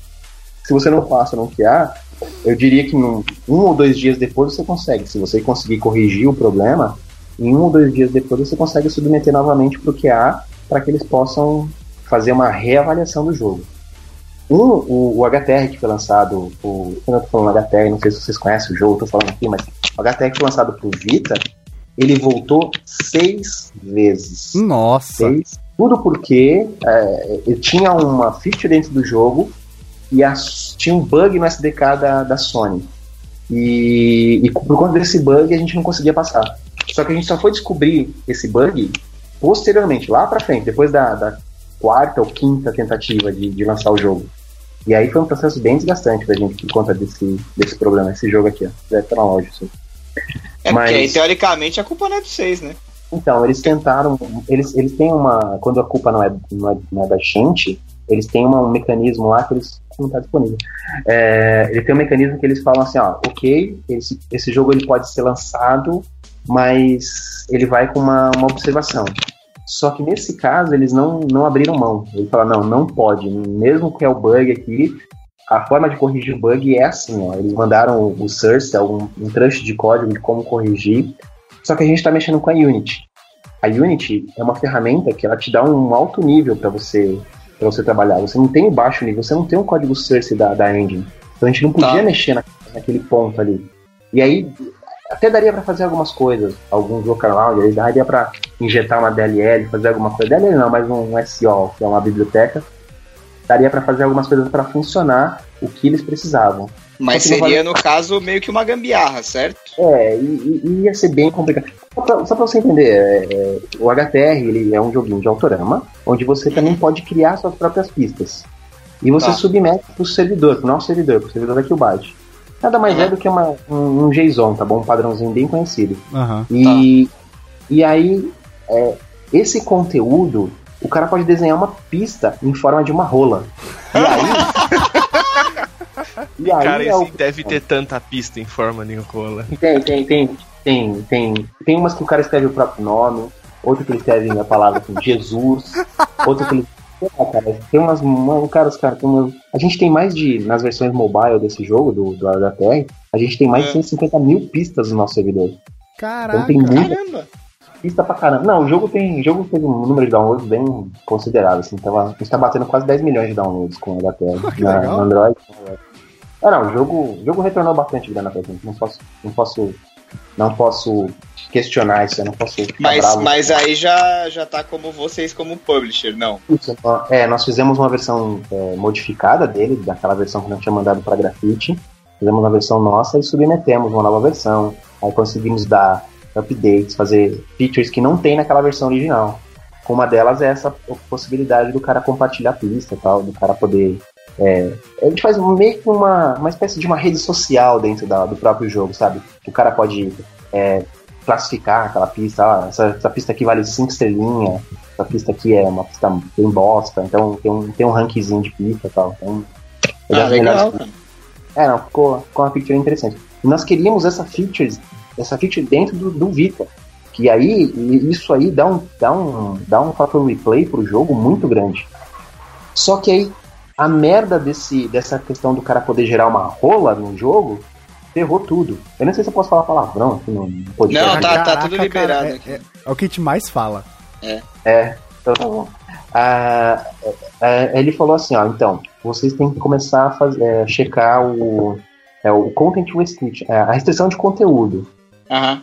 Se você não passa no QA, eu diria que num, um ou dois dias depois você consegue. Se você conseguir corrigir o problema, em um ou dois dias depois você consegue submeter novamente para o QA para que eles possam fazer uma reavaliação do jogo. Um, o, o HTR que foi lançado, o, eu tô falando HTR, não sei se vocês conhecem o jogo, tô falando aqui, mas o HTR que foi lançado pro Vita, ele voltou seis vezes. Nossa. Seis. Tudo porque é, tinha uma feature dentro do jogo e as- tinha um bug no SDK da, da Sony. E, e por conta desse bug a gente não conseguia passar. Só que a gente só foi descobrir esse bug posteriormente, lá pra frente, depois da, da quarta ou quinta tentativa de, de lançar o jogo. E aí foi um processo bem desgastante pra gente por conta desse, desse problema, esse jogo aqui, ó. Deve estar na loja, isso. É Mas- porque aí, teoricamente, a culpa não é de vocês, né? Então, eles tentaram. Eles, eles têm uma. Quando a culpa não é, não é, não é da gente, eles têm uma- um mecanismo lá que eles. Não está disponível. É, ele tem um mecanismo que eles falam assim: ó, ok, esse, esse jogo ele pode ser lançado, mas ele vai com uma, uma observação. Só que nesse caso eles não, não abriram mão. Eles falaram: não, não pode. Mesmo que é o bug aqui, a forma de corrigir o bug é assim: ó, eles mandaram o, source, um, um trecho de código de como corrigir. Só que a gente está mexendo com a Unity. A Unity é uma ferramenta que ela te dá um alto nível para você para você trabalhar. Você não tem o baixo nível, você não tem o código source da, da engine. Então a gente não podia Tá. mexer na- naquele ponto ali. E aí até daria para fazer algumas coisas, alguns workaround, aí daria para injetar uma DLL, fazer alguma coisa. DLL não, mas um SO, que é uma biblioteca. Daria para fazer algumas coisas para funcionar o que eles precisavam. Mas seria, no caso, meio que uma gambiarra, certo? É, e, e- ia ser bem complicado. Só pra, só pra você entender, é, é, o HTR ele é um joguinho de autorama, onde você também pode criar suas próprias pistas. E você Tá. submete pro servidor, pro nosso servidor, pro servidor da Killbyte. Nada mais é do que uma, um, um JSON, tá bom? Um padrãozinho bem conhecido. Aham. E, e aí, é, esse conteúdo, o cara pode desenhar uma pista em forma de uma rola. E aí. e aí Cara, é o- esse deve ter tanta pista em forma de rola. tem, tem, tem, tem, tem. Tem umas que o cara escreve o próprio nome, outra que ele escreve a palavra assim, Jesus, outra que ele. Ah, cara, tem umas. Uma, cara, os caras tem umas. A gente tem mais de. Nas versões mobile desse jogo, do, do HTR, a gente tem mais de É. 150 mil pistas no nosso servidor. Então Caraca. tem muita Caramba! pista pra caramba. Não, o jogo tem. O jogo teve um número de downloads bem considerável. Assim, tava, a gente tá batendo quase 10 milhões de downloads com o HTR que na, legal. no Android. Ah, não, o jogo, o jogo retornou bastante grana pra gente. Não posso. Não posso. Não posso questionar isso, eu não posso Mas, bravo. mas aí já, já tá como vocês como publisher, não. Isso, ó, É, nós fizemos uma versão é, modificada dele, daquela versão que não tinha mandado para grafite. Fizemos uma versão nossa e submetemos uma nova versão. Aí conseguimos dar updates, fazer features que não tem naquela versão original. Uma delas é essa possibilidade do cara compartilhar a pista e tal, do cara poder. É, a gente faz meio que uma, uma espécie de uma rede social dentro da- do próprio jogo, sabe? O cara pode é, classificar aquela pista, ah, essa, essa pista aqui vale 5 estrelinhas, essa pista aqui é uma pista bem bosta, então tem um, tem um rankzinho de pista e tal. Então, é Ah, das legal, melhores-. É, não, ficou, ficou uma feature interessante. E nós queríamos essa feature, essa feature dentro do, do Vita. Que aí, isso aí dá um, dá um, dá um fator replay pro jogo muito grande. Só que aí, a merda desse, dessa questão do cara poder gerar uma rola no jogo, ferrou tudo. Eu não sei se eu posso falar palavrão aqui no podcast. Não, tá, tá Caraca, tudo liberado cara, aqui. é, é- é o que a gente mais fala. É, então tá bom. Ah, é, é, ele falou assim, ó, então, vocês têm que começar a fazer, é, checar o, é, o content restriction, é, a restrição de conteúdo. Aham.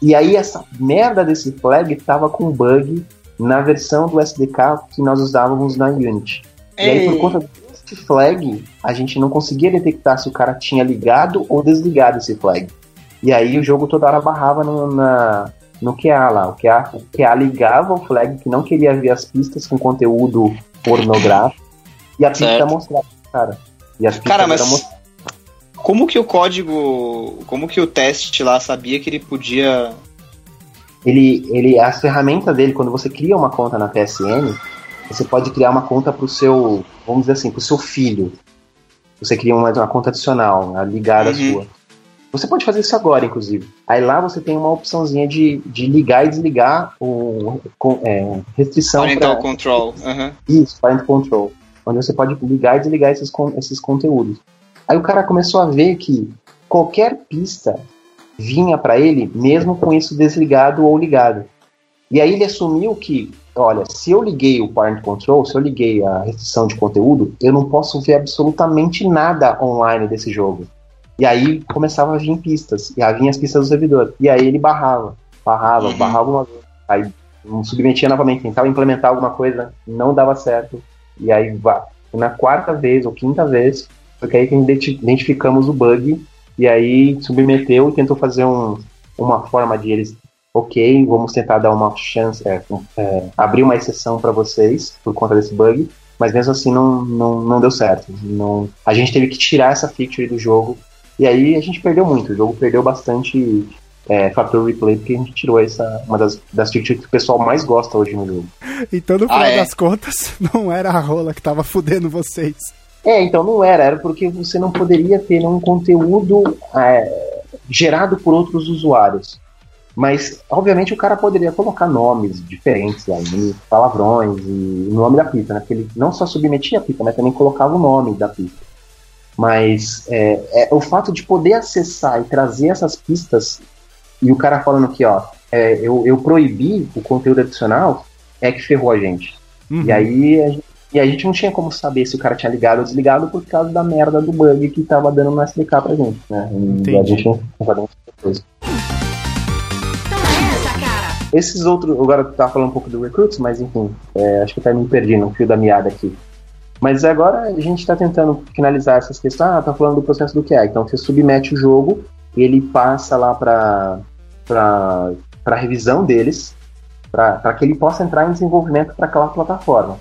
E aí essa merda desse flag tava com bug na versão do SDK que nós usávamos na Unity. E aí por conta desse flag, a gente não conseguia detectar se o cara tinha ligado ou desligado esse flag. E aí o jogo toda hora barrava no, na, no QA lá. O QA, o QA ligava o flag que não queria ver as pistas com conteúdo pornográfico e a pista Certo. mostrava, cara. E as pistas Cara, mas mostradas. como que o código, como que o teste lá sabia que ele podia... ele, ele, as ferramentas dele, quando você cria uma conta na PSN, você pode criar uma conta pro seu, vamos dizer assim, pro seu filho. Você cria uma, uma conta adicional, né, ligada à Uhum. sua. Você pode fazer isso agora, inclusive. Aí lá você tem uma opçãozinha de, de ligar e desligar o com, é, restrição Parental pra, control. Aham. isso, Parent Control. Onde você pode ligar e desligar esses, esses conteúdos. Aí o cara começou a ver que qualquer pista vinha para ele, mesmo com isso desligado ou ligado. E aí ele assumiu que, olha, se eu liguei o Parent Control, se eu liguei a restrição de conteúdo, eu não posso ver absolutamente nada online desse jogo. E aí começava a vir pistas, e aí vinha as pistas do servidor. E aí ele barrava, barrava, Uhum. barrava uma vez. Aí submetia novamente, tentava implementar alguma coisa, não dava certo. E aí Na quarta vez ou quinta vez, porque aí identificamos o bug e aí submeteu e tentou fazer um, uma forma de eles, ok, vamos tentar dar uma chance, é, é, abrir uma exceção para vocês por conta desse bug, mas mesmo assim não, não, não deu certo. Não, a gente teve que tirar essa feature do jogo e aí a gente perdeu muito. O jogo perdeu bastante é, fator replay porque a gente tirou essa uma das, das features que o pessoal mais gosta hoje no jogo. Então, no Ah, final é? das contas, não era a rola que tava fudendo vocês. É, então não era, era porque você não poderia ter um conteúdo é, gerado por outros usuários. Mas, obviamente, o cara poderia colocar nomes diferentes aí, palavrões e o nome da pista, né? Porque ele não só submetia a pista, mas também colocava o nome da pista. Mas é, é, o fato de poder acessar e trazer essas pistas e o cara falando que, ó, é, eu, eu proibi o conteúdo adicional, é que ferrou a gente. Uhum. E aí a gente, e a gente não tinha como saber se o cara tinha ligado ou desligado por causa da merda do bug que tava dando no SDK pra gente, né? E Entendi. a gente não muita coisa. Esses outros, agora eu tava falando um pouco do Recruits, mas enfim, é, acho que eu me perdi no fio da meada aqui. Mas agora a gente tá tentando finalizar essas questões. Ah, tá falando do processo do QA. Então você submete o jogo ele passa lá pra, pra revisão deles, para que ele possa entrar em desenvolvimento para aquela plataforma.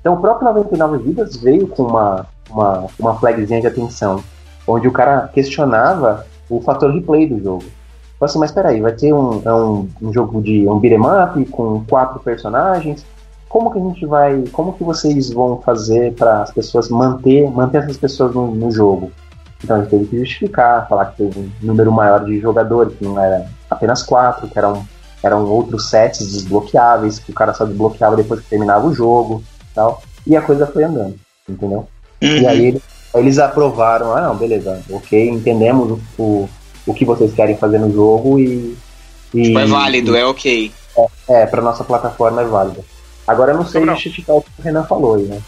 Então o próprio 99 Vidas veio com uma, uma, uma flagzinha de atenção, onde o cara questionava o fator replay do jogo. Falei assim, mas peraí, vai ter um, é um, um jogo de um beat'em up com quatro personagens. Como que a gente vai. Como que vocês vão fazer para as pessoas manter, manter essas pessoas no, no jogo? Então a gente teve que justificar, falar que teve um número maior de jogadores, que não era apenas quatro, que eram, eram outros sets desbloqueáveis, que o cara só desbloqueava depois que terminava o jogo tal. E a coisa foi andando, entendeu? E aí eles, eles aprovaram, ah não, beleza, ok, entendemos o, o, o que vocês querem fazer no jogo e. e Tipo, é válido, é ok. É, pra nossa plataforma é válida. Agora eu não sei justificar o que o Renan falou aí, né?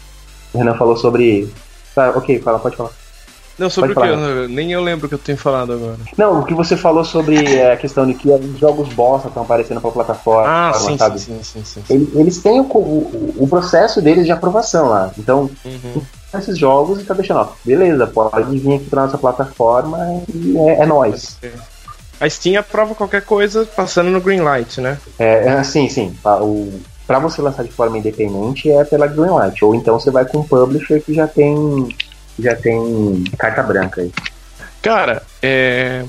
O Renan falou sobre. Tá, ok, fala, pode falar. Não, sobre o Pode que? falar. Eu- Nem eu lembro o que eu tenho falado agora. Não, o que você falou sobre a questão de que os jogos bosta estão aparecendo pra plataforma, Ah, sim, sabe? sim, sim, sim, sim. Eles, têm o, o, o processo deles de aprovação lá. Então, Uhum. esses jogos e tá deixando, ó, beleza, pode vir aqui pra nossa plataforma e é, é nóis. A Steam aprova qualquer coisa passando no Greenlight, né? É, é, sim, sim. O, pra você lançar de forma independente é pela Greenlight. Ou então você vai com um publisher que já tem. Já tem carta branca aí. Cara, é...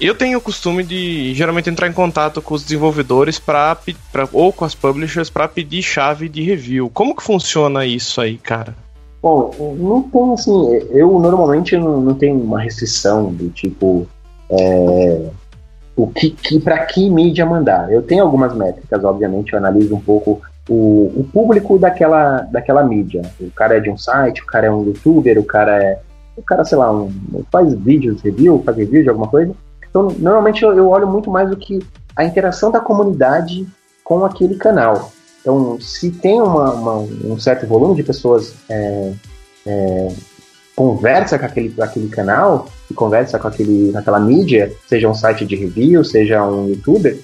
eu tenho o costume de geralmente entrar em contato com os desenvolvedores pra, pra, ou com as publishers para pedir chave de review. Como que funciona isso aí, cara? Bom, não tem assim. Eu normalmente não, não tenho uma restrição do tipo. é, o que, que para que mídia mandar. Eu tenho algumas métricas, obviamente, eu analiso um pouco o, o público daquela, daquela mídia. O cara é de um site, o cara é um youtuber, o cara é. O cara, sei lá, um, faz vídeos, review, faz review de alguma coisa. Então, normalmente eu, eu olho muito mais do que a interação da comunidade com aquele canal. Então, se tem uma- uma- um certo volume de pessoas é, é, conversa com aquele, aquele canal e conversa com aquele, aquela mídia, seja um site de review, seja um youtuber,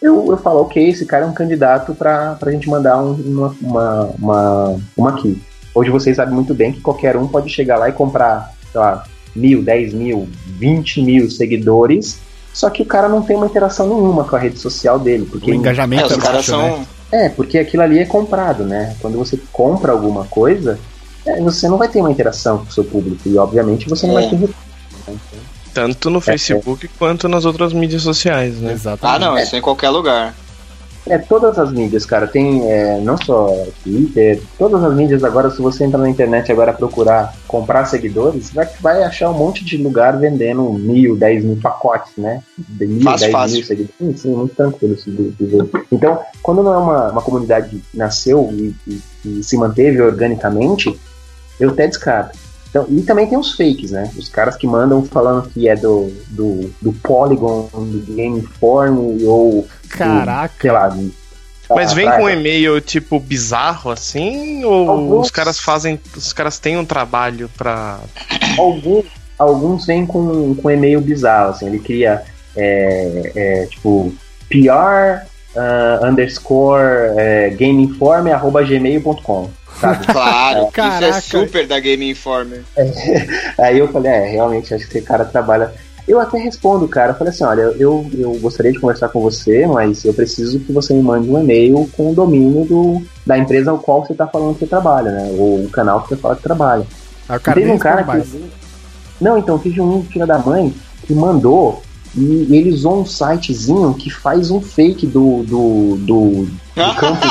eu, eu falo, ok, esse cara é um candidato para a gente mandar um- uma, uma, uma, uma key. Hoje vocês sabem muito bem que qualquer um pode chegar lá e comprar, sei lá, mil, dez mil, vinte mil seguidores, só que o cara não tem uma interação nenhuma com a rede social dele. Porque O engajamento É, é, os caras baixo, são. né? é, porque aquilo ali é comprado, né? Quando você compra alguma coisa, é, você não vai ter uma interação com o seu público. E obviamente você não É. vai ter. Tanto no Facebook quanto nas outras mídias sociais, né? Exatamente. Ah, não, isso é em qualquer lugar. É, todas as mídias, cara, tem é, não só Twitter, todas as mídias agora, se você entrar na internet agora procurar comprar seguidores, vai, vai achar um monte de lugar vendendo mil, dez mil pacotes, né? De mil, Fácil, dez fácil. mil seguidores. Sim, sim, muito tranquilo. esse do- do jogo. Então, quando não é uma, uma comunidade que nasceu e, e- e se manteve organicamente, eu até descarto. Então, e também tem os fakes, né? Os caras que mandam falando que é do, do, do Polygon, do Game Inform ou Caraca. sei lá. de- Mas vem com um e-mail tipo bizarro assim ou Alguns- os caras fazem, os caras têm um trabalho pra Alguns, alguns vêm com, com e-mail bizarro, assim, ele cria é, é, tipo PR ah, underscore é, gameinforme arroba gmail.com. sabe? Claro, isso é super da Game Informer. Aí eu falei, é, realmente, acho que esse cara trabalha. Eu até respondo, cara. Eu falei assim: olha, eu, eu gostaria de conversar com você, mas eu preciso que você me mande um e-mail com o domínio do, da empresa ao qual você tá falando que você trabalha, né? Ou o canal que você fala que trabalha. Aí o E cara teve um cara que. mais. Não, então, teve um filho da mãe que mandou e ele usou um sitezinho que faz um fake do, do, do, do campo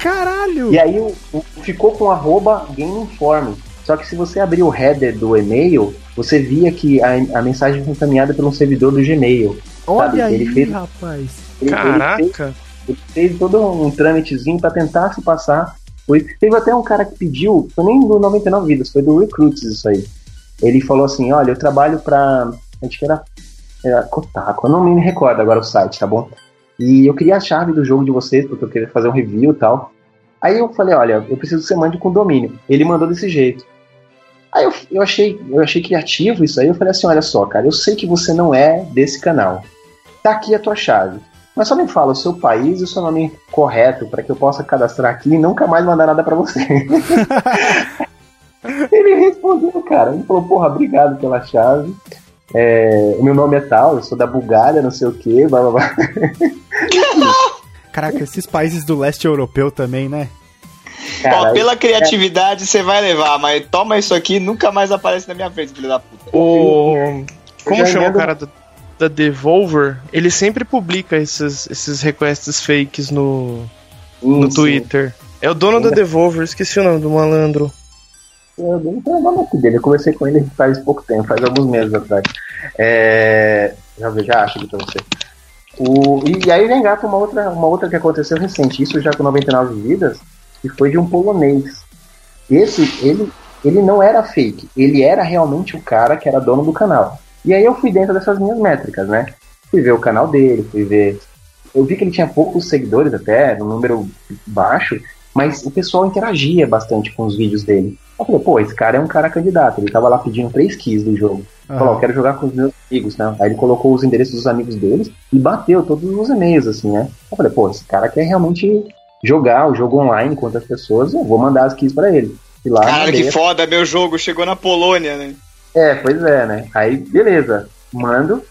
Caralho! e aí o- o- ficou com arroba Game Informe. Só que se você abrir o header do e-mail, você via que a, a mensagem foi encaminhada por um servidor do Gmail. Olha sabe, aí, ele fez- rapaz. Ele, ele fez, Caraca. ele fez todo um trâmitezinho pra tentar se passar. Foi, teve até um cara que pediu, foi nem do 99 Vidas, foi do Recruits isso aí. Ele falou assim, olha, eu trabalho pra. Acho que era, era Kotaku, eu não me recordo agora o site, tá bom? E eu queria a chave do jogo de vocês, porque eu queria fazer um review e tal. Aí eu falei, olha, eu preciso que você mande com domínio. Ele mandou desse jeito. Aí eu, eu, achei, eu achei criativo isso aí, eu falei assim, olha só, cara, eu sei que você não é desse canal. Tá aqui a tua chave. Mas só me fala o seu país e o seu nome correto para que eu possa cadastrar aqui e nunca mais mandar nada para você. ele respondeu, cara. Ele falou, porra, obrigado pela chave. É, o meu nome é tal, eu sou da Bulgária, não sei o que, blá blá blá. Caraca, esses países do leste europeu também, né? Ó, pela criatividade você vai levar, mas toma isso aqui nunca mais aparece na minha frente, filho da puta. O. Como chama o cara da, da Devolver? Ele sempre publica esses, esses requests fakes no, no sim, Twitter. É o dono da Devolver, esqueci o nome do malandro. Eu não tenho o nome aqui dele. Eu conversei com ele faz pouco tempo, faz alguns meses atrás. É... Já, já acho aqui pra você. O... E aí já engata uma outra, uma outra que aconteceu recente, isso já com 99 vidas, que foi de um polonês. Esse, ele, ele não era fake, ele era realmente o cara que era dono do canal. E aí eu fui dentro dessas minhas métricas, né? Fui ver o canal dele, fui ver. Eu vi que ele tinha poucos seguidores até, um número baixo, mas o pessoal interagia bastante com os vídeos dele. Eu falei, pô, esse cara é um cara candidato. Ele tava lá pedindo três keys do jogo. Falou, eu quero jogar com os meus amigos, né? Aí ele colocou os endereços dos amigos deles e bateu todos os e-mails, assim, né? Eu falei, pô, esse cara quer realmente jogar o jogo online com outras pessoas, eu vou mandar as keys pra ele. E lá Caralho, que foda, meu jogo chegou na Polônia, né? é, pois é, né? Aí, beleza. Mando.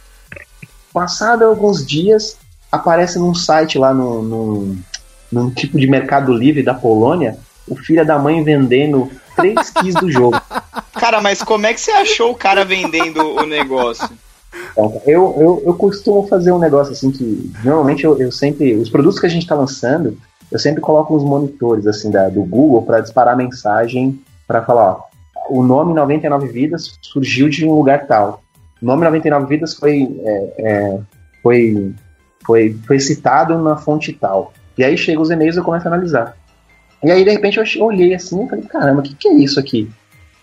Passado alguns dias, aparece num site lá no, num, num tipo de mercado livre da Polônia, o filho da mãe vendendo três keys do jogo. Cara, mas como é que você achou o cara vendendo o negócio? Então, eu, eu, eu costumo fazer um negócio assim que normalmente eu, eu sempre. Os produtos que a gente está lançando, eu sempre coloco uns monitores assim da, do Google para disparar mensagem para falar, ó, o nome 99 Vidas surgiu de um lugar tal. O nome 99 Vidas foi, é, é, foi, foi, foi citado na fonte tal. E aí chega os e-mails e eu começo a analisar. E aí, de repente, eu olhei assim e falei, caramba, o que, que é isso aqui?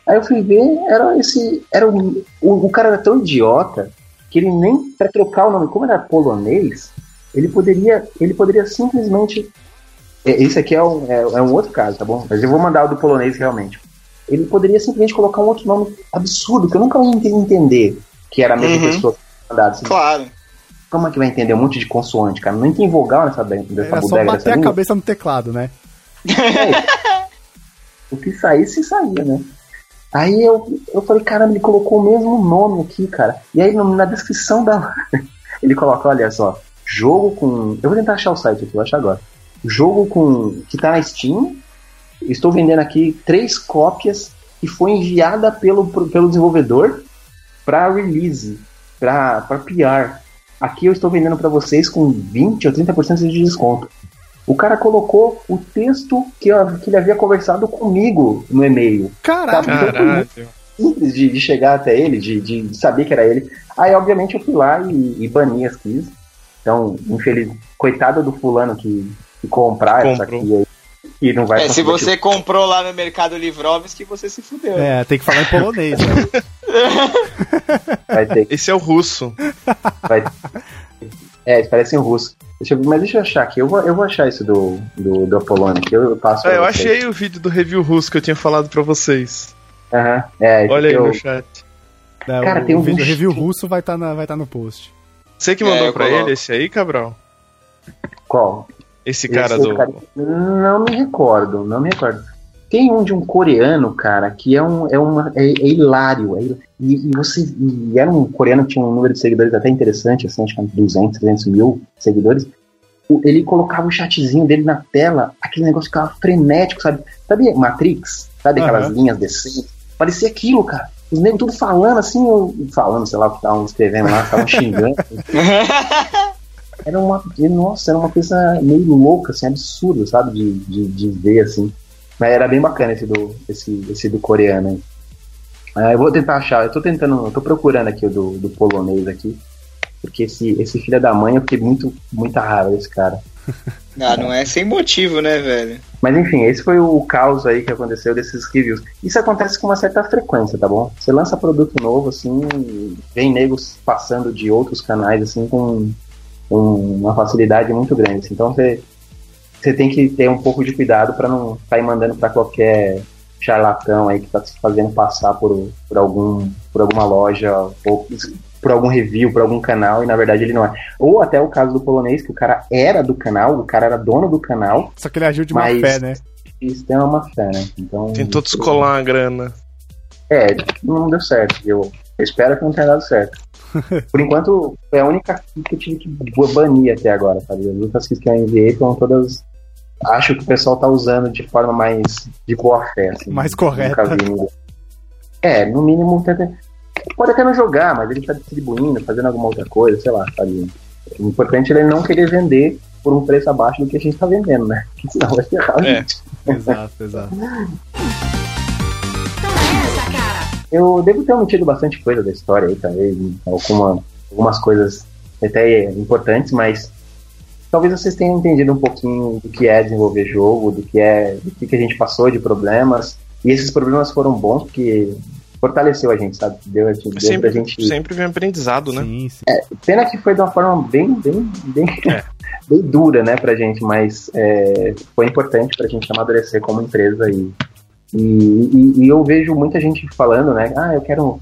Aí eu fui ver, era esse. Era um, o, o cara era tão idiota que ele nem para trocar o nome, como era polonês, ele poderia, ele poderia simplesmente. é, Esse aqui é um, é, é um outro caso, tá bom? Mas eu vou mandar o do polonês realmente. Ele poderia simplesmente colocar um outro nome absurdo, que eu nunca ia ente- entender que era a mesma Uhum. pessoa que tinha mandado. Assim, Claro. Como é que vai entender um monte de consoante, cara? Não tem vogal nessa, nessa só bodega dessa bater a língua. cabeça no teclado, né? O que saísse, saía, né? Aí eu, eu falei, caramba, ele colocou o mesmo nome aqui, cara. E aí na descrição da. ele coloca, olha só, jogo com. Eu vou tentar achar o site aqui, vou achar agora. Jogo com. que tá na Steam. Estou vendendo aqui três cópias que foi enviada pelo, pelo desenvolvedor para release, para PR. Aqui eu estou vendendo para vocês com 20 ou 30% de desconto. O cara colocou o texto que, eu- que ele havia conversado comigo no e-mail. Caralho. Tá. Caralho. Simples de, de chegar até ele, de, de saber que era ele. Aí, obviamente, eu fui lá e, e bani as keys. Então, infeliz, coitado do fulano que, que comprar essa Comprou. key aí. E não vai É, se você comprou lá no Mercado Livrovski, você se fudeu. É, tem que falar em polonês, né? vai ter Esse é o russo. Vai... É, eles parecem russo. Deixa eu... Mas deixa eu achar aqui. Eu vou, eu vou achar isso do, do, do Apolônio, que eu, passo. Ah, eu vocês. achei o vídeo do review russo que eu tinha falado pra vocês. Aham, é, esse Olha aí eu- no chat. É, Cara, o, tem um o vídeo review russo vai estar vai tá no post. Você que É, mandou eu pra coloco. ele esse aí, Cabral? Qual? Esse cara Esse do. cara- Não me recordo, não me recordo. Tem um de um coreano, cara, que é um é uma é, é hilário. É, e, e, você e era um coreano que tinha um número de seguidores até interessante, assim, acho que 200, 300 mil seguidores. Ele colocava o chatzinho dele na tela, aquele negócio ficava frenético, sabe? Sabe Matrix? Sabe aquelas uhum. linhas descendo? Parecia aquilo, cara. Os negros tudo falando assim, falando, sei lá o que estavam escrevendo lá, estavam xingando. era uma. Nossa, era uma coisa meio louca, assim, absurda, sabe? De, de, de ver, assim. Mas era bem bacana esse do, esse, esse do coreano aí. Ah, eu vou tentar achar, eu tô tentando, eu tô procurando aqui o do, do polonês aqui. Porque esse, esse filho da mãe, eu fiquei muito, muita raiva desse cara. Ah, não é sem motivo, né, velho? Mas enfim, esse foi o caos aí que aconteceu desses reviews. Isso acontece com uma certa frequência, tá bom? Você lança produto novo, assim, vem negros passando de outros canais, assim, com, com uma facilidade muito grande. Então você, você tem que ter um pouco de cuidado para não sair mandando para qualquer charlatão aí que tá se fazendo passar por, por, algum, por alguma loja ou por algum review, por algum canal, e na verdade ele não é. Ou até o caso do polonês, que o cara era do canal, o cara era dono do canal. Só que ele agiu de má fé, né? Isso tem uma fé, né? Então, Tentou descolar a grana. É, não deu certo. Eu, espero que não tenha dado certo. Por enquanto, é a única que eu tive que banir até agora, sabe? As outras que eu enviei foram todas. Acho que o pessoal tá usando de forma mais de boa fé. Assim, mais correta. É, no mínimo, pode até não jogar, mas ele tá distribuindo, fazendo alguma outra coisa, sei lá, sabe? O importante é ele não querer vender por um preço abaixo do que a gente tá vendendo, né? Porque senão vai ferrar a é. gente. Exato, exato. Eu devo ter omitido bastante coisa da história aí, talvez, alguma, algumas coisas até importantes, mas talvez vocês tenham entendido um pouquinho do que é desenvolver jogo, do que é, do que a gente passou de problemas. E esses problemas foram bons porque fortaleceu a gente, sabe? Deu, deu sempre, pra gente. Sempre vem aprendizado, né? Sim, sim. É, pena que foi de uma forma bem, bem, bem, é. bem dura, né, pra gente, mas é, foi importante pra gente amadurecer como empresa e, e, e, e, eu vejo muita gente falando, né? Ah, eu quero,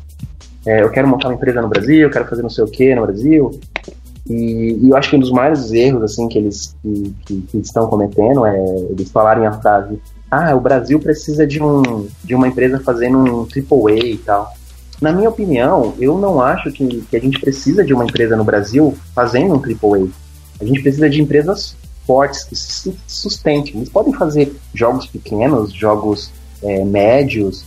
é, eu quero montar uma empresa no Brasil, eu quero fazer não sei o que no Brasil. E, e, eu acho que um dos maiores erros assim que eles que, que, que estão cometendo é eles falarem a frase ah, o Brasil precisa de, um, de uma empresa fazendo um AAA e tal. Na minha opinião, eu não acho que, que a gente precisa de uma empresa no Brasil fazendo um AAA. A gente precisa de empresas fortes que se sustentem. Eles podem fazer jogos pequenos, jogos é, médios,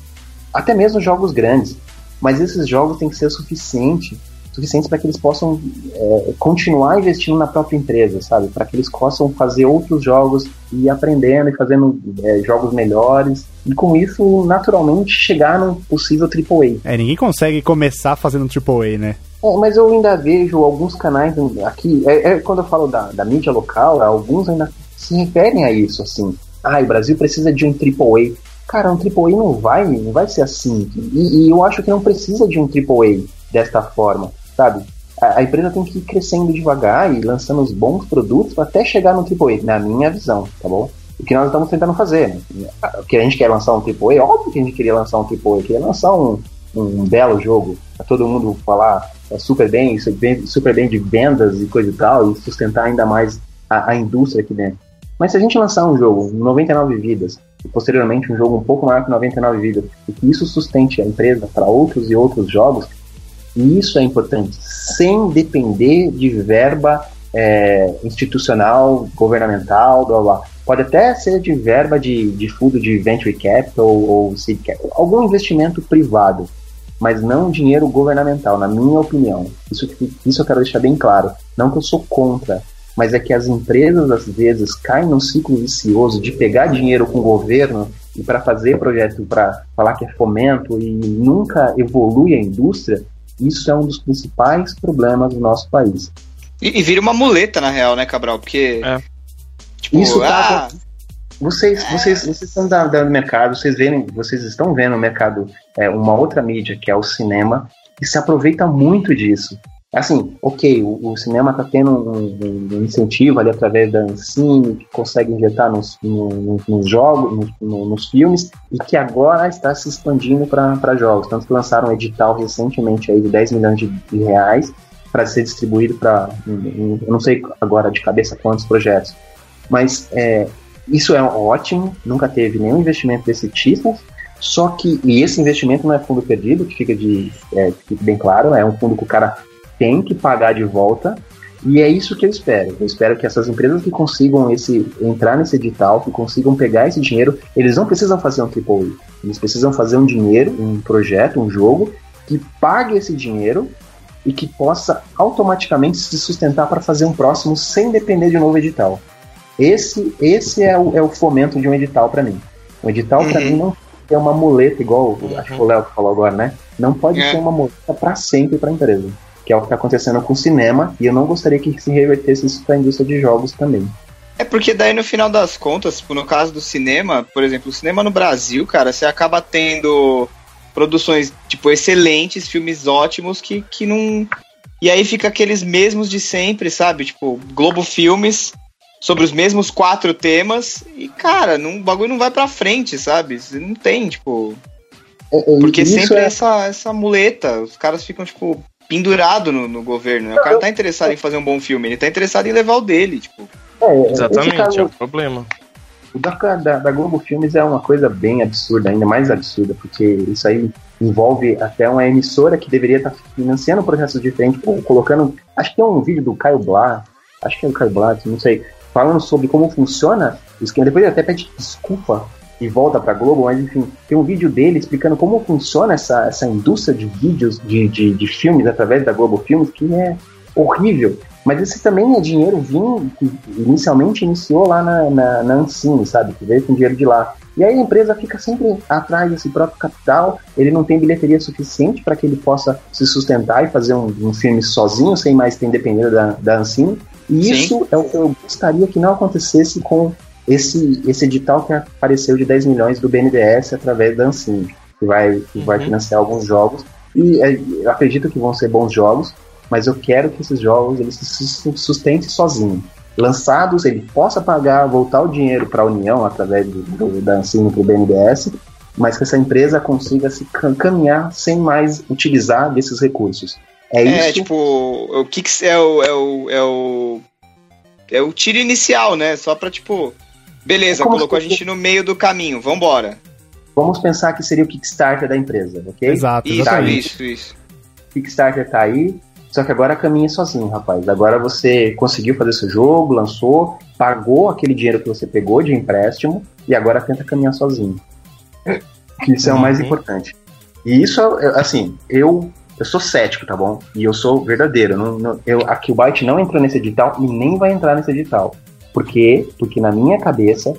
até mesmo jogos grandes. Mas esses jogos têm que ser suficiente suficientes para que eles possam é, continuar investindo na própria empresa, sabe? Para que eles possam fazer outros jogos e aprendendo e fazendo é, jogos melhores e com isso naturalmente chegar num possível AAA. É, ninguém consegue começar fazendo um AAA, né? É, mas eu ainda vejo alguns canais aqui, é, é, quando eu falo da, da mídia local, alguns ainda se referem a isso, assim. Ah, o Brasil precisa de um AAA. Cara, um AAA não vai, não vai ser assim. E, e eu acho que não precisa de um AAA desta forma sabe? A, a, empresa tem que ir crescendo devagar e lançando os bons produtos até chegar no AAA, na minha visão, tá bom? O que nós estamos tentando fazer, né? O que a gente quer lançar um AAA, óbvio que a gente queria lançar um AAA, queria lançar um, um belo jogo, pra todo mundo falar é super bem, super bem de vendas e coisa e tal, e sustentar ainda mais a, a indústria aqui dentro. Mas se a gente lançar um jogo 99 vidas e posteriormente um jogo um pouco maior que 99 vidas e que isso sustente a empresa para outros e outros jogos, e isso é importante, sem depender de verba é, institucional, governamental, blá blá. Pode até ser de verba de, de fundo de venture capital ou seed capital, algum investimento privado, mas não dinheiro governamental, na minha opinião. Isso, isso eu quero deixar bem claro. Não que eu sou contra, mas é que as empresas às vezes caem num ciclo vicioso de pegar dinheiro com o governo e para fazer projeto para falar que é fomento e nunca evolui a indústria isso é um dos principais problemas do nosso país. E, e vira uma muleta, na real, né, Cabral? Porque. É. Tipo, Isso tá. Ah, vocês, é. vocês, vocês estão dando mercado, vocês, veem, vocês estão vendo no mercado é, uma outra mídia, que é o cinema, e se aproveita muito disso. Assim, ok, o, o cinema está tendo um, um, incentivo ali através da Ancine, que consegue injetar nos, no, nos jogos, no, nos filmes, e que agora está se expandindo para jogos. Tanto que lançaram um edital recentemente aí de 10 milhões de, de reais para ser distribuído para, eu não sei agora de cabeça quantos projetos, mas é, isso é ótimo, nunca teve nenhum investimento desse tipo. Só que, e esse investimento não é fundo perdido, que fica, de, é, que fica bem claro, é um fundo que o cara tem que pagar de volta. E é isso que eu espero. Eu espero que essas empresas que consigam esse entrar nesse edital, que consigam pegar esse dinheiro, eles não precisam fazer um triple Eles precisam fazer um dinheiro, um projeto, um jogo que pague esse dinheiro e que possa automaticamente se sustentar para fazer um próximo sem depender de um novo edital. Esse, esse é, o, é o fomento de um edital para mim. Um edital uhum. para mim não é uma muleta igual, uhum. acho que o Léo falou agora, né? Não pode é. ser uma muleta para sempre para a empresa que é o que está acontecendo com o cinema, e eu não gostaria que se revertesse isso para a indústria de jogos também. É porque daí no final das contas, tipo, no caso do cinema, por exemplo, o cinema no Brasil, cara, você acaba tendo produções, tipo, excelentes, filmes ótimos que, que não. E aí fica aqueles mesmos de sempre, sabe? Tipo, Globo Filmes sobre os mesmos quatro temas e, cara, não, o bagulho não vai pra frente, sabe? Não tem, tipo. É, é, porque sempre é... essa, essa muleta, os caras ficam, tipo, pendurado no, no governo. Né? O cara tá interessado em fazer um bom filme, ele tá interessado em levar o dele, tipo. É, Exatamente, caso, é o problema. O da, da, da, Globo Filmes é uma coisa bem absurda, ainda mais absurda, porque isso aí envolve até uma emissora que deveria estar tá financiando projetos diferentes, colocando. Acho que tem um vídeo do Caio Blá, acho que é o Caio Blá, não sei, falando sobre como funciona o esquema. Depois ele até pede desculpa e volta pra Globo, mas enfim, tem um vídeo dele explicando como funciona essa, essa indústria de vídeos, de, de, de filmes através da Globo Filmes, que é horrível. Mas esse também é dinheiro vindo, que inicialmente iniciou lá na, na, na Ancine, sabe? Que veio com dinheiro de lá. E aí a empresa fica sempre atrás desse próprio capital, ele não tem bilheteria suficiente para que ele possa se sustentar e fazer um, um, filme sozinho, sem mais ter dependendo da, da Ancine. E Sim. isso é o que eu gostaria que não acontecesse com esse, esse edital que apareceu de 10 milhões do BNDES através da Ancine, que vai, que uhum. vai financiar alguns jogos. E é, eu acredito que vão ser bons jogos, mas eu quero que esses jogos eles se sustentem sozinhos. Lançados, ele possa pagar, voltar o dinheiro para a União através do, do, da Ancine para o BNDES, mas que essa empresa consiga se caminhar sem mais utilizar desses recursos. É, é isso. tipo, o que é o, é o, é o é o tiro inicial, né? Só para tipo Beleza, colocou a gente no meio do caminho, vambora. Vamos pensar que seria o Kickstarter da empresa, ok? Exato, isso, exatamente. Isso, isso. Kickstarter tá aí, só que agora caminha sozinho, rapaz. Agora você conseguiu fazer seu jogo, lançou, pagou aquele dinheiro que você pegou de empréstimo e agora tenta caminhar sozinho. Que isso é o mais uhum. importante. E isso, assim, eu eu sou cético, tá bom? E eu sou verdadeiro. Não, não, eu, a Killbyte não entrou nesse edital e nem vai entrar nesse edital. Por quê? Porque na minha cabeça,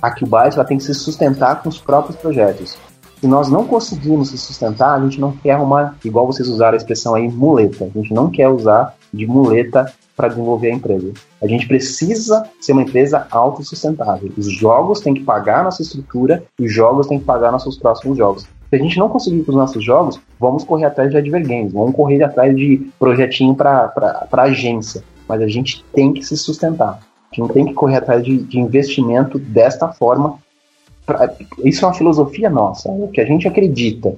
a Qbyte ela tem que se sustentar com os próprios projetos. Se nós não conseguirmos se sustentar, a gente não quer uma, igual vocês usaram a expressão aí, muleta. A gente não quer usar de muleta para desenvolver a empresa. A gente precisa ser uma empresa autossustentável. Os jogos têm que pagar nossa estrutura e os jogos têm que pagar nossos próximos jogos. Se a gente não conseguir com os nossos jogos, vamos correr atrás de advergames, vamos correr atrás de projetinho para agência. Mas a gente tem que se sustentar. A gente não tem que correr atrás de, de investimento desta forma. Pra, isso é uma filosofia nossa, é o que a gente acredita.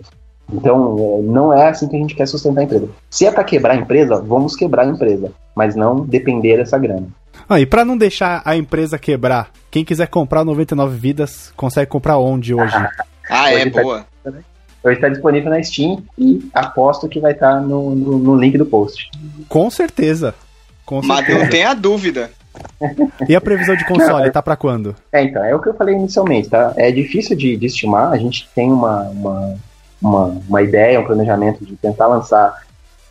Então, é, não é assim que a gente quer sustentar a empresa. Se é para quebrar a empresa, vamos quebrar a empresa, mas não depender dessa grana. Ah, e para não deixar a empresa quebrar, quem quiser comprar 99 vidas, consegue comprar onde hoje? ah, é, tá boa. Hoje está disponível na Steam e aposto que vai estar tá no, no, no, link do post. Com certeza. Com certeza. Mas não tenha dúvida. E a previsão de console, Não, tá para quando? É, então, é o que eu falei inicialmente, tá? É difícil de, de estimar, a gente tem uma, uma, uma, uma, ideia, um planejamento de tentar lançar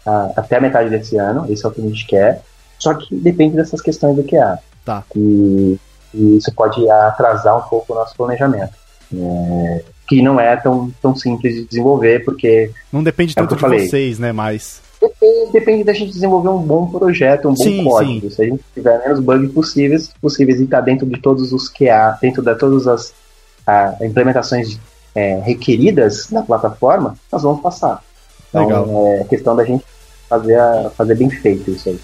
uh, até a metade desse ano, esse é o que a gente quer, só que depende dessas questões do QA. Tá. E, e isso pode atrasar um pouco o nosso planejamento. É, que não é tão, tão simples de desenvolver, porque. Não depende é tanto de falei. vocês, né? Mas. Depende, depende da gente desenvolver um bom projeto, um bom sim, código. Sim. Se a gente tiver menos bugs possíveis, possíveis e estar tá dentro de todos os QA, dentro de todas as a, implementações é, requeridas da plataforma, nós vamos passar. Então, Legal. é questão da gente fazer, a, fazer bem feito isso aí.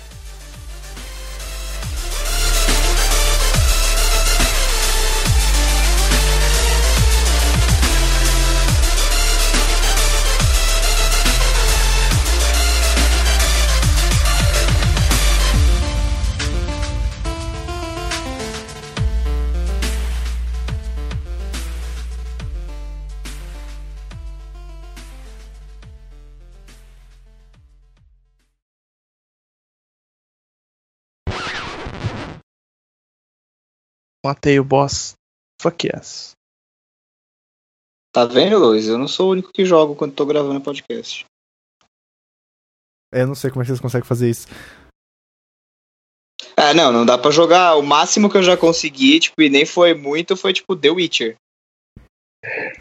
Matei o boss. Fuck yes. Tá vendo, Luiz? Eu não sou o único que jogo quando tô gravando podcast. Eu não sei como é que vocês conseguem fazer isso. Ah, não, não dá pra jogar. O máximo que eu já consegui, tipo, e nem foi muito, foi tipo The Witcher.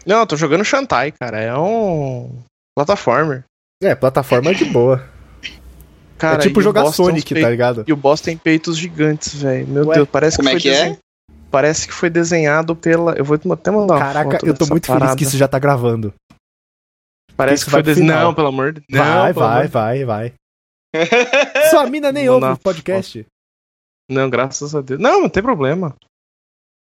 Não, eu tô jogando Shantai, cara. É um. Plataformer. É, plataforma é de boa. Cara, é tipo jogar Sonic, peitos- tá ligado? E o boss tem peitos gigantes, velho. Meu Ué, Deus, parece como que é foi que é? Parece que foi desenhado pela. Eu vou até mandar uma Caraca, foto eu tô muito feliz parada. que isso já tá gravando. Parece que foi desenhado. Não, pelo amor de Deus. vai, vai, vai, vai. Sua mina nem ouve o podcast. Não, graças a Deus. Não, não tem problema.